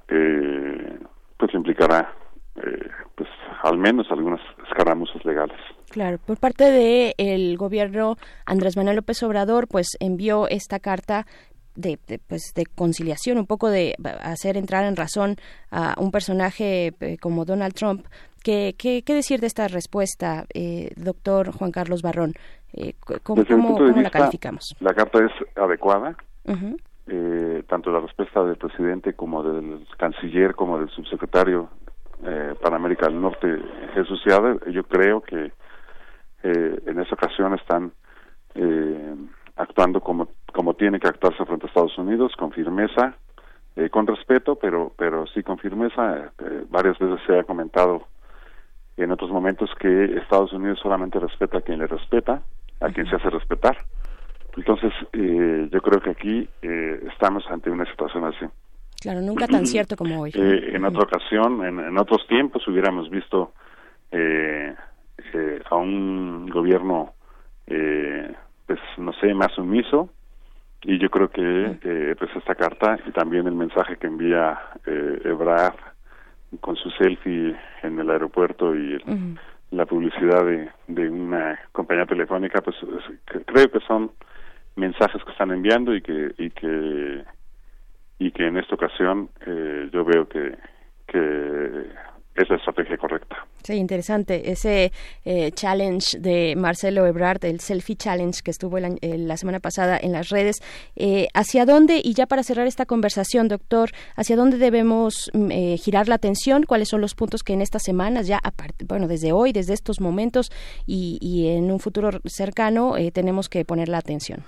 eh, pues implicará eh, pues al menos algunas escaramuzas legales. Claro, por parte de el gobierno Andrés Manuel López Obrador, pues envió esta carta de, de, pues de conciliación, un poco de hacer entrar en razón a un personaje eh, como Donald Trump. ¿Qué, qué, qué decir de esta respuesta, eh, doctor Juan Carlos Barrón? Eh, ¿Cómo, Desde cómo, la calificamos? La carta es adecuada, eh, tanto la respuesta del presidente como del canciller como del subsecretario eh, para América del Norte, Jesús Seade, yo creo que eh, en esa ocasión están eh, actuando como, como tiene que actuarse frente a Estados Unidos, con firmeza, eh, con respeto, pero, pero sí con firmeza. Eh, varias veces se ha comentado en otros momentos que Estados Unidos solamente respeta a quien le respeta, a quien se hace respetar. Entonces, eh, yo creo que aquí eh, estamos ante una situación así. Claro, nunca tan cierto como hoy. En otra ocasión, en, en otros tiempos, hubiéramos visto a un gobierno, eh, pues no sé, más sumiso. Y yo creo que eh, pues esta carta y también el mensaje que envía eh, Ebrard con su selfie en el aeropuerto y el- la publicidad de, de una compañía telefónica, pues es- creo que son mensajes que están enviando y que y que y que en esta ocasión eh, yo veo que que es la estrategia correcta. Sí, interesante. Ese eh, challenge de Marcelo Ebrard, el selfie challenge que estuvo el año- eh, la semana pasada en las redes. Eh, ¿Hacia dónde, y ya para cerrar esta conversación, doctor, hacia dónde debemos mm, eh, girar la atención? ¿Cuáles son los puntos que en estas semanas, ya aparte, bueno, desde hoy, desde estos momentos y, y en un futuro cercano, tenemos que poner la atención?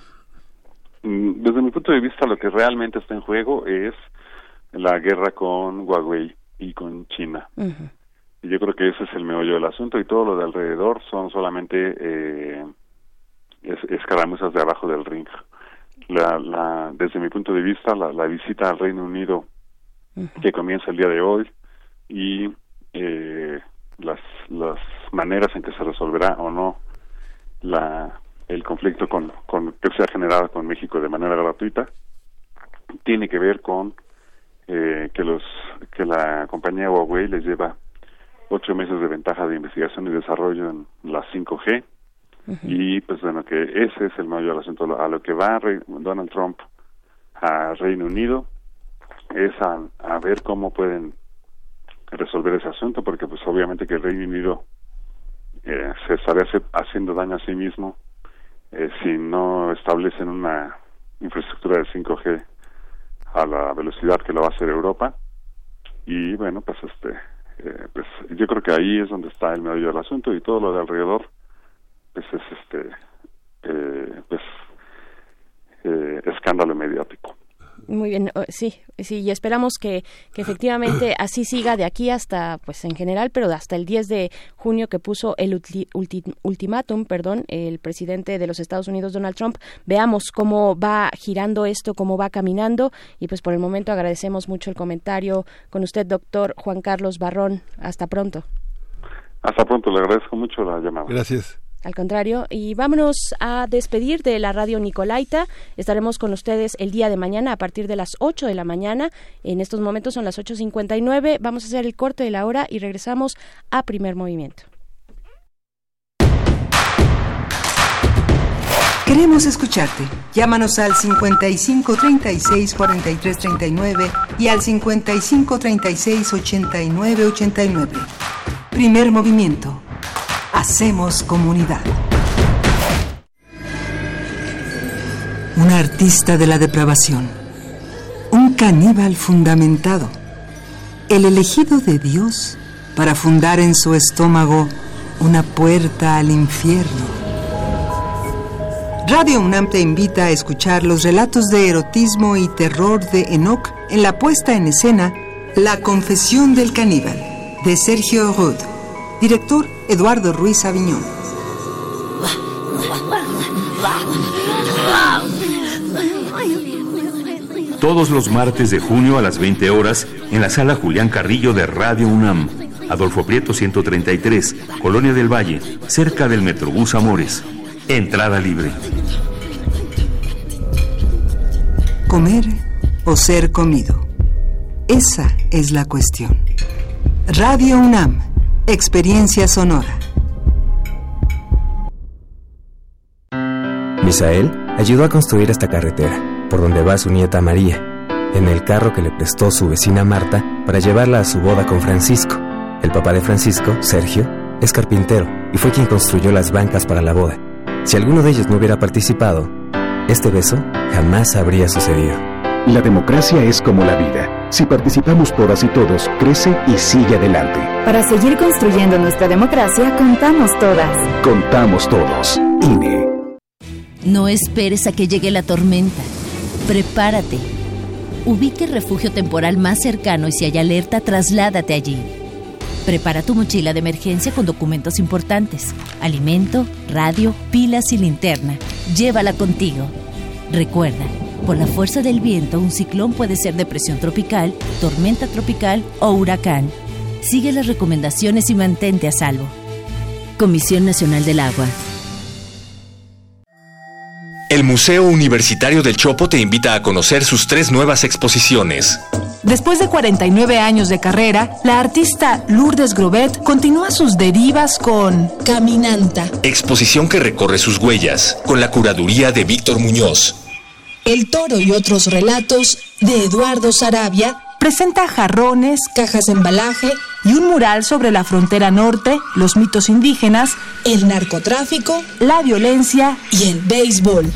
Mm, Desde mi punto de vista, lo que realmente está en juego es la guerra con Huawei y con China. Y yo creo que ese es el meollo del asunto y todo lo de alrededor son solamente eh, es- escaramuzas de abajo del ring. La, la, desde mi punto de vista, la, la visita al Reino Unido que comienza el día de hoy y eh, las, las maneras en que se resolverá o no la, el conflicto con, con que se ha generado con México de manera gratuita tiene que ver con eh, que los que la compañía Huawei les lleva ocho meses de ventaja de investigación y desarrollo en la 5G y pues bueno que ese es el mayor asunto. A lo que va Re- Donald Trump a Reino Unido es a, a ver cómo pueden resolver ese asunto porque pues obviamente que el Reino Unido eh, se estaría haciendo daño a sí mismo eh, si no establecen una infraestructura de 5G a la velocidad que lo va a hacer Europa. Y bueno pues este eh, pues yo creo que ahí es donde está el medio del asunto y todo lo de alrededor pues es este eh, pues eh, escándalo mediático Muy bien, oh, sí, sí, y esperamos que, que efectivamente así siga de aquí hasta, pues en general, pero hasta el 10 de junio que puso el ulti- ulti- ultimátum, perdón, el presidente de los Estados Unidos, Donald Trump. Veamos cómo va girando esto, cómo va caminando, y pues por el momento agradecemos mucho el comentario con usted, doctor Juan Carlos Barrón. Hasta pronto. hasta pronto le agradezco mucho la llamada gracias Al contrario, y vámonos a despedir de la radio Nicolaita. Estaremos con ustedes el día de mañana a partir de las 8 de la mañana. En estos momentos son las 8.59. Vamos a hacer el corte de la hora y regresamos a primer movimiento. Queremos escucharte. Llámanos al 55 36 43 39 y al 55 36 89 89. Primer movimiento. Hacemos comunidad. Un artista de la depravación. Un caníbal fundamentado. El elegido de Dios para fundar en su estómago una puerta al infierno. Radio UNAM te invita a escuchar los relatos de erotismo y terror de Enoch en la puesta en escena La confesión del caníbal, de Sergio Rod. Director Eduardo Ruiz Aviñón. Todos los martes de junio a las 20 horas en la sala Julián Carrillo de Radio UNAM. Adolfo Prieto 133, Colonia del Valle, cerca del Metrobús Amores. Entrada libre. Comer o ser comido. Esa es la cuestión. Radio UNAM, experiencia sonora. Misael ayudó a construir esta carretera, por donde va su nieta María, en el carro que le prestó su vecina Marta para llevarla a su boda con Francisco. El papá de Francisco, Sergio, es carpintero y fue quien construyó las bancas para la boda. Si alguno de ellos no hubiera participado, este beso jamás habría sucedido. La democracia es como la vida. Si participamos todas y todos, crece y sigue adelante. Para seguir construyendo nuestra democracia, contamos todas. Contamos todos. INE. No esperes a que llegue la tormenta. Prepárate. Ubique el refugio temporal más cercano y si hay alerta, trasládate allí. Prepara tu mochila de emergencia con documentos importantes, alimento, radio, pilas y linterna. Llévala contigo. Recuerda, por la fuerza del viento, un ciclón puede ser depresión tropical, tormenta tropical o huracán. Sigue las recomendaciones y mantente a salvo. Comisión Nacional del Agua. El Museo Universitario del Chopo te invita a conocer sus tres nuevas exposiciones. Después de 49 años de carrera, la artista Lourdes Grobet continúa sus derivas con Caminanta. Exposición que recorre sus huellas, con la curaduría de Víctor Muñoz. El toro y otros relatos de Eduardo Sarabia presenta jarrones, cajas de embalaje y un mural sobre la frontera norte, los mitos indígenas, el narcotráfico, la violencia y el béisbol.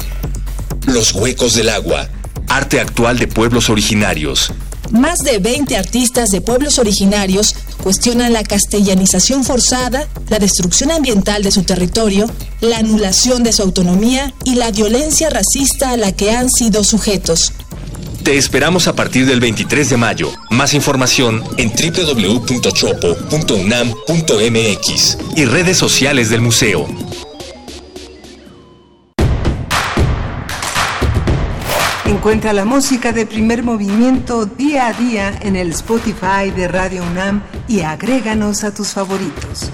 Los huecos del agua, arte actual de pueblos originarios. Más de 20 artistas de pueblos originarios cuestionan la castellanización forzada, la destrucción ambiental de su territorio, la anulación de su autonomía y la violencia racista a la que han sido sujetos. Te esperamos a partir del 23 de mayo. Más información en www.chopo.unam.mx y redes sociales del museo. Encuentra la música de primer movimiento día a día en el Spotify de Radio UNAM y agréganos a tus favoritos.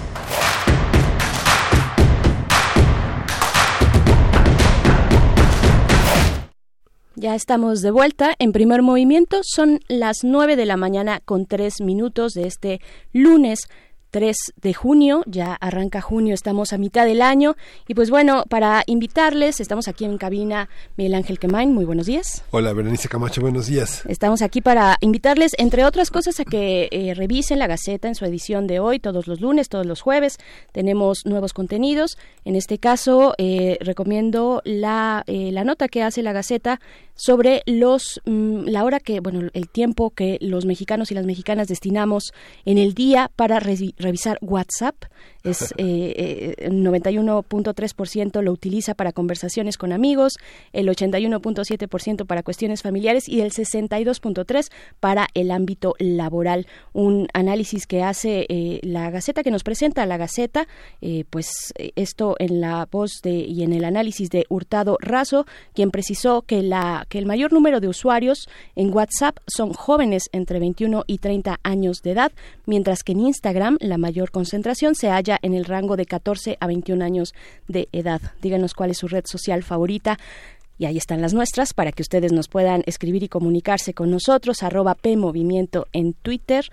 Ya estamos de vuelta en primer movimiento. Son las 9 de la mañana con 3 minutos de este lunes 3 de junio, ya arranca junio, estamos a mitad del año y pues bueno, para invitarles, estamos aquí en cabina Miguel Ángel Quemain, muy buenos días. Hola, Berenice Camacho, buenos días. Estamos aquí para invitarles, entre otras cosas, a que eh, revisen la Gaceta en su edición de hoy, todos los lunes, todos los jueves, tenemos nuevos contenidos. En este caso, eh, recomiendo la, eh, la nota que hace la Gaceta sobre los mm, la hora que bueno el tiempo que los mexicanos y las mexicanas destinamos en el día para re- revisar WhatsApp es eh, eh, 91.3% lo utiliza para conversaciones con amigos, el 81.7% para cuestiones familiares y el 62.3% para el ámbito laboral. Un análisis que hace eh, la Gaceta, que nos presenta la Gaceta, eh, pues eh, esto en la voz de, y en el análisis de Hurtado Razo, quien precisó que, la, que el mayor número de usuarios en WhatsApp son jóvenes entre 21 y 30 años de edad, mientras que en Instagram la mayor concentración se halla en el rango de 14 a 21 años de edad. Díganos cuál es su red social favorita. Y ahí están las nuestras para que ustedes nos puedan escribir y comunicarse con nosotros. Arroba P Movimiento en Twitter,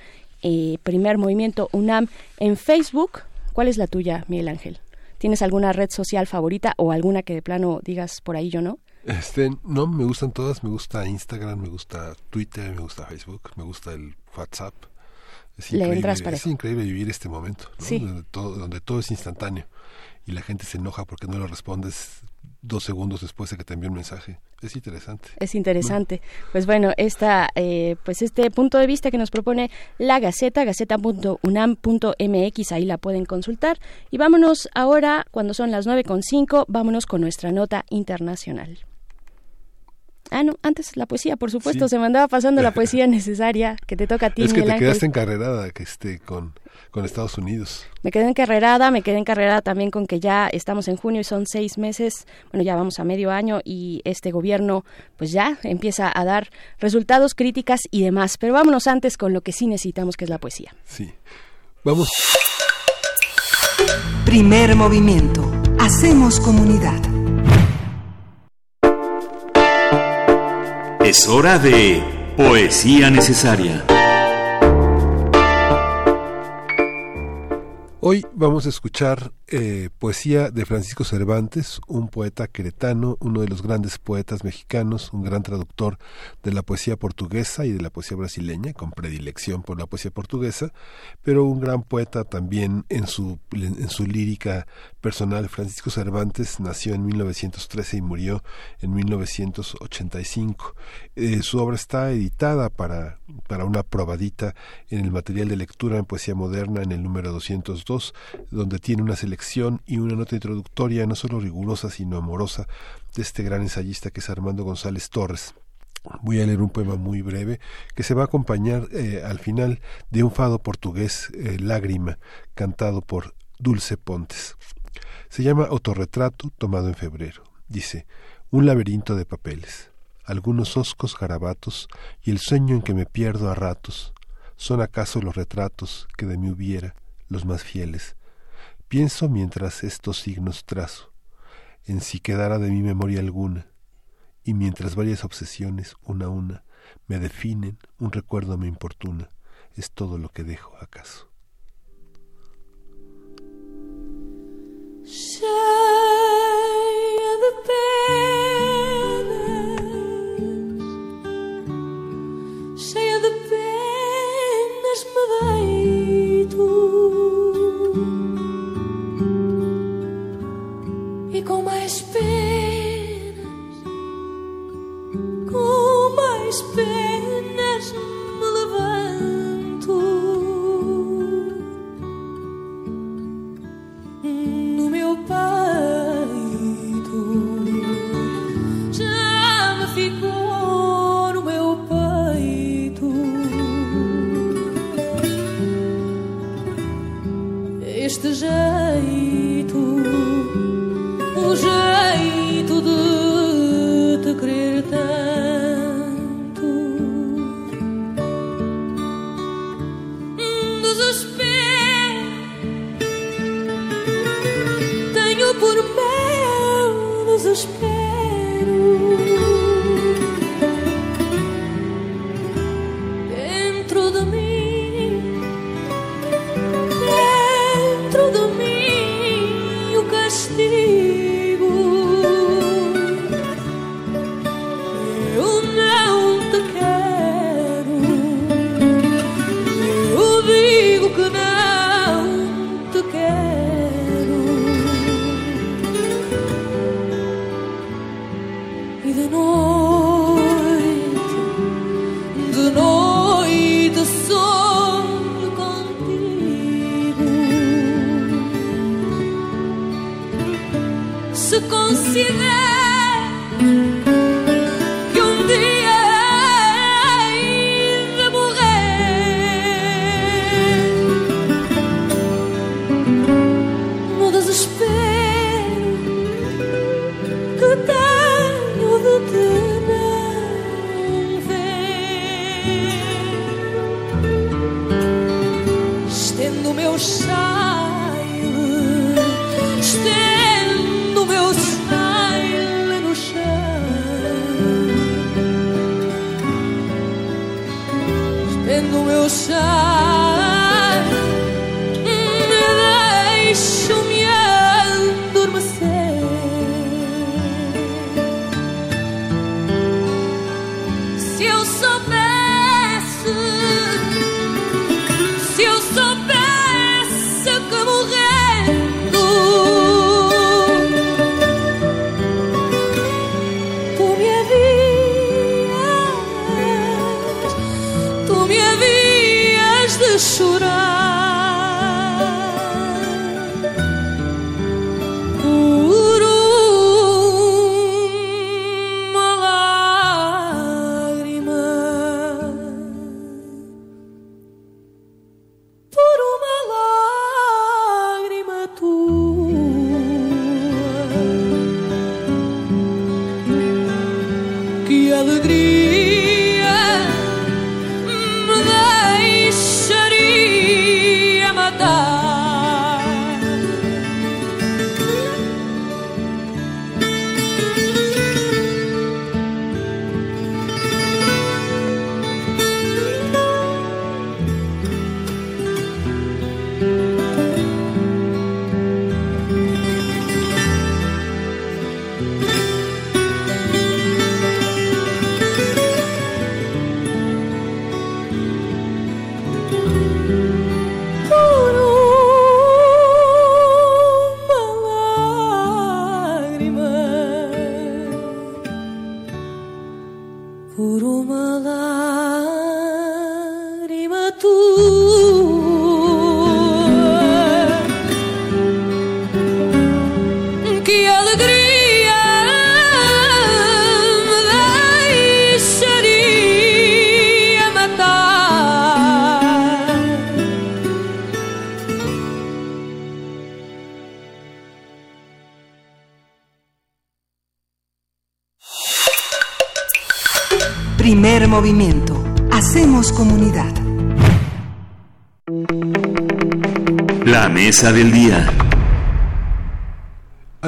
eh, Primer Movimiento UNAM en Facebook. ¿Cuál es la tuya, Miguel Ángel? ¿Tienes alguna red social favorita o alguna que de plano digas por ahí yo no? Este, no, me gustan todas, me gusta Instagram, me gusta Twitter, me gusta Facebook, me gusta el WhatsApp. Es Le increíble, es vivir este momento, ¿no? Sí. donde, todo, donde todo es instantáneo y la gente se enoja porque no lo respondes dos segundos después de que te envió un mensaje. Es interesante. Es interesante. Pues bueno, esta, eh, pues este punto de vista que nos propone la Gaceta, gaceta.unam.mx, ahí la pueden consultar. Y vámonos ahora, cuando son las 9.5, vámonos con nuestra nota internacional. Ah, no, antes la poesía, por supuesto, Sí. se me andaba pasando la poesía necesaria que te toca a ti, Es que Miguel te Ángel. quedaste encarrerada que esté con, con Estados Unidos. Me quedé encarrerada, me quedé encarrerada también con que ya estamos en junio y son seis meses, bueno, ya vamos a medio año y este gobierno pues ya empieza a dar resultados, críticas y demás. Pero vámonos antes con lo que sí necesitamos, que es la poesía. Sí. Vamos. Primer movimiento. Hacemos comunidad. Es hora de Poesía Necesaria. Hoy vamos a escuchar eh, poesía de Francisco Cervantes, un poeta queretano, uno de los grandes poetas mexicanos, un gran traductor de la poesía portuguesa y de la poesía brasileña, con predilección por la poesía portuguesa, pero un gran poeta también en su, en su lírica personal. Francisco Cervantes nació en 1913 y murió en 1985. Eh, su obra está editada para, para una probadita en el material de lectura en poesía moderna en el número 202 donde tiene una selección y una nota introductoria no solo rigurosa sino amorosa de este gran ensayista que es Armando González Torres. Voy a leer un poema muy breve que se va a acompañar eh, al final de un fado portugués, eh, Lágrima, cantado por Dulce Pontes. Se llama Otorretrato, tomado en febrero. Dice, un laberinto de papeles, algunos oscos garabatos y el sueño en que me pierdo a ratos. ¿Son acaso los retratos que de mí hubiera, los más fieles? Pienso mientras estos signos trazo, en si quedara de mi memoria alguna, y mientras varias obsesiones, una a una, me definen, un recuerdo me importuna, es todo lo que dejo acaso. De penas, me com mais penas, com mais penas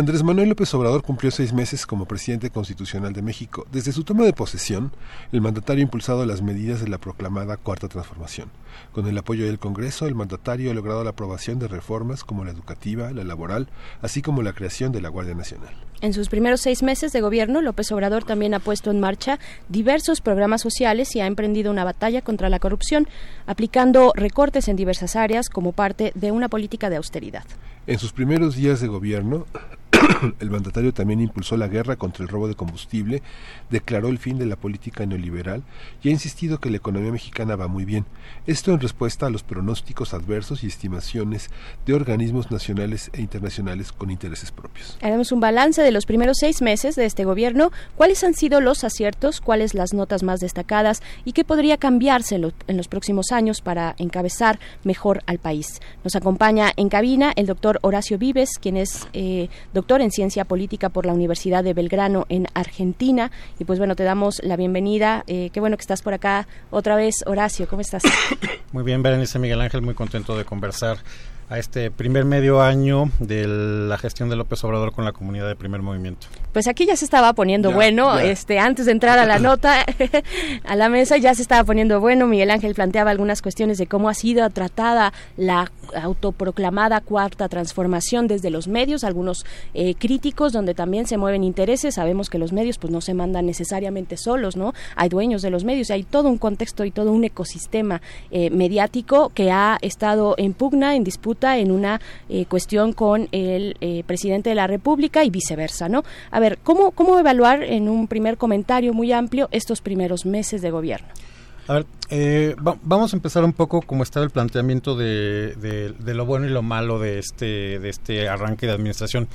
Andrés Manuel López Obrador cumplió seis meses como presidente constitucional de México. Desde su toma de posesión, el mandatario ha impulsado las medidas de la proclamada Cuarta Transformación. Con el apoyo del Congreso, el mandatario ha logrado la aprobación de reformas como la educativa, la laboral, así como la creación de la Guardia Nacional. En sus primeros seis meses de gobierno, López Obrador también ha puesto en marcha diversos programas sociales y ha emprendido una batalla contra la corrupción, aplicando recortes en diversas áreas como parte de una política de austeridad. En sus primeros días de gobierno, el mandatario también impulsó la guerra contra el robo de combustible, declaró el fin de la política neoliberal y ha insistido que la economía mexicana va muy bien. Esto en respuesta a los pronósticos adversos y estimaciones de organismos nacionales e internacionales con intereses propios. Haremos un balance de los primeros seis meses de este gobierno, cuáles han sido los aciertos, cuáles las notas más destacadas y qué podría cambiarse en, lo, en los próximos años para encabezar mejor al país. Nos acompaña en cabina el doctor Horacio Vives, quien es eh, doctor en ciencia política por la Universidad de Belgrano en Argentina. Y pues bueno, te damos la bienvenida. Eh, qué bueno que estás por acá otra vez, Horacio. ¿Cómo estás? Muy bien, Berenice Miguel Ángel, muy contento de conversar a este primer medio año de la gestión de López Obrador con la comunidad de primer movimiento. Pues aquí ya se estaba poniendo Ya, bueno, ya. este antes de entrar a la nota a la mesa ya se estaba poniendo bueno. Miguel Ángel planteaba algunas cuestiones de cómo ha sido tratada la autoproclamada cuarta transformación desde los medios, algunos eh, críticos donde también se mueven intereses. Sabemos que los medios pues no se mandan necesariamente solos, ¿no? Hay dueños de los medios, hay todo un contexto y todo un ecosistema eh, mediático que ha estado en pugna, en disputa, en una eh, cuestión con el eh, presidente de la República y viceversa, ¿no? A ver, ¿cómo, ¿cómo evaluar en un primer comentario muy amplio estos primeros meses de gobierno? A ver, eh, va- vamos a empezar un poco como estaba el planteamiento de, lo bueno y lo malo de este, de este arranque de administración.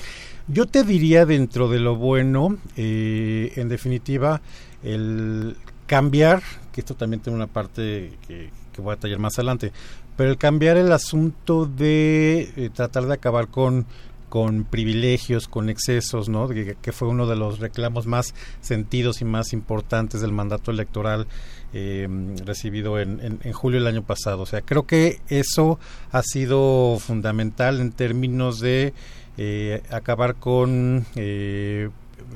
Yo te diría dentro de lo bueno, eh, en definitiva, el cambiar, que esto también tiene una parte que, voy a tallar más adelante, pero el cambiar el asunto de eh, tratar de acabar con con privilegios, con excesos, ¿no? Que, fue uno de los reclamos más sentidos y más importantes del mandato electoral eh, recibido en, en- en julio del año pasado. O sea, creo que eso ha sido fundamental en términos de eh, acabar con eh,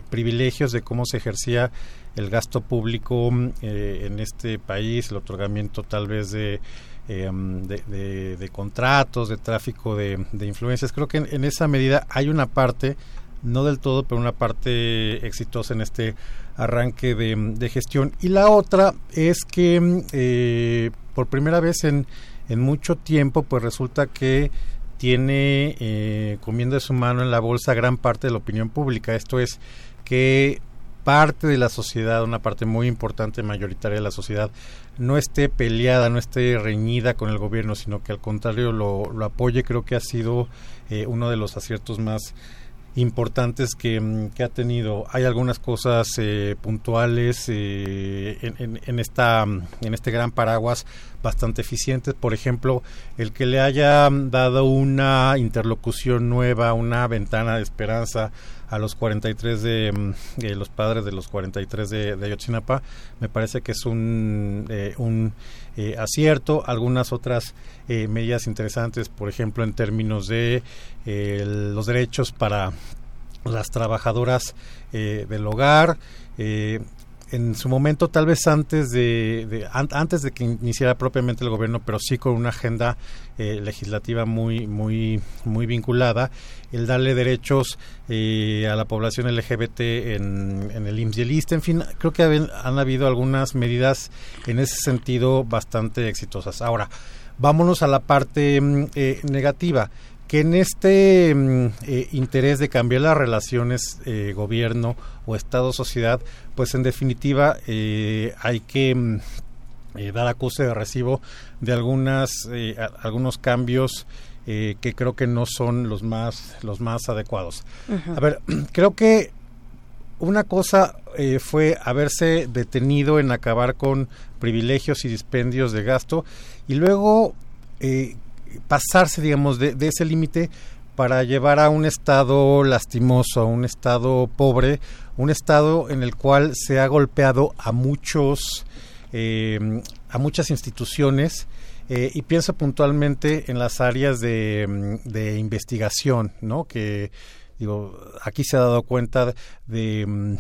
privilegios de cómo se ejercía el gasto público eh, en este país, el otorgamiento tal vez de eh, de, de- contratos, de tráfico de, influencias. Creo que en, esa medida hay una parte, no del todo, pero una parte exitosa en este arranque de, gestión. Y la otra es que eh, por primera vez en, en mucho tiempo, pues resulta que tiene eh, comiendo de su mano en la bolsa gran parte de la opinión pública. Esto es que parte de la sociedad, una parte muy importante, mayoritaria de la sociedad, no esté peleada, no esté reñida con el gobierno, sino que al contrario lo, lo apoye, creo que ha sido eh, uno de los aciertos más importantes que, mm, que, ha tenido. Hay algunas cosas eh, puntuales eh, en, en, esta, mm, en este gran paraguas bastante eficientes. Por ejemplo, el que le haya dado una interlocución nueva, una ventana de esperanza a los 43 de, mm, de los padres de los 43 de, de Ayotzinapa, me parece que es un, eh, un eh, acierto. Algunas otras eh, medidas interesantes, por ejemplo, en términos de eh, los derechos para las trabajadoras eh, del hogar. Eh, en su momento, tal vez antes de, de an, antes de que iniciara propiamente el gobierno, pero sí con una agenda eh, legislativa muy muy muy vinculada, el darle derechos eh, a la población LGBT en, el IMSS y el ISTE, en fin, creo que han, han habido algunas medidas en ese sentido bastante exitosas. Ahora, vámonos a la parte eh, negativa que en este eh, interés de cambiar las relaciones eh, gobierno o Estado sociedad, pues en definitiva eh, hay que eh, dar acuse de recibo de algunas a, algunos cambios que creo que no son los más los más adecuados. Uh -huh. A ver, creo que una cosa eh, fue haberse detenido en acabar con privilegios y dispendios de gasto y luego eh, pasarse, digamos, de, ese límite para llevar a un estado lastimoso, a un estado pobre, un estado en el cual se ha golpeado a muchos, eh, a muchas instituciones. Eh, y pienso puntualmente en las áreas de, investigación, ¿no? Que digo, aquí se ha dado cuenta de, de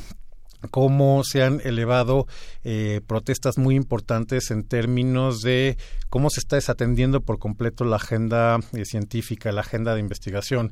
cómo se han elevado eh, protestas muy importantes en términos de cómo se está desatendiendo por completo la agenda eh, científica, la agenda de investigación.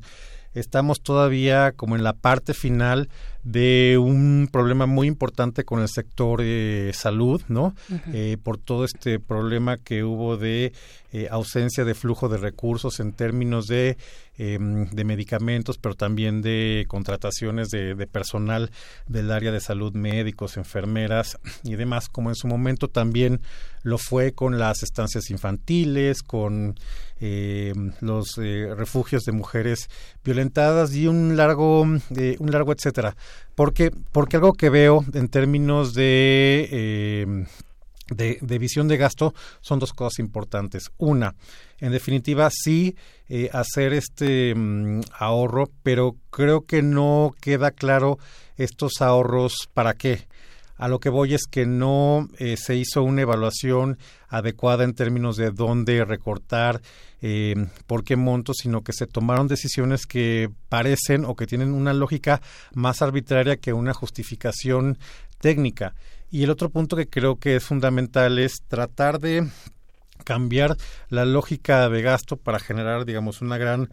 Estamos todavía como en la parte final de un problema muy importante con el sector eh, salud, ¿no? Uh -huh. eh, por todo este problema que hubo de eh, ausencia de flujo de recursos en términos de, eh, de medicamentos, pero también de contrataciones de, de, personal del área de salud, médicos, enfermeras y demás, como en su momento también lo fue con las estancias infantiles, con eh, los eh, refugios de mujeres violentadas y un largo, eh, un largo etcétera. Porque, porque algo que veo en términos de, eh, de, de, visión de gasto son dos cosas importantes. Una, en definitiva, sí eh, hacer este mm, ahorro, pero creo que no queda claro estos ahorros para qué. A lo que voy es que no eh, se hizo una evaluación adecuada en términos de dónde recortar, eh, por qué montos, sino que se tomaron decisiones que parecen o que tienen una lógica más arbitraria que una justificación técnica. Y el otro punto que creo que es fundamental es tratar de cambiar la lógica de gasto para generar, digamos, una gran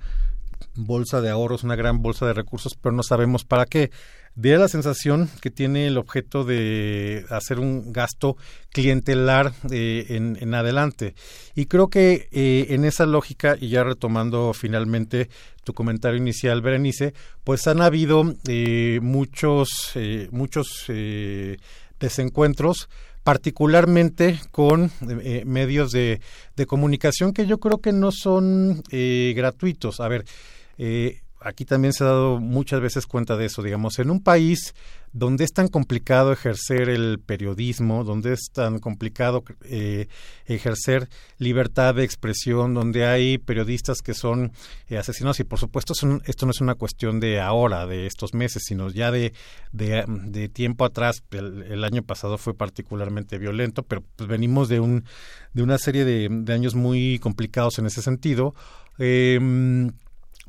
bolsa de ahorros, una gran bolsa de recursos, pero no sabemos para qué de la sensación que tiene el objeto de hacer un gasto clientelar eh, en, en, adelante. Y creo que eh, en esa lógica, y ya retomando finalmente tu comentario inicial, Berenice, pues han habido eh, muchos, eh, muchos eh, desencuentros particularmente con medios de, de, comunicación que yo creo que no son eh, gratuitos. A ver, eh, aquí también se ha dado muchas veces cuenta de eso, digamos, en un país donde es tan complicado ejercer el periodismo, donde es tan complicado eh, ejercer libertad de expresión, donde hay periodistas que son eh, asesinados y por supuesto son, esto no es una cuestión de ahora, de estos meses, sino ya de, de, tiempo atrás, el, el, año pasado fue particularmente violento, pero pues venimos de, un, de una serie de, de años muy complicados en ese sentido. Eh,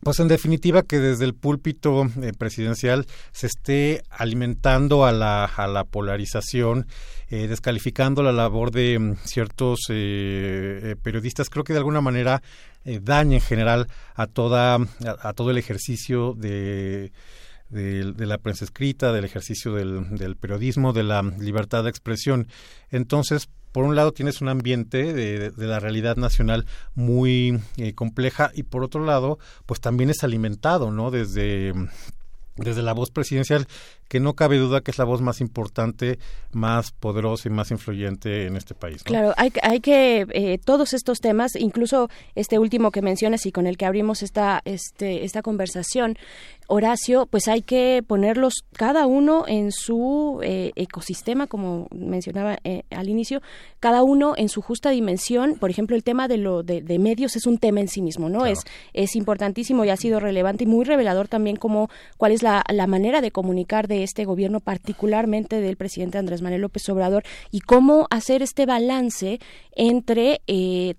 pues en definitiva que desde el púlpito eh, presidencial se esté alimentando a la, a la polarización, eh, descalificando la labor de um, ciertos eh, eh, periodistas, creo que de alguna manera daña en general a, toda, a, todo el ejercicio de, de, la prensa escrita, del ejercicio del, periodismo, de la libertad de expresión. Entonces, por un lado tienes un ambiente de, de la realidad nacional muy eh, compleja y por otro lado, pues también es alimentado, ¿no? Desde desde la voz presidencial que no cabe duda que es la voz más importante, más poderosa y más influyente en este país. Claro, hay, hay que eh, todos estos temas, incluso este último que mencionas y con el que abrimos esta este, esta conversación, Horacio, pues hay que ponerlos cada uno en su eh, ecosistema, como mencionaba eh, al inicio, cada uno en su justa dimensión. Por ejemplo, el tema de lo de, medios es un tema en sí mismo, ¿no? Es es importantísimo y ha sido relevante y muy revelador también como cuál es la, la manera de comunicar de este gobierno, particularmente del presidente Andrés Manuel López Obrador, y cómo hacer este balance entre eh,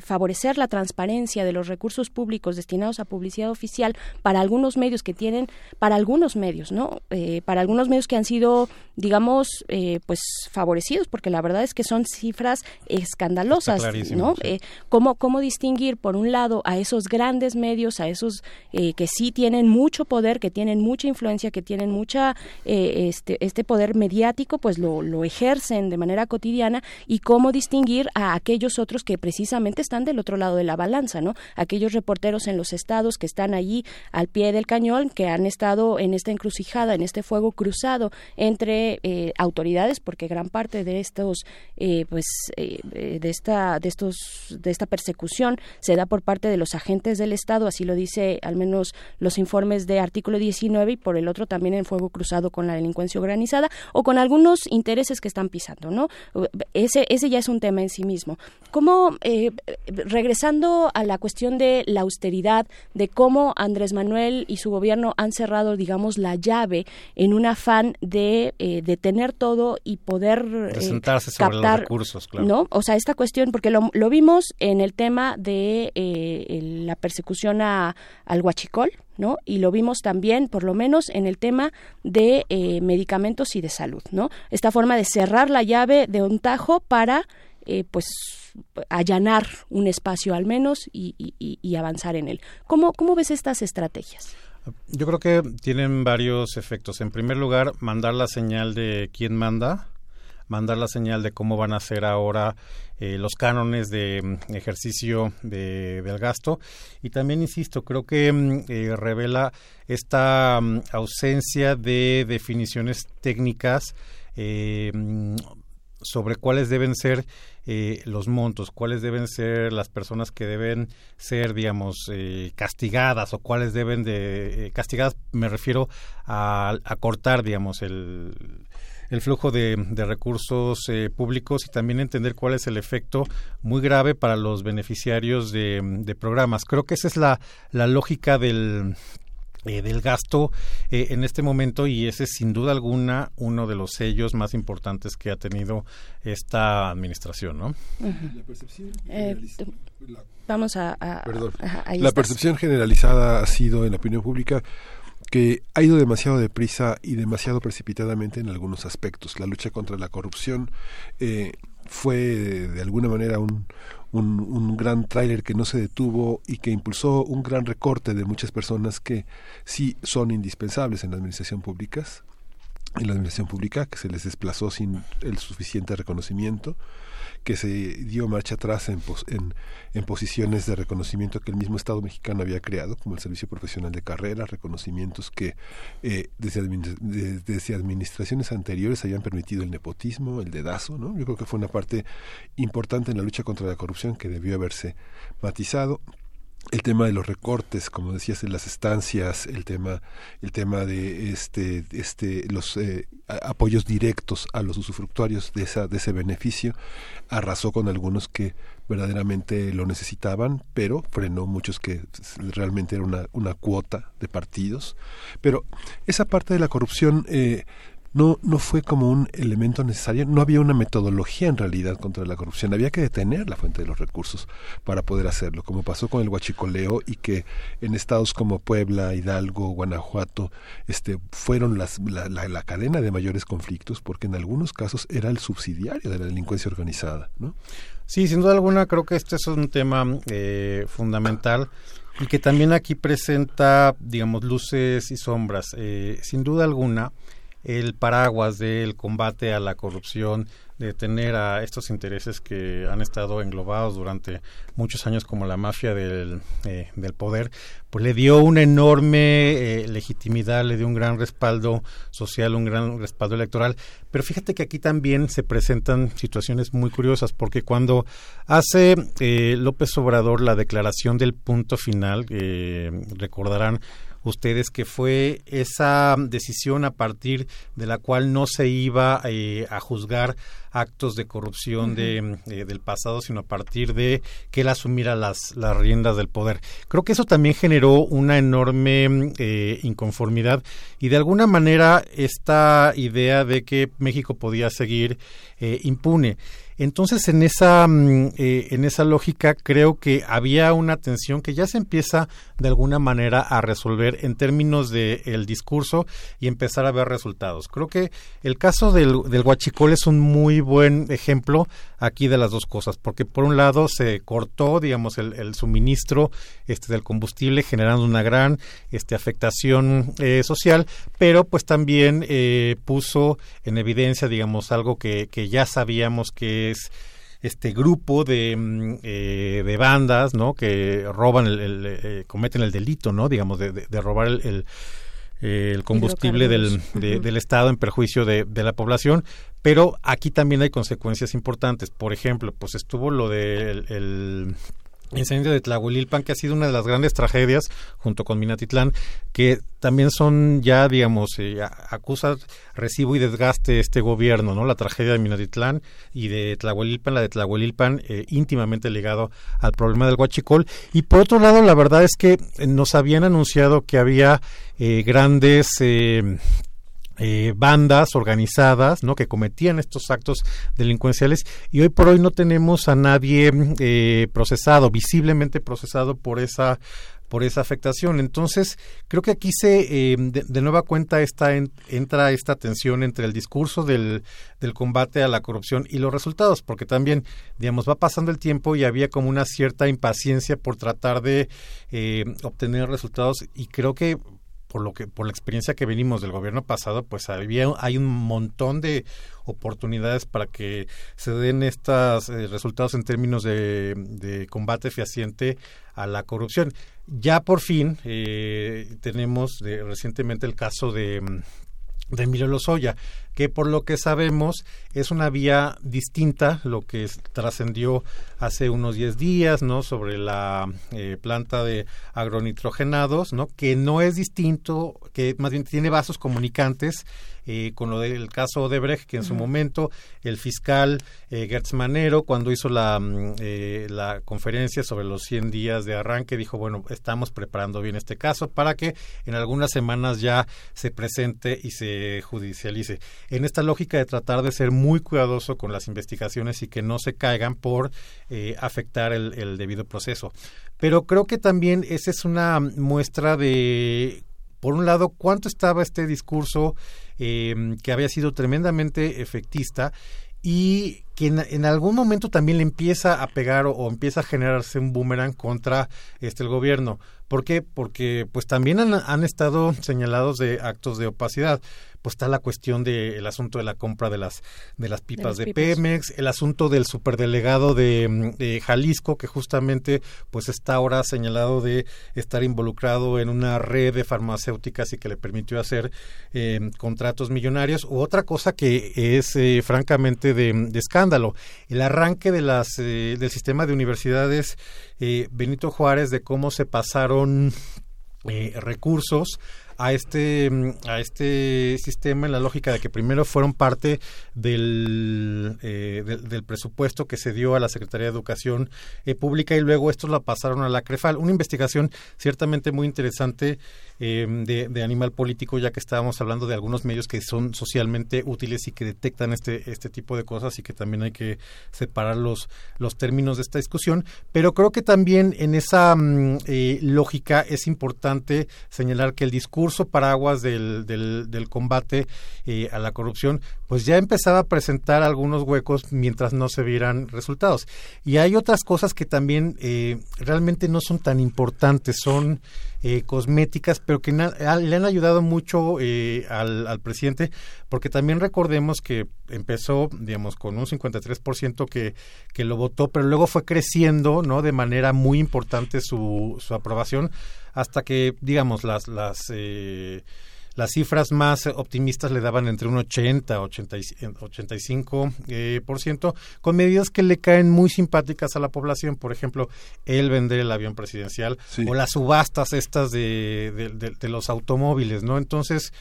favorecer la transparencia de los recursos públicos destinados a publicidad oficial para algunos medios que tienen, para algunos medios, ¿no? Eh, para algunos medios que han sido, digamos, eh, pues favorecidos, porque la verdad es que son cifras escandalosas, ¿no? Eh, ¿cómo, ¿Cómo distinguir, por un lado, a esos grandes medios, a esos que sí tienen mucho poder, que tienen mucha influencia, que tienen mucha, este, este poder mediático, pues lo, lo ejercen de manera cotidiana, y cómo distinguir a aquellos otros que precisamente están del otro lado de la balanza, ¿no? Aquellos reporteros en los estados que están allí al pie del cañón que han estado en esta encrucijada, en este fuego cruzado entre eh, autoridades, porque gran parte de estos, eh, pues, eh, de esta, de estos, de esta persecución se da por parte de los agentes del Estado, así lo dice al menos los informes de artículo 19 y por el otro también en fuego cruzado con la delincuencia organizada o con algunos intereses que están pisando, ¿no? Ese, ese ya es un tema en sí mismo. ¿Cómo, regresando a la cuestión de la austeridad, de cómo Andrés Manuel y su gobierno han cerrado, digamos, la llave en un afán de, eh, de tener todo y poder eh, captar, recursos, claro. ¿no? O sea, esta cuestión, porque lo, lo vimos en el tema de eh, la persecución a, al huachicol, ¿no? Y lo vimos también, por lo menos, en el tema de eh, medicamentos y de salud, ¿no? Esta forma de cerrar la llave de un tajo para, pues, allanar un espacio al menos y, avanzar en él. ¿Cómo, ¿Cómo ves estas estrategias? Yo creo que tienen varios efectos. En primer lugar, mandar la señal de quién manda, mandar la señal de cómo van a ser ahora eh, los cánones de mm, ejercicio de, del gasto. Y también, insisto, creo que mm, eh, revela esta mm, ausencia de definiciones técnicas eh, sobre cuáles deben ser eh, los montos, cuáles deben ser las personas que deben ser, digamos, eh, castigadas o cuáles deben de eh, castigadas. Me refiero a, cortar, digamos, el, el flujo de, de recursos públicos y también entender cuál es el efecto muy grave para los beneficiarios de, de programas. Creo que esa es la, la lógica del, eh, del gasto eh, en este momento y ese es sin duda alguna uno de los sellos más importantes que ha tenido esta administración, ¿no? La percepción eh, vamos a, la percepción generalizada ha sido en la opinión pública que ha ido demasiado deprisa y demasiado precipitadamente en algunos aspectos. La lucha contra la corrupción fue de alguna manera un, un, un gran tráiler que no se detuvo y que impulsó un gran recorte de muchas personas que sí son indispensables en la administración pública en la administración pública que se les desplazó sin el suficiente reconocimiento que se dio marcha atrás en, en, posiciones de reconocimiento que el mismo Estado mexicano había creado, como el Servicio Profesional de Carrera, reconocimientos que eh, desde, desde, administraciones anteriores habían permitido el nepotismo, el dedazo, ¿no? Yo creo que fue una parte importante en la lucha contra la corrupción que debió haberse matizado el tema de los recortes, como decías, en las estancias, el tema, el tema de este, este, los eh, apoyos directos a los usufructuarios de esa, de ese beneficio, arrasó con algunos que verdaderamente lo necesitaban, pero frenó muchos que realmente era una, una cuota de partidos. Pero esa parte de la corrupción eh, no, no fue como un elemento necesario, no había una metodología en realidad contra la corrupción, había que detener la fuente de los recursos para poder hacerlo, como pasó con el huachicoleo y que en estados como Puebla, Hidalgo, Guanajuato, este, fueron las, la, la, cadena de mayores conflictos, porque en algunos casos era el subsidiario de la delincuencia organizada, ¿no? Sí, sin duda alguna creo que este es un tema eh, fundamental y que también aquí presenta, digamos, luces y sombras. Eh, sin duda alguna, el paraguas del combate a la corrupción, de tener a estos intereses que han estado englobados durante muchos años como la mafia del, eh, del poder, pues le dio una enorme eh, legitimidad, le dio un gran respaldo social, un gran respaldo electoral. Pero fíjate que aquí también se presentan situaciones muy curiosas, porque cuando hace eh, López Obrador la declaración del punto final, recordarán, ustedes que fue esa decisión a partir de la cual no se iba eh, a juzgar actos de corrupción de, eh, del pasado, sino a partir de que él asumiera las, las riendas del poder. Creo que eso también generó una enorme eh, inconformidad y de alguna manera esta idea de que México podía seguir impune. Entonces, en esa, mm, eh, en esa lógica, creo que había una tensión que ya se empieza de alguna manera a resolver en términos del el discurso y empezar a ver resultados. Creo que el caso del, del Huachicol es un muy buen ejemplo aquí de las dos cosas, porque por un lado se cortó, digamos, el, el suministro este, del combustible, generando una gran este, afectación eh, social, pero pues también eh, puso en evidencia, digamos, algo que, que ya sabíamos que es este grupo de, mm, eh, de bandas, ¿no? Que roban, el, eh, cometen el delito, ¿no? Digamos, de, de, robar el, el combustible del, del Estado en perjuicio de, de, la población, pero aquí también hay consecuencias importantes. Por ejemplo, pues estuvo lo del el incendio de Tlahuelilpan, que ha sido una de las grandes tragedias, junto con Minatitlán, que también son ya, digamos, eh, acusa recibo y desgaste este gobierno, ¿no? La tragedia de Minatitlán y de Tlahuelilpan, la de Tlahuelilpan, eh, íntimamente ligado al problema del huachicol. Y por otro lado, la verdad es que nos habían anunciado que había eh, grandes eh, bandas organizadas ¿no? que cometían estos actos delincuenciales y hoy por hoy no tenemos a nadie eh, procesado, visiblemente procesado por esa por esa afectación. Entonces, creo que aquí se, eh, de, nueva cuenta, está entra esta tensión entre el discurso del, del, combate a la corrupción y los resultados, porque también, digamos, va pasando el tiempo y había como una cierta impaciencia por tratar de obtener resultados y creo que por lo que por la experiencia que venimos del gobierno pasado, pues había hay un montón de oportunidades para que se den estos eh, resultados en términos de, combate fehaciente a la corrupción. Ya por fin eh, tenemos recientemente el caso de de Emilio Lozoya, que por lo que sabemos es una vía distinta, lo que trascendió hace unos 10 días, ¿no? Sobre la eh, planta de agronitrogenados, ¿no? Que no es distinto, que más bien tiene vasos comunicantes eh, con lo del caso Odebrecht, que en su momento el fiscal eh, Gertz Manero, cuando hizo la, mm, eh, la conferencia sobre los 100 días de arranque, dijo, bueno, estamos preparando bien este caso para que en algunas semanas ya se presente y se judicialice. En esta lógica de tratar de ser muy cuidadoso con las investigaciones y que no se caigan por eh, afectar el, debido proceso. Pero creo que también esa es una muestra de por un lado, cuánto estaba este discurso eh, que había sido tremendamente efectista y que en, algún momento también le empieza a pegar o, empieza a generarse un boomerang contra este el gobierno. ¿Por qué? Porque pues también han estado señalados de actos de opacidad pues está la cuestión del asunto de la compra de las de las pipas de, Pemex, el asunto del superdelegado de, de, Jalisco que justamente pues está ahora señalado de estar involucrado en una red de farmacéuticas y que le permitió hacer eh, contratos millonarios. U otra cosa que es eh, francamente de, escándalo el arranque de las eh, del sistema de universidades Benito Juárez de cómo se pasaron recursos a este, a este sistema en la lógica de que primero fueron parte del, eh, del, presupuesto que se dio a la Secretaría de Educación eh, Pública y luego estos la pasaron a la CREFAL. Una investigación ciertamente muy interesante eh, de, de, animal político, ya que estábamos hablando de algunos medios que son socialmente útiles y que detectan este, este tipo de cosas y que también hay que separar los, los términos de esta discusión. Pero creo que también en esa mm, lógica es importante señalar que el discurso paraguas del, del, combate eh, a la corrupción pues ya empezaba a presentar algunos huecos mientras no se vieran resultados. Y hay otras cosas que también eh, realmente no son tan importantes, son eh, cosméticas, pero que le han ayudado mucho eh, al, al, presidente, porque también recordemos que empezó, digamos, con un 53% que, que lo votó, pero luego fue creciendo, ¿no? De manera muy importante su, su aprobación, hasta que, digamos, las... las eh, las cifras más optimistas le daban entre un 80 a 85 eh, por ciento, con medidas que le caen muy simpáticas a la población, por ejemplo, el vender el avión presidencial o las subastas estas de, de, los automóviles, ¿no? Entonces,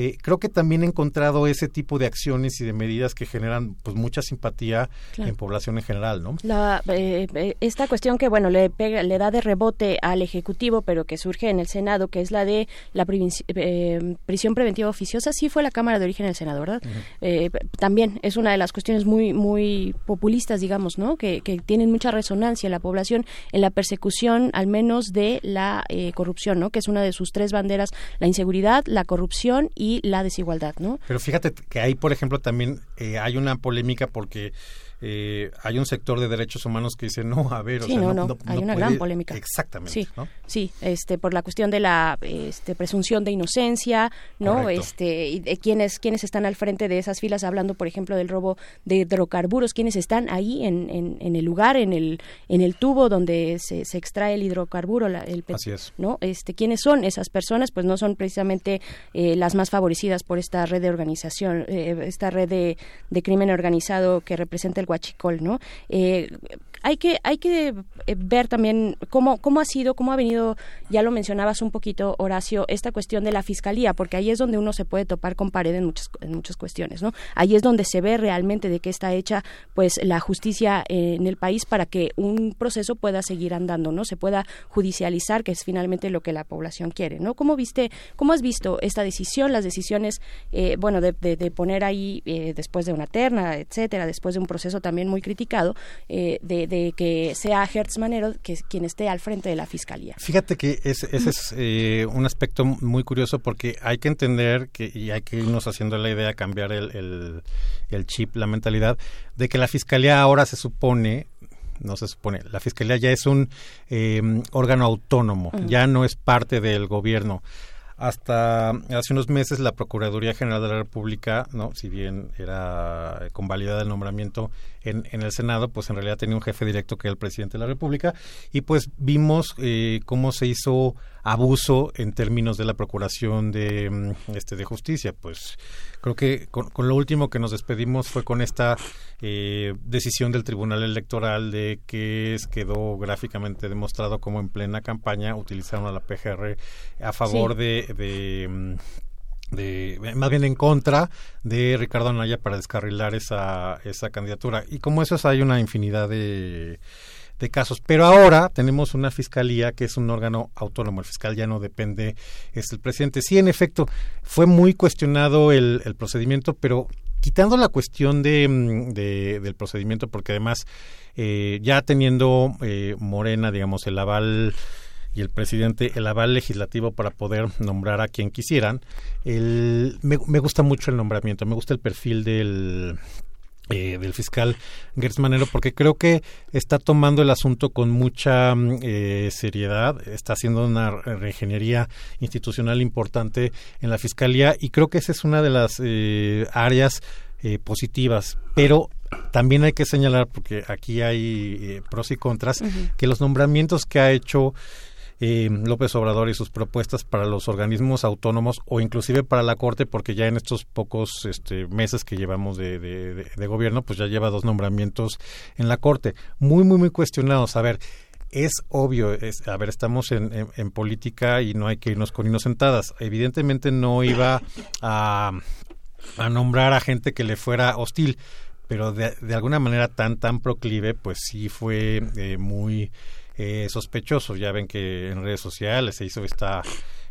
eh, creo que también he encontrado ese tipo de acciones y de medidas que generan pues mucha simpatía en población en general, ¿no? La, eh, eh, esta cuestión que bueno le pega, le da de rebote al ejecutivo, pero que surge en el Senado, que es la de la prisión preventiva oficiosa, sí fue la Cámara de Origen del Senado, ¿verdad? también es una de las cuestiones muy muy populistas, digamos, ¿no? Que, que tienen mucha resonancia en la población en la persecución, al menos de la corrupción, ¿no? Que es una de sus tres banderas: la inseguridad, la corrupción y la desigualdad, ¿no? Pero fíjate que ahí, por ejemplo, también eh, hay una polémica porque eh, hay un sector de derechos humanos que dice no a ver sí, no, no, hay una gran polémica. Exactamente sí sí este por la cuestión de la este, presunción de inocencia no este y de quienes quienes están al frente de esas filas hablando por ejemplo del robo de hidrocarburos quienes están ahí en, en, el lugar en el en el tubo donde se, se extrae el hidrocarburo el Así es. no este quiénes son esas personas pues no son precisamente eh, las más favorecidas por esta red de organización eh, esta red de, de crimen organizado que representa el Guachicol, ¿no? Eh, hay que hay que eh, ver también cómo cómo ha sido cómo ha venido ya lo mencionabas un poquito Horacio esta cuestión de la fiscalía porque ahí es donde uno se puede topar con pared en muchas en muchas cuestiones no ahí es donde se ve realmente de qué está hecha pues la justicia en el país para que un proceso pueda seguir andando no se pueda judicializar que es finalmente lo que la población quiere no cómo viste cómo has visto esta decisión las decisiones eh, bueno de, poner ahí después de una terna etcétera después de un proceso también muy criticado eh, de, que sea Hertz Manero que, quien esté al frente de la fiscalía. Fíjate que ese es eh, un aspecto muy curioso porque hay que entender que y hay que irnos haciendo la idea, cambiar el, el, chip, la mentalidad de que la fiscalía ahora se supone no se supone. La Fiscalía ya es un eh, órgano autónomo, ya no es parte del gobierno. Hasta hace unos meses la Procuraduría General de la República, no, si bien era convalidada el nombramiento en, en, el Senado, pues en realidad tenía un jefe directo que era el presidente de la República y pues vimos eh, cómo se hizo abuso en términos de la procuración de mm, este de justicia, pues creo que con, lo último que nos despedimos fue con esta eh, decisión del Tribunal Electoral de que quedó gráficamente demostrado cómo en plena campaña utilizaron a la PGR a favor de, de mm, de más bien en contra de Ricardo Anaya para descarrilar esa, esa candidatura. Y como eso hay una infinidad de, de casos. Pero ahora tenemos una fiscalía que es un órgano autónomo. El fiscal ya no depende, es el presidente. Sí, en efecto, fue muy cuestionado el, el procedimiento, pero quitando la cuestión de, mm, de del procedimiento, porque además eh, ya teniendo eh, Morena, digamos, el aval y el presidente el aval legislativo para poder nombrar a quien quisieran. El, me, me gusta mucho el nombramiento, me gusta el perfil del, eh, del fiscal Gertz Manero porque creo que está tomando el asunto con mucha mm, eh, seriedad, está haciendo una reingeniería institucional importante en la fiscalía y creo que esa es una de las eh, áreas eh, positivas, pero también hay que señalar, porque aquí hay eh, pros y contras, que los nombramientos que ha hecho eh, López Obrador y sus propuestas para los organismos autónomos o inclusive para la Corte, porque ya en estos pocos este, meses que llevamos de, de, gobierno, pues ya lleva dos nombramientos en la Corte. Muy, muy, muy cuestionados. A ver, es obvio, a ver, estamos en, política y no hay que irnos con inocentadas. Evidentemente no iba a, nombrar a gente que le fuera hostil, pero de, de alguna manera tan, tan proclive, pues sí fue eh, muy eh, sospechoso. Ya ven que en redes sociales se hizo esta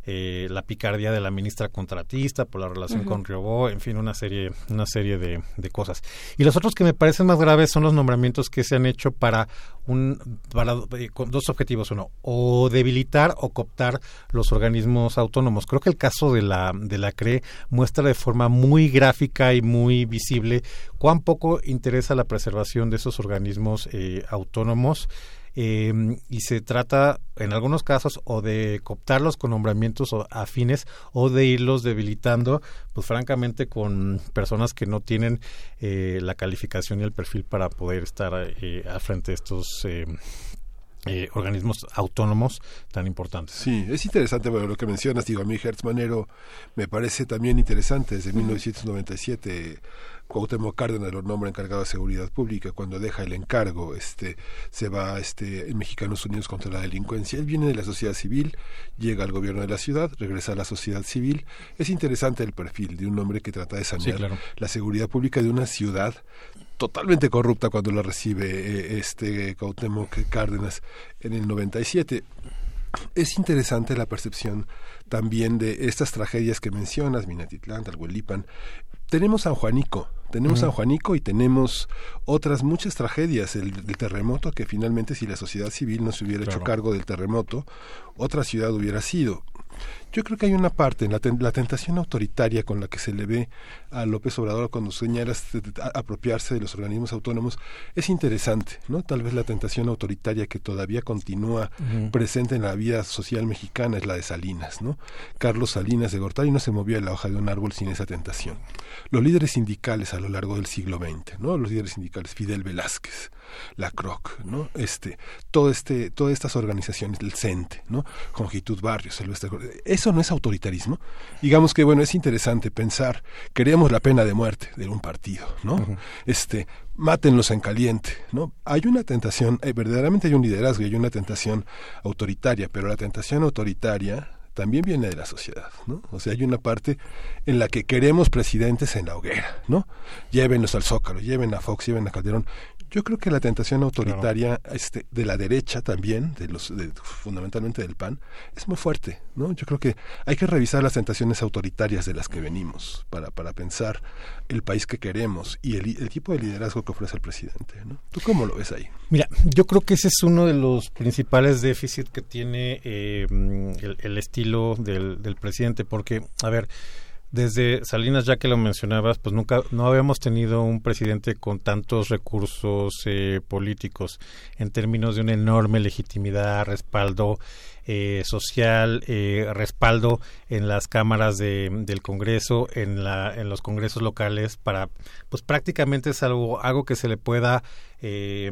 eh, la picardía de la ministra contratista por la relación con Riobó, en fin, una serie, una serie de, de, cosas. Y los otros que me parecen más graves son los nombramientos que se han hecho para un para eh, con dos objetivos uno o debilitar o cooptar los organismos autónomos creo que el caso de la de la CRE muestra de forma muy gráfica y muy visible cuán poco interesa la preservación de esos organismos eh, autónomos eh, y se trata en algunos casos o de cooptarlos con nombramientos afines o de irlos debilitando, pues francamente con personas que no tienen eh, la calificación y el perfil para poder estar eh, frente de estos eh, eh, organismos autónomos tan importantes. Sí, es interesante bueno, lo que mencionas. Digo, a mí Hertz Manero me parece también interesante. Desde 1997 Cuauhtémoc Cárdenas lo nombra encargado de seguridad pública. Cuando deja el encargo, este, se va este, en Mexicanos Unidos contra la Delincuencia. Él viene de la sociedad civil, llega al gobierno de la ciudad, regresa a la sociedad civil. Es interesante el perfil de un hombre que trata de sanear Sí, claro. la seguridad pública de una ciudad totalmente corrupta cuando la recibe eh, este Cuauhtémoc Cárdenas en el 97. Es interesante la percepción también de estas tragedias que mencionas, Minatitlán, Talhuelipan. Tenemos San Juanico, tenemos. San Juanico y tenemos otras muchas tragedias. El, el terremoto, que finalmente si la sociedad civil no se hubiera hecho cargo del terremoto, otra ciudad hubiera sido. Yo creo que hay una parte en la, ten- la tentación autoritaria con la que se le ve a López Obrador cuando señalas de- de- a- apropiarse de los organismos autónomos es interesante, ¿no? Tal vez la tentación autoritaria que todavía continúa presente en la vida social mexicana es la de Salinas, ¿no? Carlos Salinas de Gortari no se movía de la hoja de un árbol sin esa tentación. Los líderes sindicales a lo largo del siglo XX, ¿no? Los líderes sindicales, Fidel Velázquez, la CROC, ¿no? Este, todo este, todas estas organizaciones, el CENTE, ¿no? Jongitud Barrios, Silvestre Cor- eso no es autoritarismo. Digamos que, bueno, es interesante pensar, queremos la pena de muerte de un partido, ¿no? Este, mátenlos en caliente, ¿no? Hay una tentación, eh, verdaderamente hay un liderazgo y hay una tentación autoritaria, pero la tentación autoritaria también viene de la sociedad, ¿no? O sea, hay una parte en la que queremos presidentes en la hoguera, ¿no? Llévenlos al Zócalo, lleven a Fox, lleven a Calderón. Yo creo que la tentación autoritaria este, de la derecha también, de los, de- fundamentalmente del PAN, es muy fuerte, ¿no? Yo creo que hay que revisar las tentaciones autoritarias de las que venimos para, para pensar el país que queremos y el, el tipo de liderazgo que ofrece el presidente, ¿no? ¿Tú cómo lo ves ahí? Mira, yo creo que ese es uno de los principales déficits que tiene eh, el, el estilo del, del presidente, porque, a ver, desde Salinas, ya que lo mencionabas, pues nunca, no habíamos tenido un presidente con tantos recursos eh, políticos en términos de una enorme legitimidad, respaldo eh, social, eh, respaldo en las cámaras de, del Congreso, en, la, en los congresos locales, para, pues prácticamente es algo, algo que se le pueda eh,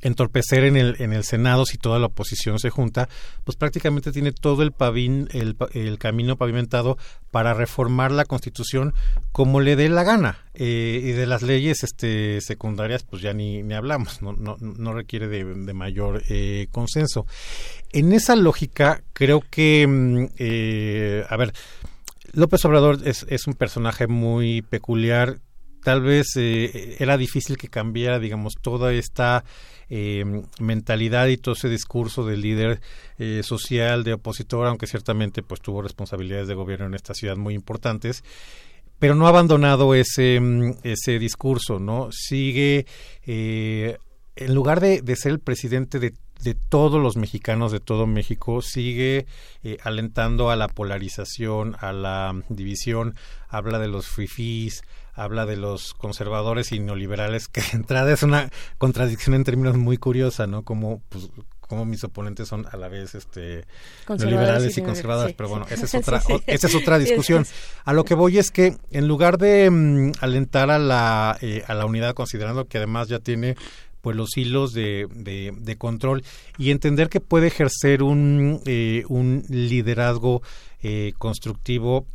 entorpecer en el, en el Senado si toda la oposición se junta, pues prácticamente tiene todo el, pavín, el, el camino pavimentado para reformar la Constitución como le dé la gana. Eh, y de las leyes este, secundarias, pues ya ni, ni hablamos, no, no, no requiere de, de mayor eh, consenso. En esa lógica, creo que, mm, eh, a ver, López Obrador es, es un personaje muy peculiar. Tal vez eh, era difícil que cambiara, digamos, toda esta eh, mentalidad y todo ese discurso del líder eh, social, de opositor, aunque ciertamente pues tuvo responsabilidades de gobierno en esta ciudad muy importantes pero no ha abandonado ese, mm, ese discurso, ¿no? Sigue, eh, en lugar de, de ser el presidente de, de todos los mexicanos, de todo México, sigue eh, alentando a la polarización, a la división, habla de los fifís, habla de los conservadores y neoliberales, que de entrada es una contradicción en términos muy curiosa, ¿no? Como, pues, como mis oponentes son a la vez este neoliberales y y conservadores, sí, pero bueno, sí. esa es otra, sí. o- esa es otra discusión. A lo que voy es que en lugar de mm, alentar a la, eh, a la unidad, considerando que además ya tiene pues los hilos de, de, de control y entender que puede ejercer un, eh, un liderazgo eh, constructivo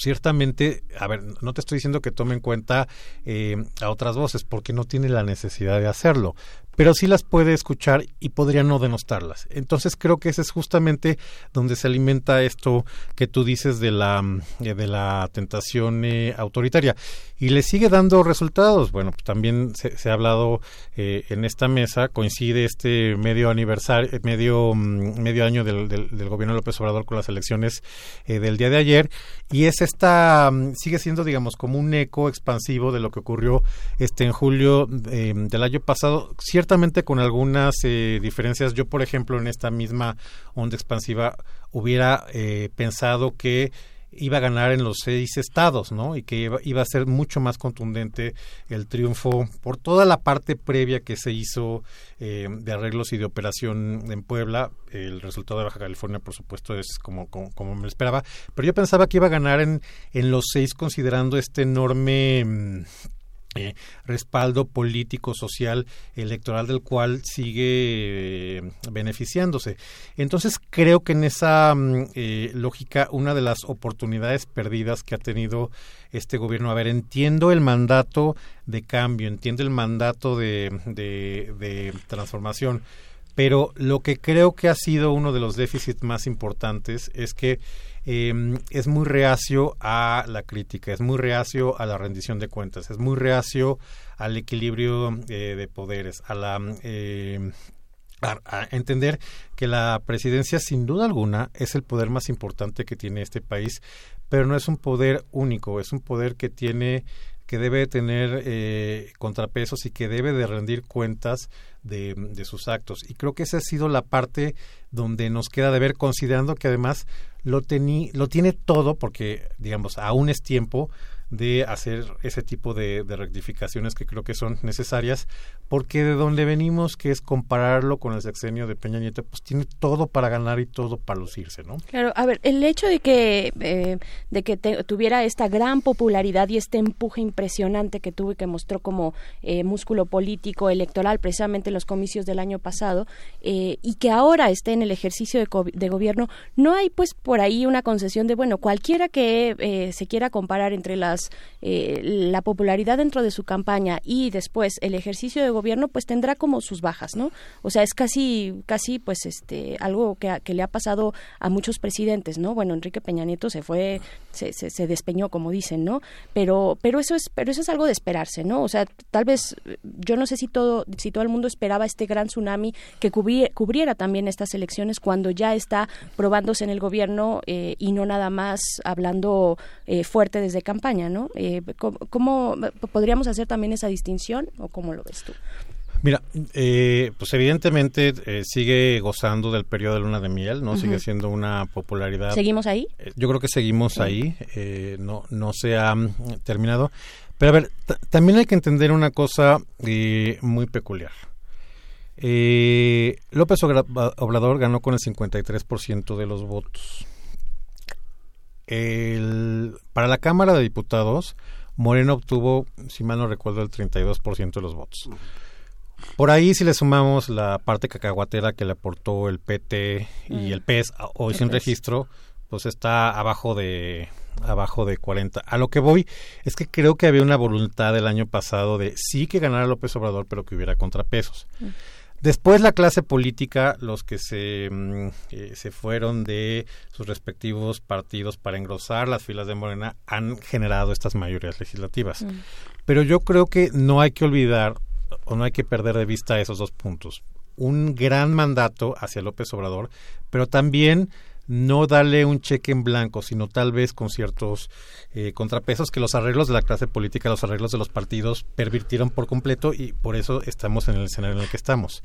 ciertamente, a ver, no te estoy diciendo que tome en cuenta eh, a otras voces, porque no tiene la necesidad de hacerlo, pero sí las puede escuchar y podría no denostarlas. Entonces creo que ese es justamente donde se alimenta esto que tú dices de la, eh, de la tentación eh, autoritaria. Y le sigue dando resultados. Bueno, pues también se, ha hablado eh, en esta mesa, coincide este medio aniversario, medio, mm, medio año del, gobierno de López Obrador con las elecciones del día de ayer, y es esta, mm, sigue siendo, digamos, como un eco expansivo de lo que ocurrió este en julio del año pasado. Cierto con algunas eh, diferencias. Yo, por ejemplo, en esta misma onda expansiva hubiera eh, pensado que iba a ganar en los seis estados, ¿no? Y que iba, a ser mucho más contundente el triunfo por toda la parte previa que se hizo eh, de arreglos y de operación en Puebla. El resultado de Baja California, por supuesto, es como, como, como me esperaba. Pero yo pensaba que iba a ganar en, en los seis considerando este enorme mm, eh, respaldo político, social, electoral del cual sigue eh, beneficiándose. Entonces creo que en esa mm, eh, lógica una de las oportunidades perdidas que ha tenido este gobierno, a ver, entiendo el mandato de cambio, entiendo el mandato de, de transformación, pero lo que creo que ha sido uno de los déficits más importantes es que eh, es muy reacio a la crítica, es muy reacio a la rendición de cuentas, es muy reacio al equilibrio eh, de poderes, a la eh, entender que la presidencia sin duda alguna es el poder más importante que tiene este país, pero no es un poder único, es un poder que tiene que debe tener eh, contrapesos y que debe de rendir cuentas de, de, sus actos. Y creo que esa ha sido la parte donde nos queda de ver, considerando que además lo, lo tiene todo, porque, digamos, aún es tiempo de hacer ese tipo de, rectificaciones que creo que son necesarias, porque de donde venimos, que es compararlo con el sexenio de Peña Nieto, pues tiene todo para ganar y todo para lucirse, ¿no? Claro, a ver, el hecho de que, eh, de que tuviera esta gran popularidad y este empuje impresionante que tuvo y que mostró como eh, músculo político electoral precisamente en los comicios del año pasado, eh, y que ahora esté en el ejercicio de, de, gobierno, no hay pues por ahí una concesión de, bueno, cualquiera que se quiera comparar entre las eh, la popularidad dentro de su campaña y después el ejercicio de gobierno, pues tendrá como sus bajas, ¿no? O sea, es casi, casi, pues, este, algo que, que le ha pasado a muchos presidentes, ¿no? Bueno, Enrique Peña Nieto se fue, se, se, despeñó, como dicen, ¿no? Pero, pero eso es, pero eso es algo de esperarse, ¿no? O sea, tal vez, yo no sé si todo, si todo el mundo esperaba este gran tsunami que cubriera, también estas elecciones cuando ya está probándose en el gobierno eh, y no nada más hablando eh, fuerte desde campaña, ¿no? Eh, ¿cómo, podríamos hacer también esa distinción o cómo lo ves tú? Mira, eh, pues evidentemente eh, sigue gozando del periodo de luna de miel, ¿no? Sigue siendo una popularidad. ¿Seguimos ahí? yo creo que seguimos ahí, no, no se ha mm, terminado. Pero a ver, también hay que entender una cosa muy peculiar. López Obrador ganó con el 53% de los votos el, para la Cámara de Diputados, Moreno obtuvo, si mal no recuerdo, el 32% de los votos. Por ahí, si le sumamos la parte cacahuatera que le aportó el PT y mm. el PES, hoy sin registro, pues está abajo de abajo de 40. A lo que voy es que creo que había una voluntad el año pasado de sí que ganara López Obrador, pero que hubiera contrapesos. Después la clase política, los que se, mm, eh, se fueron de sus respectivos partidos para engrosar las filas de Morena, han generado estas mayorías legislativas. Mm. Pero yo creo que no hay que olvidar o no hay que perder de vista esos dos puntos. Un gran mandato hacia López Obrador, pero también no darle un cheque en blanco, sino tal vez con ciertos eh, contrapesos que los arreglos de la clase política, los arreglos de los partidos pervirtieron por completo y por eso estamos en el escenario en el que estamos.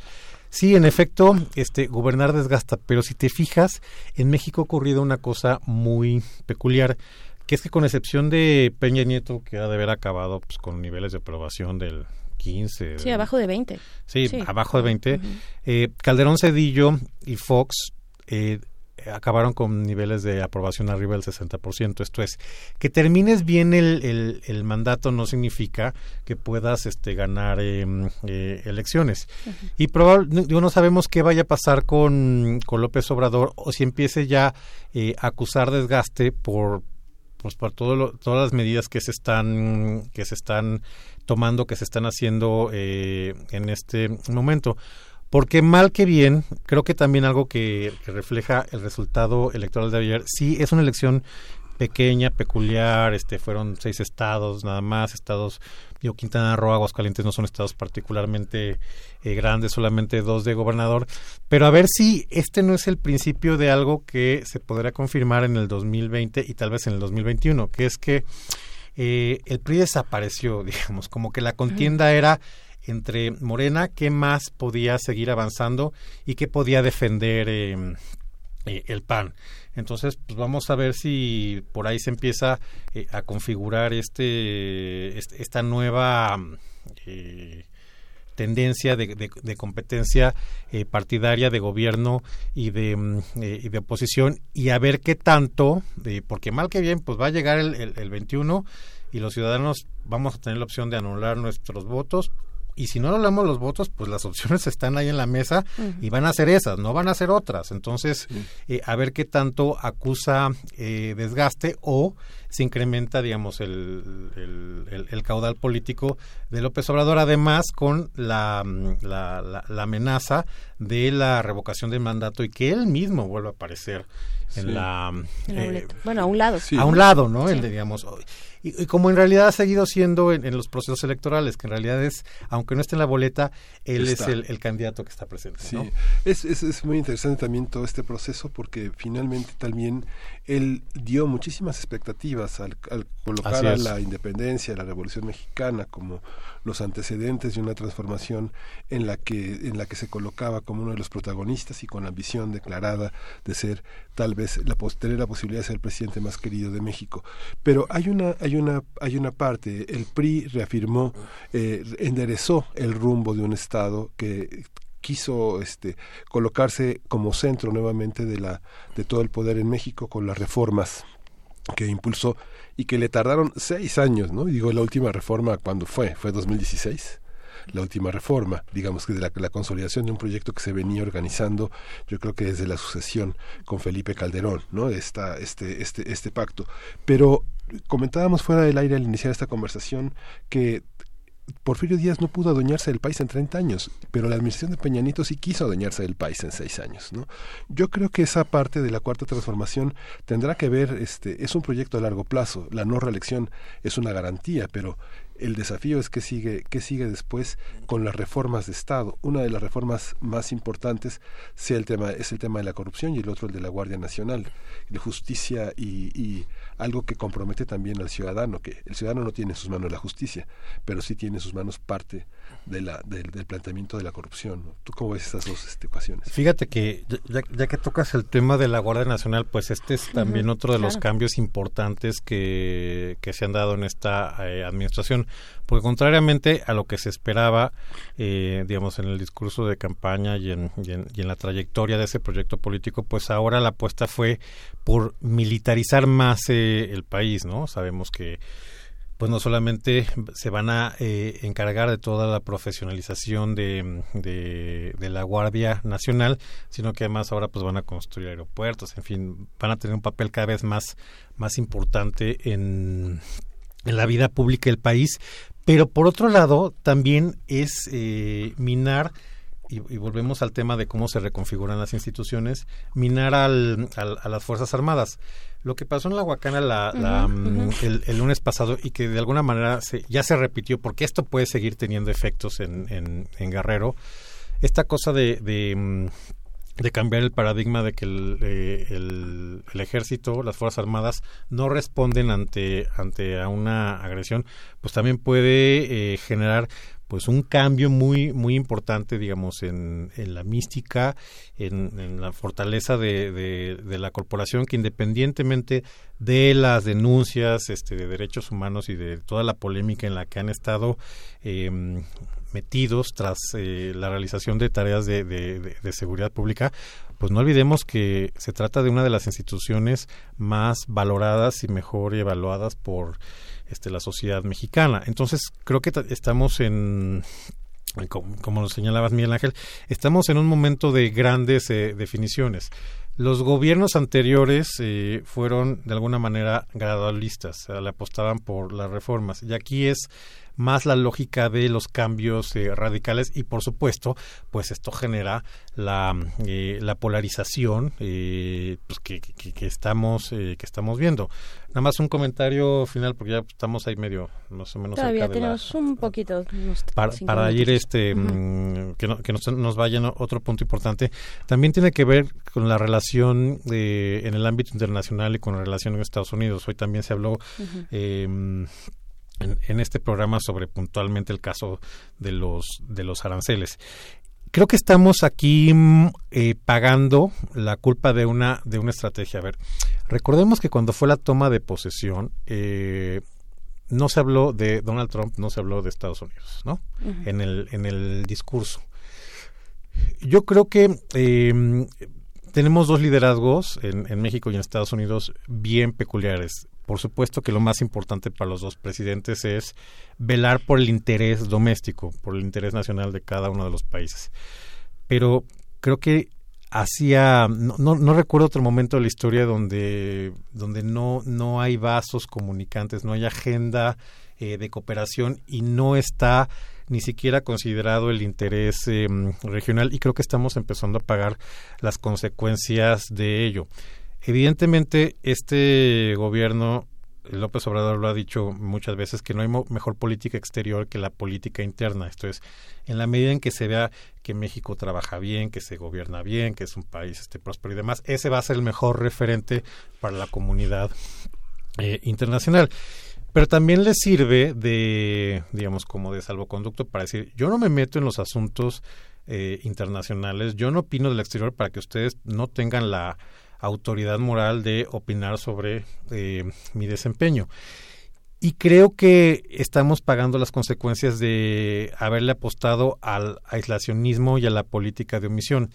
Sí, en efecto, este gobernar desgasta, pero si te fijas, en México ha ocurrido una cosa muy peculiar, que es que con excepción de Peña Nieto, que ha de haber acabado pues, con niveles de aprobación del 15. Sí, abajo de 20. Sí, abajo de 20. Eh, Calderón Cedillo y Fox eh, acabaron con niveles de aprobación arriba del 60%. Esto es, que termines bien el, el, mandato no significa que puedas este, ganar em, eh, elecciones. Y probablemente no sabemos qué vaya a pasar con, con López Obrador o si empiece ya eh, a acusar desgaste por pues por todo lo- todas las medidas que se están que se están tomando, que se están haciendo eh, en este momento. Porque mal que bien, creo que también algo que, que refleja el resultado electoral de ayer, sí es una elección pequeña, peculiar, este fueron seis estados nada más, estados, digo, Quintana Roo, Aguascalientes no son estados particularmente eh, grandes, solamente dos de gobernador, pero a ver si este no es el principio de algo que se podrá confirmar en el 2020 y tal vez en el 2021, que es que eh, el PRI desapareció, digamos, como que la contienda era entre Morena, qué más podía seguir avanzando y qué podía defender eh, eh, el PAN. Entonces, pues vamos a ver si por ahí se empieza eh, a configurar este, esta nueva eh, tendencia de, de- de competencia eh, partidaria de gobierno y de, eh, y de oposición y a ver qué tanto, porque mal que bien, pues va a llegar el, el, el 21 y los ciudadanos vamos a tener la opción de anular nuestros votos. Y si no anulamos los votos, pues las opciones están ahí en la mesa y van a ser esas, no van a ser otras. Entonces, eh, a ver qué tanto acusa eh, desgaste o se incrementa, digamos, el, el- el- el caudal político de López Obrador, además con la, mm, la, la- la amenaza de la revocación del mandato y que él mismo vuelva a aparecer Sí. en la... En la eh, boleta. bueno, a un lado. a un lado, ¿no? Sí. El de, digamos, y, y como en realidad ha seguido siendo en, en los procesos electorales, que en realidad es, aunque no esté en la boleta, él Está. es el, el candidato que está presente, Sí, ¿no? es, es, es muy interesante también todo este proceso porque finalmente también él dio muchísimas expectativas al, al colocar a la independencia, a la Revolución Mexicana como los antecedentes de una transformación en la que en la que se colocaba como uno de los protagonistas y con la ambición declarada de ser tal vez la tener la posibilidad de ser el presidente más querido de México. Pero hay una hay una hay una parte el PRI reafirmó eh, enderezó el rumbo de un estado que quiso este colocarse como centro nuevamente de la de todo el poder en México con las reformas que impulsó y que le tardaron seis años, ¿no? Digo, la última reforma, ¿cuándo fue? ¿Fue 2016? La última reforma, digamos que de la, la consolidación de un proyecto que se venía organizando, yo creo que desde la sucesión con Felipe Calderón, ¿no? Esta, este, este, este pacto. Pero comentábamos fuera del aire al iniciar esta conversación que Porfirio Díaz no pudo adueñarse del país en 30 años, pero la administración de Peña Nieto sí quiso adueñarse del país en 6 años, ¿no? Yo creo que esa parte de la cuarta transformación tendrá que ver, este, es un proyecto a largo plazo, la no reelección es una garantía, pero el desafío es que sigue, que sigue después con las reformas de Estado. Una de las reformas más importantes sea el tema, es el tema de la corrupción y el otro el de la Guardia Nacional, de justicia y algo que compromete también al ciudadano, que el ciudadano no tiene en sus manos la justicia, pero sí tiene en sus manos parte de la, del, del planteamiento de la corrupción. ¿no? ¿Tú cómo ves esas dos este, ecuaciones? Fíjate que ya- que tocas el tema de la Guardia Nacional, pues este es también otro de los cambios importantes que, que se han dado en esta eh, administración, porque contrariamente a lo que se esperaba, eh, digamos, en el discurso de campaña y en, y en, y en la trayectoria de ese proyecto político, pues ahora la apuesta fue por militarizar más eh, el país, ¿no? Sabemos que pues no solamente se van a eh, encargar de toda la profesionalización de, de, de la Guardia Nacional, sino que además ahora pues van a construir aeropuertos, en fin, van a tener un papel cada vez más, más importante en, en la vida pública del país. Pero por otro lado, también es eh, minar y, y volvemos al tema de cómo se reconfiguran las instituciones, minar al, al- a las Fuerzas Armadas. Lo que pasó en la Huacana la, mm, el, el lunes pasado y que de alguna manera se- ya se repitió, porque esto puede seguir teniendo efectos en, en, en Guerrero, esta cosa de, de, mm, de cambiar el paradigma de que el, eh, el, el ejército, las fuerzas armadas no responden ante ante a una agresión, pues también puede eh, generar pues un cambio muy muy importante digamos en, en la mística en, en la fortaleza de, de, de la corporación que independientemente de las denuncias este de derechos humanos y de toda la polémica en la que han estado eh, metidos tras eh, la realización de tareas de, de- seguridad pública, pues no olvidemos que se trata de una de las instituciones más valoradas y mejor evaluadas por este, la sociedad mexicana. Entonces, creo que ta- estamos en, como, como lo señalabas Miguel Ángel, estamos en un momento de grandes eh, definiciones. los gobiernos anteriores eh, fueron de alguna manera gradualistas, le apostaban por las reformas. Y aquí es más la lógica de los cambios eh, radicales y por supuesto pues esto genera la, eh, la polarización eh, pues que, que, estamos que estamos viendo. Nada más un comentario final porque ya estamos ahí medio más o menos todavía tenemos un poquito para, para ir este mm, que, no, que nos, nos vaya otro punto importante. También tiene que ver con la relación en el ámbito internacional y con la relación en Estados Unidos. Hoy también se habló en, este programa sobre puntualmente el caso de los, de los aranceles. Creo que estamos aquí mm, eh, pagando la culpa de una, de una estrategia. A ver, recordemos que cuando fue la toma de posesión, eh, no se habló de Donald Trump, no se habló de Estados Unidos, ¿no? en, el, en el discurso. Yo creo que eh, tenemos dos liderazgos en, en, México y en Estados Unidos bien peculiares. Por supuesto que lo más importante para los dos presidentes es velar por el interés doméstico, por el interés nacional de cada uno de los países. Pero creo que hacía no, no, recuerdo otro momento de la historia donde donde no no hay vasos comunicantes no hay agenda eh, de cooperación y no está ni siquiera considerado el interés em, regional y creo que estamos empezando a pagar las consecuencias de ello Evidentemente, este gobierno, López Obrador lo ha dicho muchas veces, que no hay mejor política exterior que la política interna. Esto es, en la medida en que se vea que México trabaja bien, que se gobierna bien, que es un país este, próspero y demás, ese va a ser el mejor referente para la comunidad eh, internacional pero también le sirve de, digamos, como de salvoconducto para decir, yo no me meto en los asuntos eh, internacionales, yo no opino del exterior para que ustedes no tengan la autoridad moral de opinar sobre eh, mi desempeño. Y creo que estamos pagando las consecuencias de haberle apostado al aislacionismo y a la política de omisión.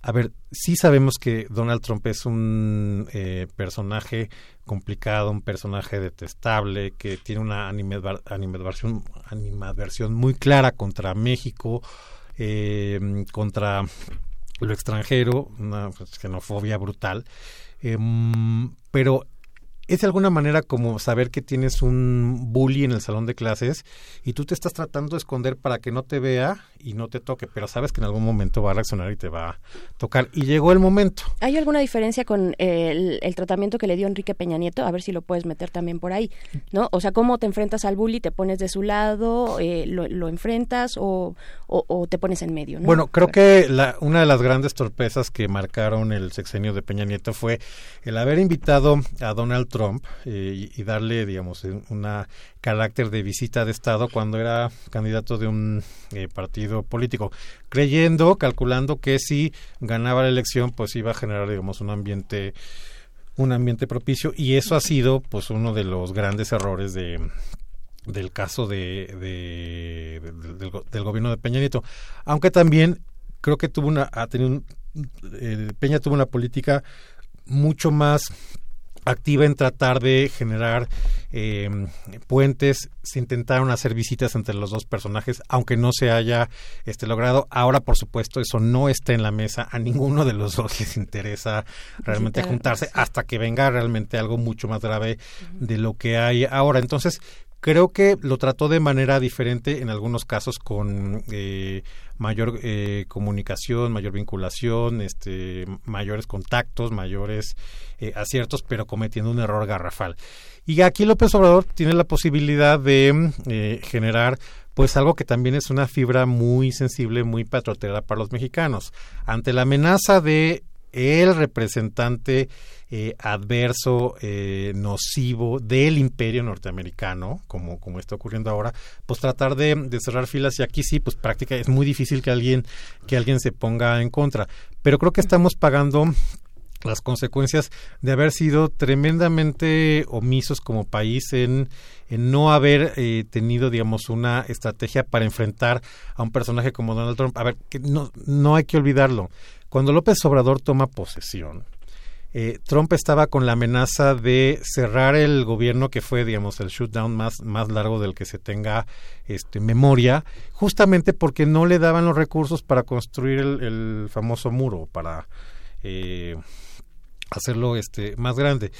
A ver, sí sabemos que Donald Trump es un eh, personaje complicado, un personaje detestable, que tiene una animadversión, animadversión muy clara contra México, eh, contra lo extranjero, una xenofobia brutal, em, pero es de alguna manera como saber que tienes un bully en el salón de clases y tú te estás tratando de esconder para que no te vea y no te toque, pero sabes que en algún momento va a reaccionar y te va a tocar. Y llegó el momento. ¿Hay alguna diferencia con el, tratamiento que le dio Enrique Peña Nieto? A ver si lo puedes meter también por ahí, ¿no? O sea, ¿cómo te enfrentas al bully? ¿Te pones de su lado? Eh, lo, enfrentas o, o, te pones en medio? Bueno, creo que la, una de las grandes torpezas que marcaron el sexenio de Peña Nieto fue el haber invitado a Donald Trump Trump eh, y, darle, digamos, un carácter de visita de Estado cuando era candidato de un eh, partido político, creyendo, calculando que si ganaba la elección, pues iba a generar, digamos, un ambiente un ambiente propicio y eso ha sido pues uno de los grandes errores de del caso de, del, gobierno de Peña Nieto. Aunque también creo que tuvo una ha tenido eh, Peña tuvo una política mucho más activa en tratar de generar eh, puentes. Se intentaron hacer visitas entre los dos personajes, aunque no se haya este, logrado. Ahora, por supuesto, eso no está en la mesa. A ninguno de los dos les interesa realmente juntarse hasta que venga realmente algo mucho más grave de lo que hay ahora. Entonces, Creo que lo trató de manera diferente en algunos casos con eh, mayor eh, comunicación, mayor vinculación, este, mayores contactos, mayores eh, aciertos, pero cometiendo un error garrafal. Y aquí López Obrador tiene la posibilidad de generar pues algo que también es una fibra muy sensible, muy patriotera para los mexicanos. Ante la amenaza de el representante eh, adverso, eh, nocivo del imperio norteamericano, como, como está ocurriendo ahora, pues tratar de, cerrar filas y aquí sí, pues práctica es muy difícil que alguien, que alguien se ponga en contra. Pero creo que estamos pagando las consecuencias de haber sido tremendamente omisos como país en, no haber eh, tenido, digamos, una estrategia para enfrentar a un personaje como Donald Trump. A ver, que no, no hay que olvidarlo. Cuando López Obrador toma posesión, eh, Trump estaba con la amenaza de cerrar el gobierno que fue, digamos, el shutdown más, más largo del que se tenga este, memoria, justamente porque no le daban los recursos para construir el, famoso muro, para, eh, hacerlo este más grande.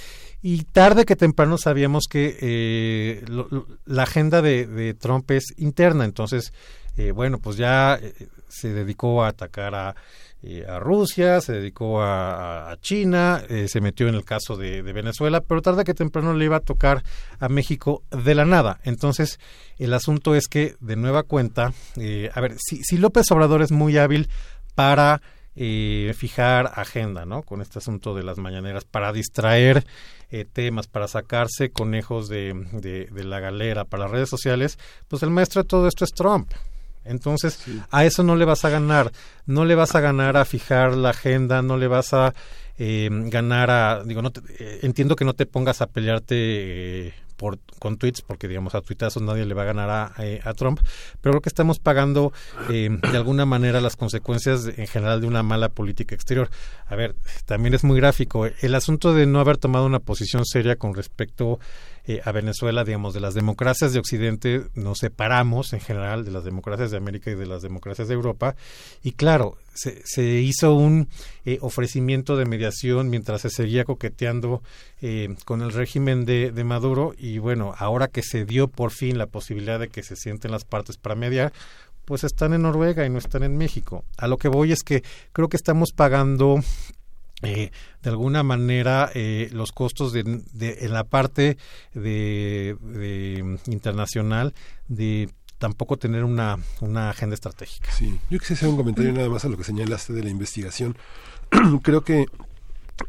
Y tarde que temprano sabíamos que eh, la agenda de, Trump es interna. Entonces eh, bueno pues ya eh, se dedicó a atacar a, a Rusia se dedicó a, China se metió en el caso de, Venezuela pero tarde que temprano le iba a tocar a México de la nada entonces el asunto es que de nueva cuenta a ver si, si López Obrador es muy hábil para eh, fijar agenda, ¿no? Con este asunto de las mañaneras para distraer eh, temas, para sacarse conejos de, de, la galera, para las redes sociales, pues el maestro de todo esto es Trump. Entonces, a eso no le vas a ganar, no le vas a ganar a fijar la agenda, no le vas a eh, ganar a, digo, no eh, entiendo que no te pongas a pelearte por, con tweets, porque digamos a tuitazos nadie le va a ganar a, eh, a, Trump, pero creo que estamos pagando eh, de alguna manera las consecuencias en general de una mala política exterior. A ver, también es muy gráfico. El asunto de no haber tomado una posición seria con respecto eh, a Venezuela, digamos, de las democracias de Occidente nos separamos en general de las democracias de América y de las democracias de Europa. Y claro, se, se hizo un eh, ofrecimiento de mediación mientras se seguía coqueteando eh, con el régimen de, de Maduro. Y bueno, ahora que se dio por fin la posibilidad de que se sienten las partes para mediar, pues están en Noruega y no están en México. A lo que voy es que creo que estamos pagando eh, de alguna manera eh, los costos de, en la parte de, internacional de tampoco tener una, una agenda estratégica. Sí, yo quisiera hacer un comentario nada más a lo que señalaste de la investigación. creo que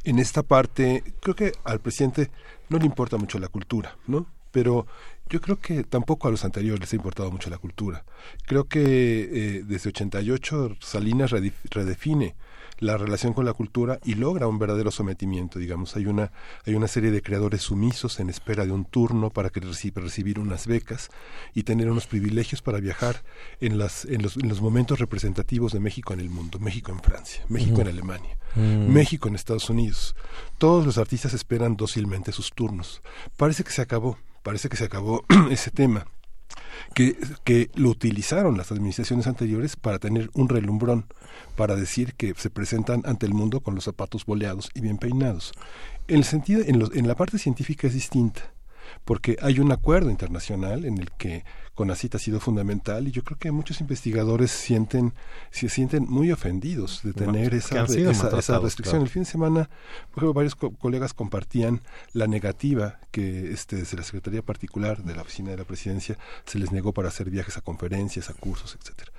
en esta parte, creo que al presidente no le importa mucho la cultura, ¿no? Pero yo creo que tampoco a los anteriores les ha importado mucho la cultura. Creo que eh, desde 88 Salinas redefine la relación con la cultura y logra un verdadero sometimiento, digamos. Hay una, hay una serie de creadores sumisos en espera de un turno para que recibir unas becas y tener unos privilegios para viajar en, las, en, los, en los momentos representativos de México en el mundo. México en Francia, México en Alemania, mm. México en Estados Unidos. Todos los artistas esperan dócilmente sus turnos. Parece que se acabó, parece que se acabó ese tema que, que lo utilizaron las administraciones anteriores para tener un relumbrón, para decir que se presentan ante el mundo con los zapatos boleados y bien peinados. En, el sentido, en, en la parte científica es distinta porque hay un acuerdo internacional en el que CONACIT ha sido fundamental y yo creo que muchos investigadores sienten se sienten muy ofendidos de tener esa, esa, restricción. El fin de semana, por ejemplo, varios colegas compartían la negativa que este, desde la Secretaría Particular de la Oficina de la Presidencia se les negó para hacer viajes a conferencias, a cursos, etcétera.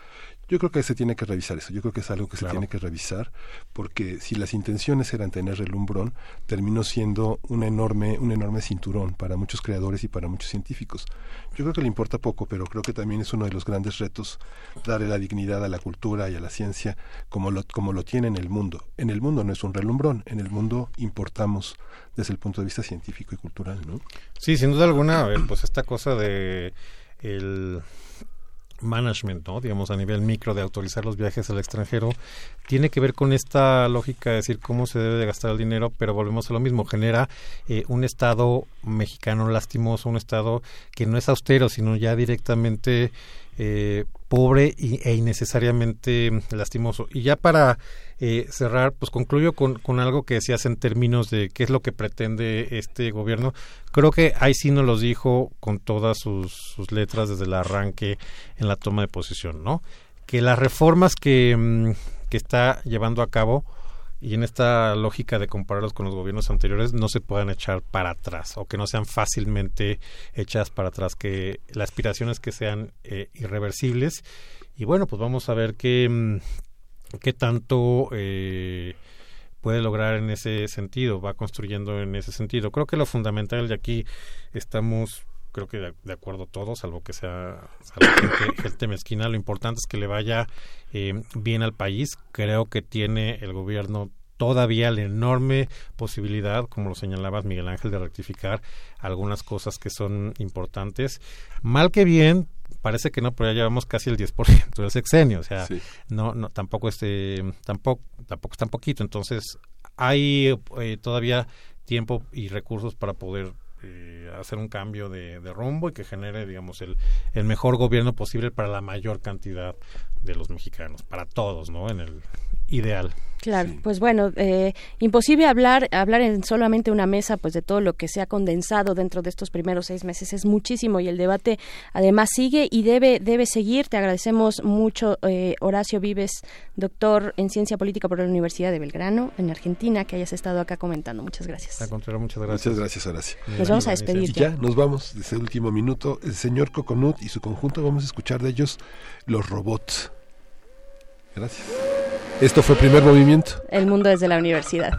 Yo creo que se tiene que revisar eso, yo creo que es algo que se tiene que revisar, porque si las intenciones eran tener relumbrón, terminó siendo un enorme, un enorme cinturón para muchos creadores y para muchos científicos. Yo creo que le importa poco, pero creo que también es uno de los grandes retos darle la dignidad a la cultura y a la ciencia como lo, como lo tiene en el mundo. En el mundo no es un relumbrón, en el mundo importamos desde el punto de vista científico y cultural, ¿no? Sí, sin duda alguna, pues esta cosa de el management, ¿no? digamos a nivel micro de autorizar los viajes al extranjero, tiene que ver con esta lógica de decir cómo se debe de gastar el dinero, pero volvemos a lo mismo, genera eh, un Estado mexicano lastimoso, un Estado que no es austero, sino ya directamente eh, pobre e innecesariamente lastimoso. Y ya para eh, cerrar, pues concluyo con, con algo que decías en términos de qué es lo que pretende este gobierno. Creo que ahí sí nos los dijo con todas sus, sus letras desde el arranque en la toma de posición, ¿no? Que las reformas que, mm, que está llevando a cabo y en esta lógica de compararlos con los gobiernos anteriores no se puedan echar para atrás o que no sean fácilmente echadas para atrás, que la aspiración es que sean eh, irreversibles y bueno, pues vamos a ver qué, mm, qué tanto eh, puede lograr en ese sentido, va construyendo en ese sentido. Creo que lo fundamental de aquí estamos creo que de, acuerdo todos, salvo que sea gente, gente, mezquina, lo importante es que le vaya eh, bien al país. Creo que tiene el gobierno todavía la enorme posibilidad, como lo señalabas Miguel Ángel, de rectificar algunas cosas que son importantes. Mal que bien, parece que no, pero ya llevamos casi el 10% del sexenio, o sea, no, no, tampoco este, tampoco, tampoco es tan poquito, entonces hay eh, todavía tiempo y recursos para poder eh, hacer un cambio de, rumbo y que genere, digamos, el, el mejor gobierno posible para la mayor cantidad de los mexicanos, para todos, ¿no? En el ideal. Claro, pues bueno, eh, imposible hablar hablar en solamente una mesa, pues de todo lo que se ha condensado dentro de estos primeros seis meses es muchísimo y el debate además sigue y debe debe seguir. Te agradecemos mucho, eh, Horacio Vives, doctor en ciencia política por la Universidad de Belgrano en Argentina, que hayas estado acá comentando. Muchas gracias. muchas gracias. Muchas gracias, Horacio. Nos vamos a despedir. Y ya nos vamos desde el último minuto. El señor Coconut y su conjunto vamos a escuchar de ellos los robots. Gracias. Esto fue primer movimiento. El mundo desde la universidad.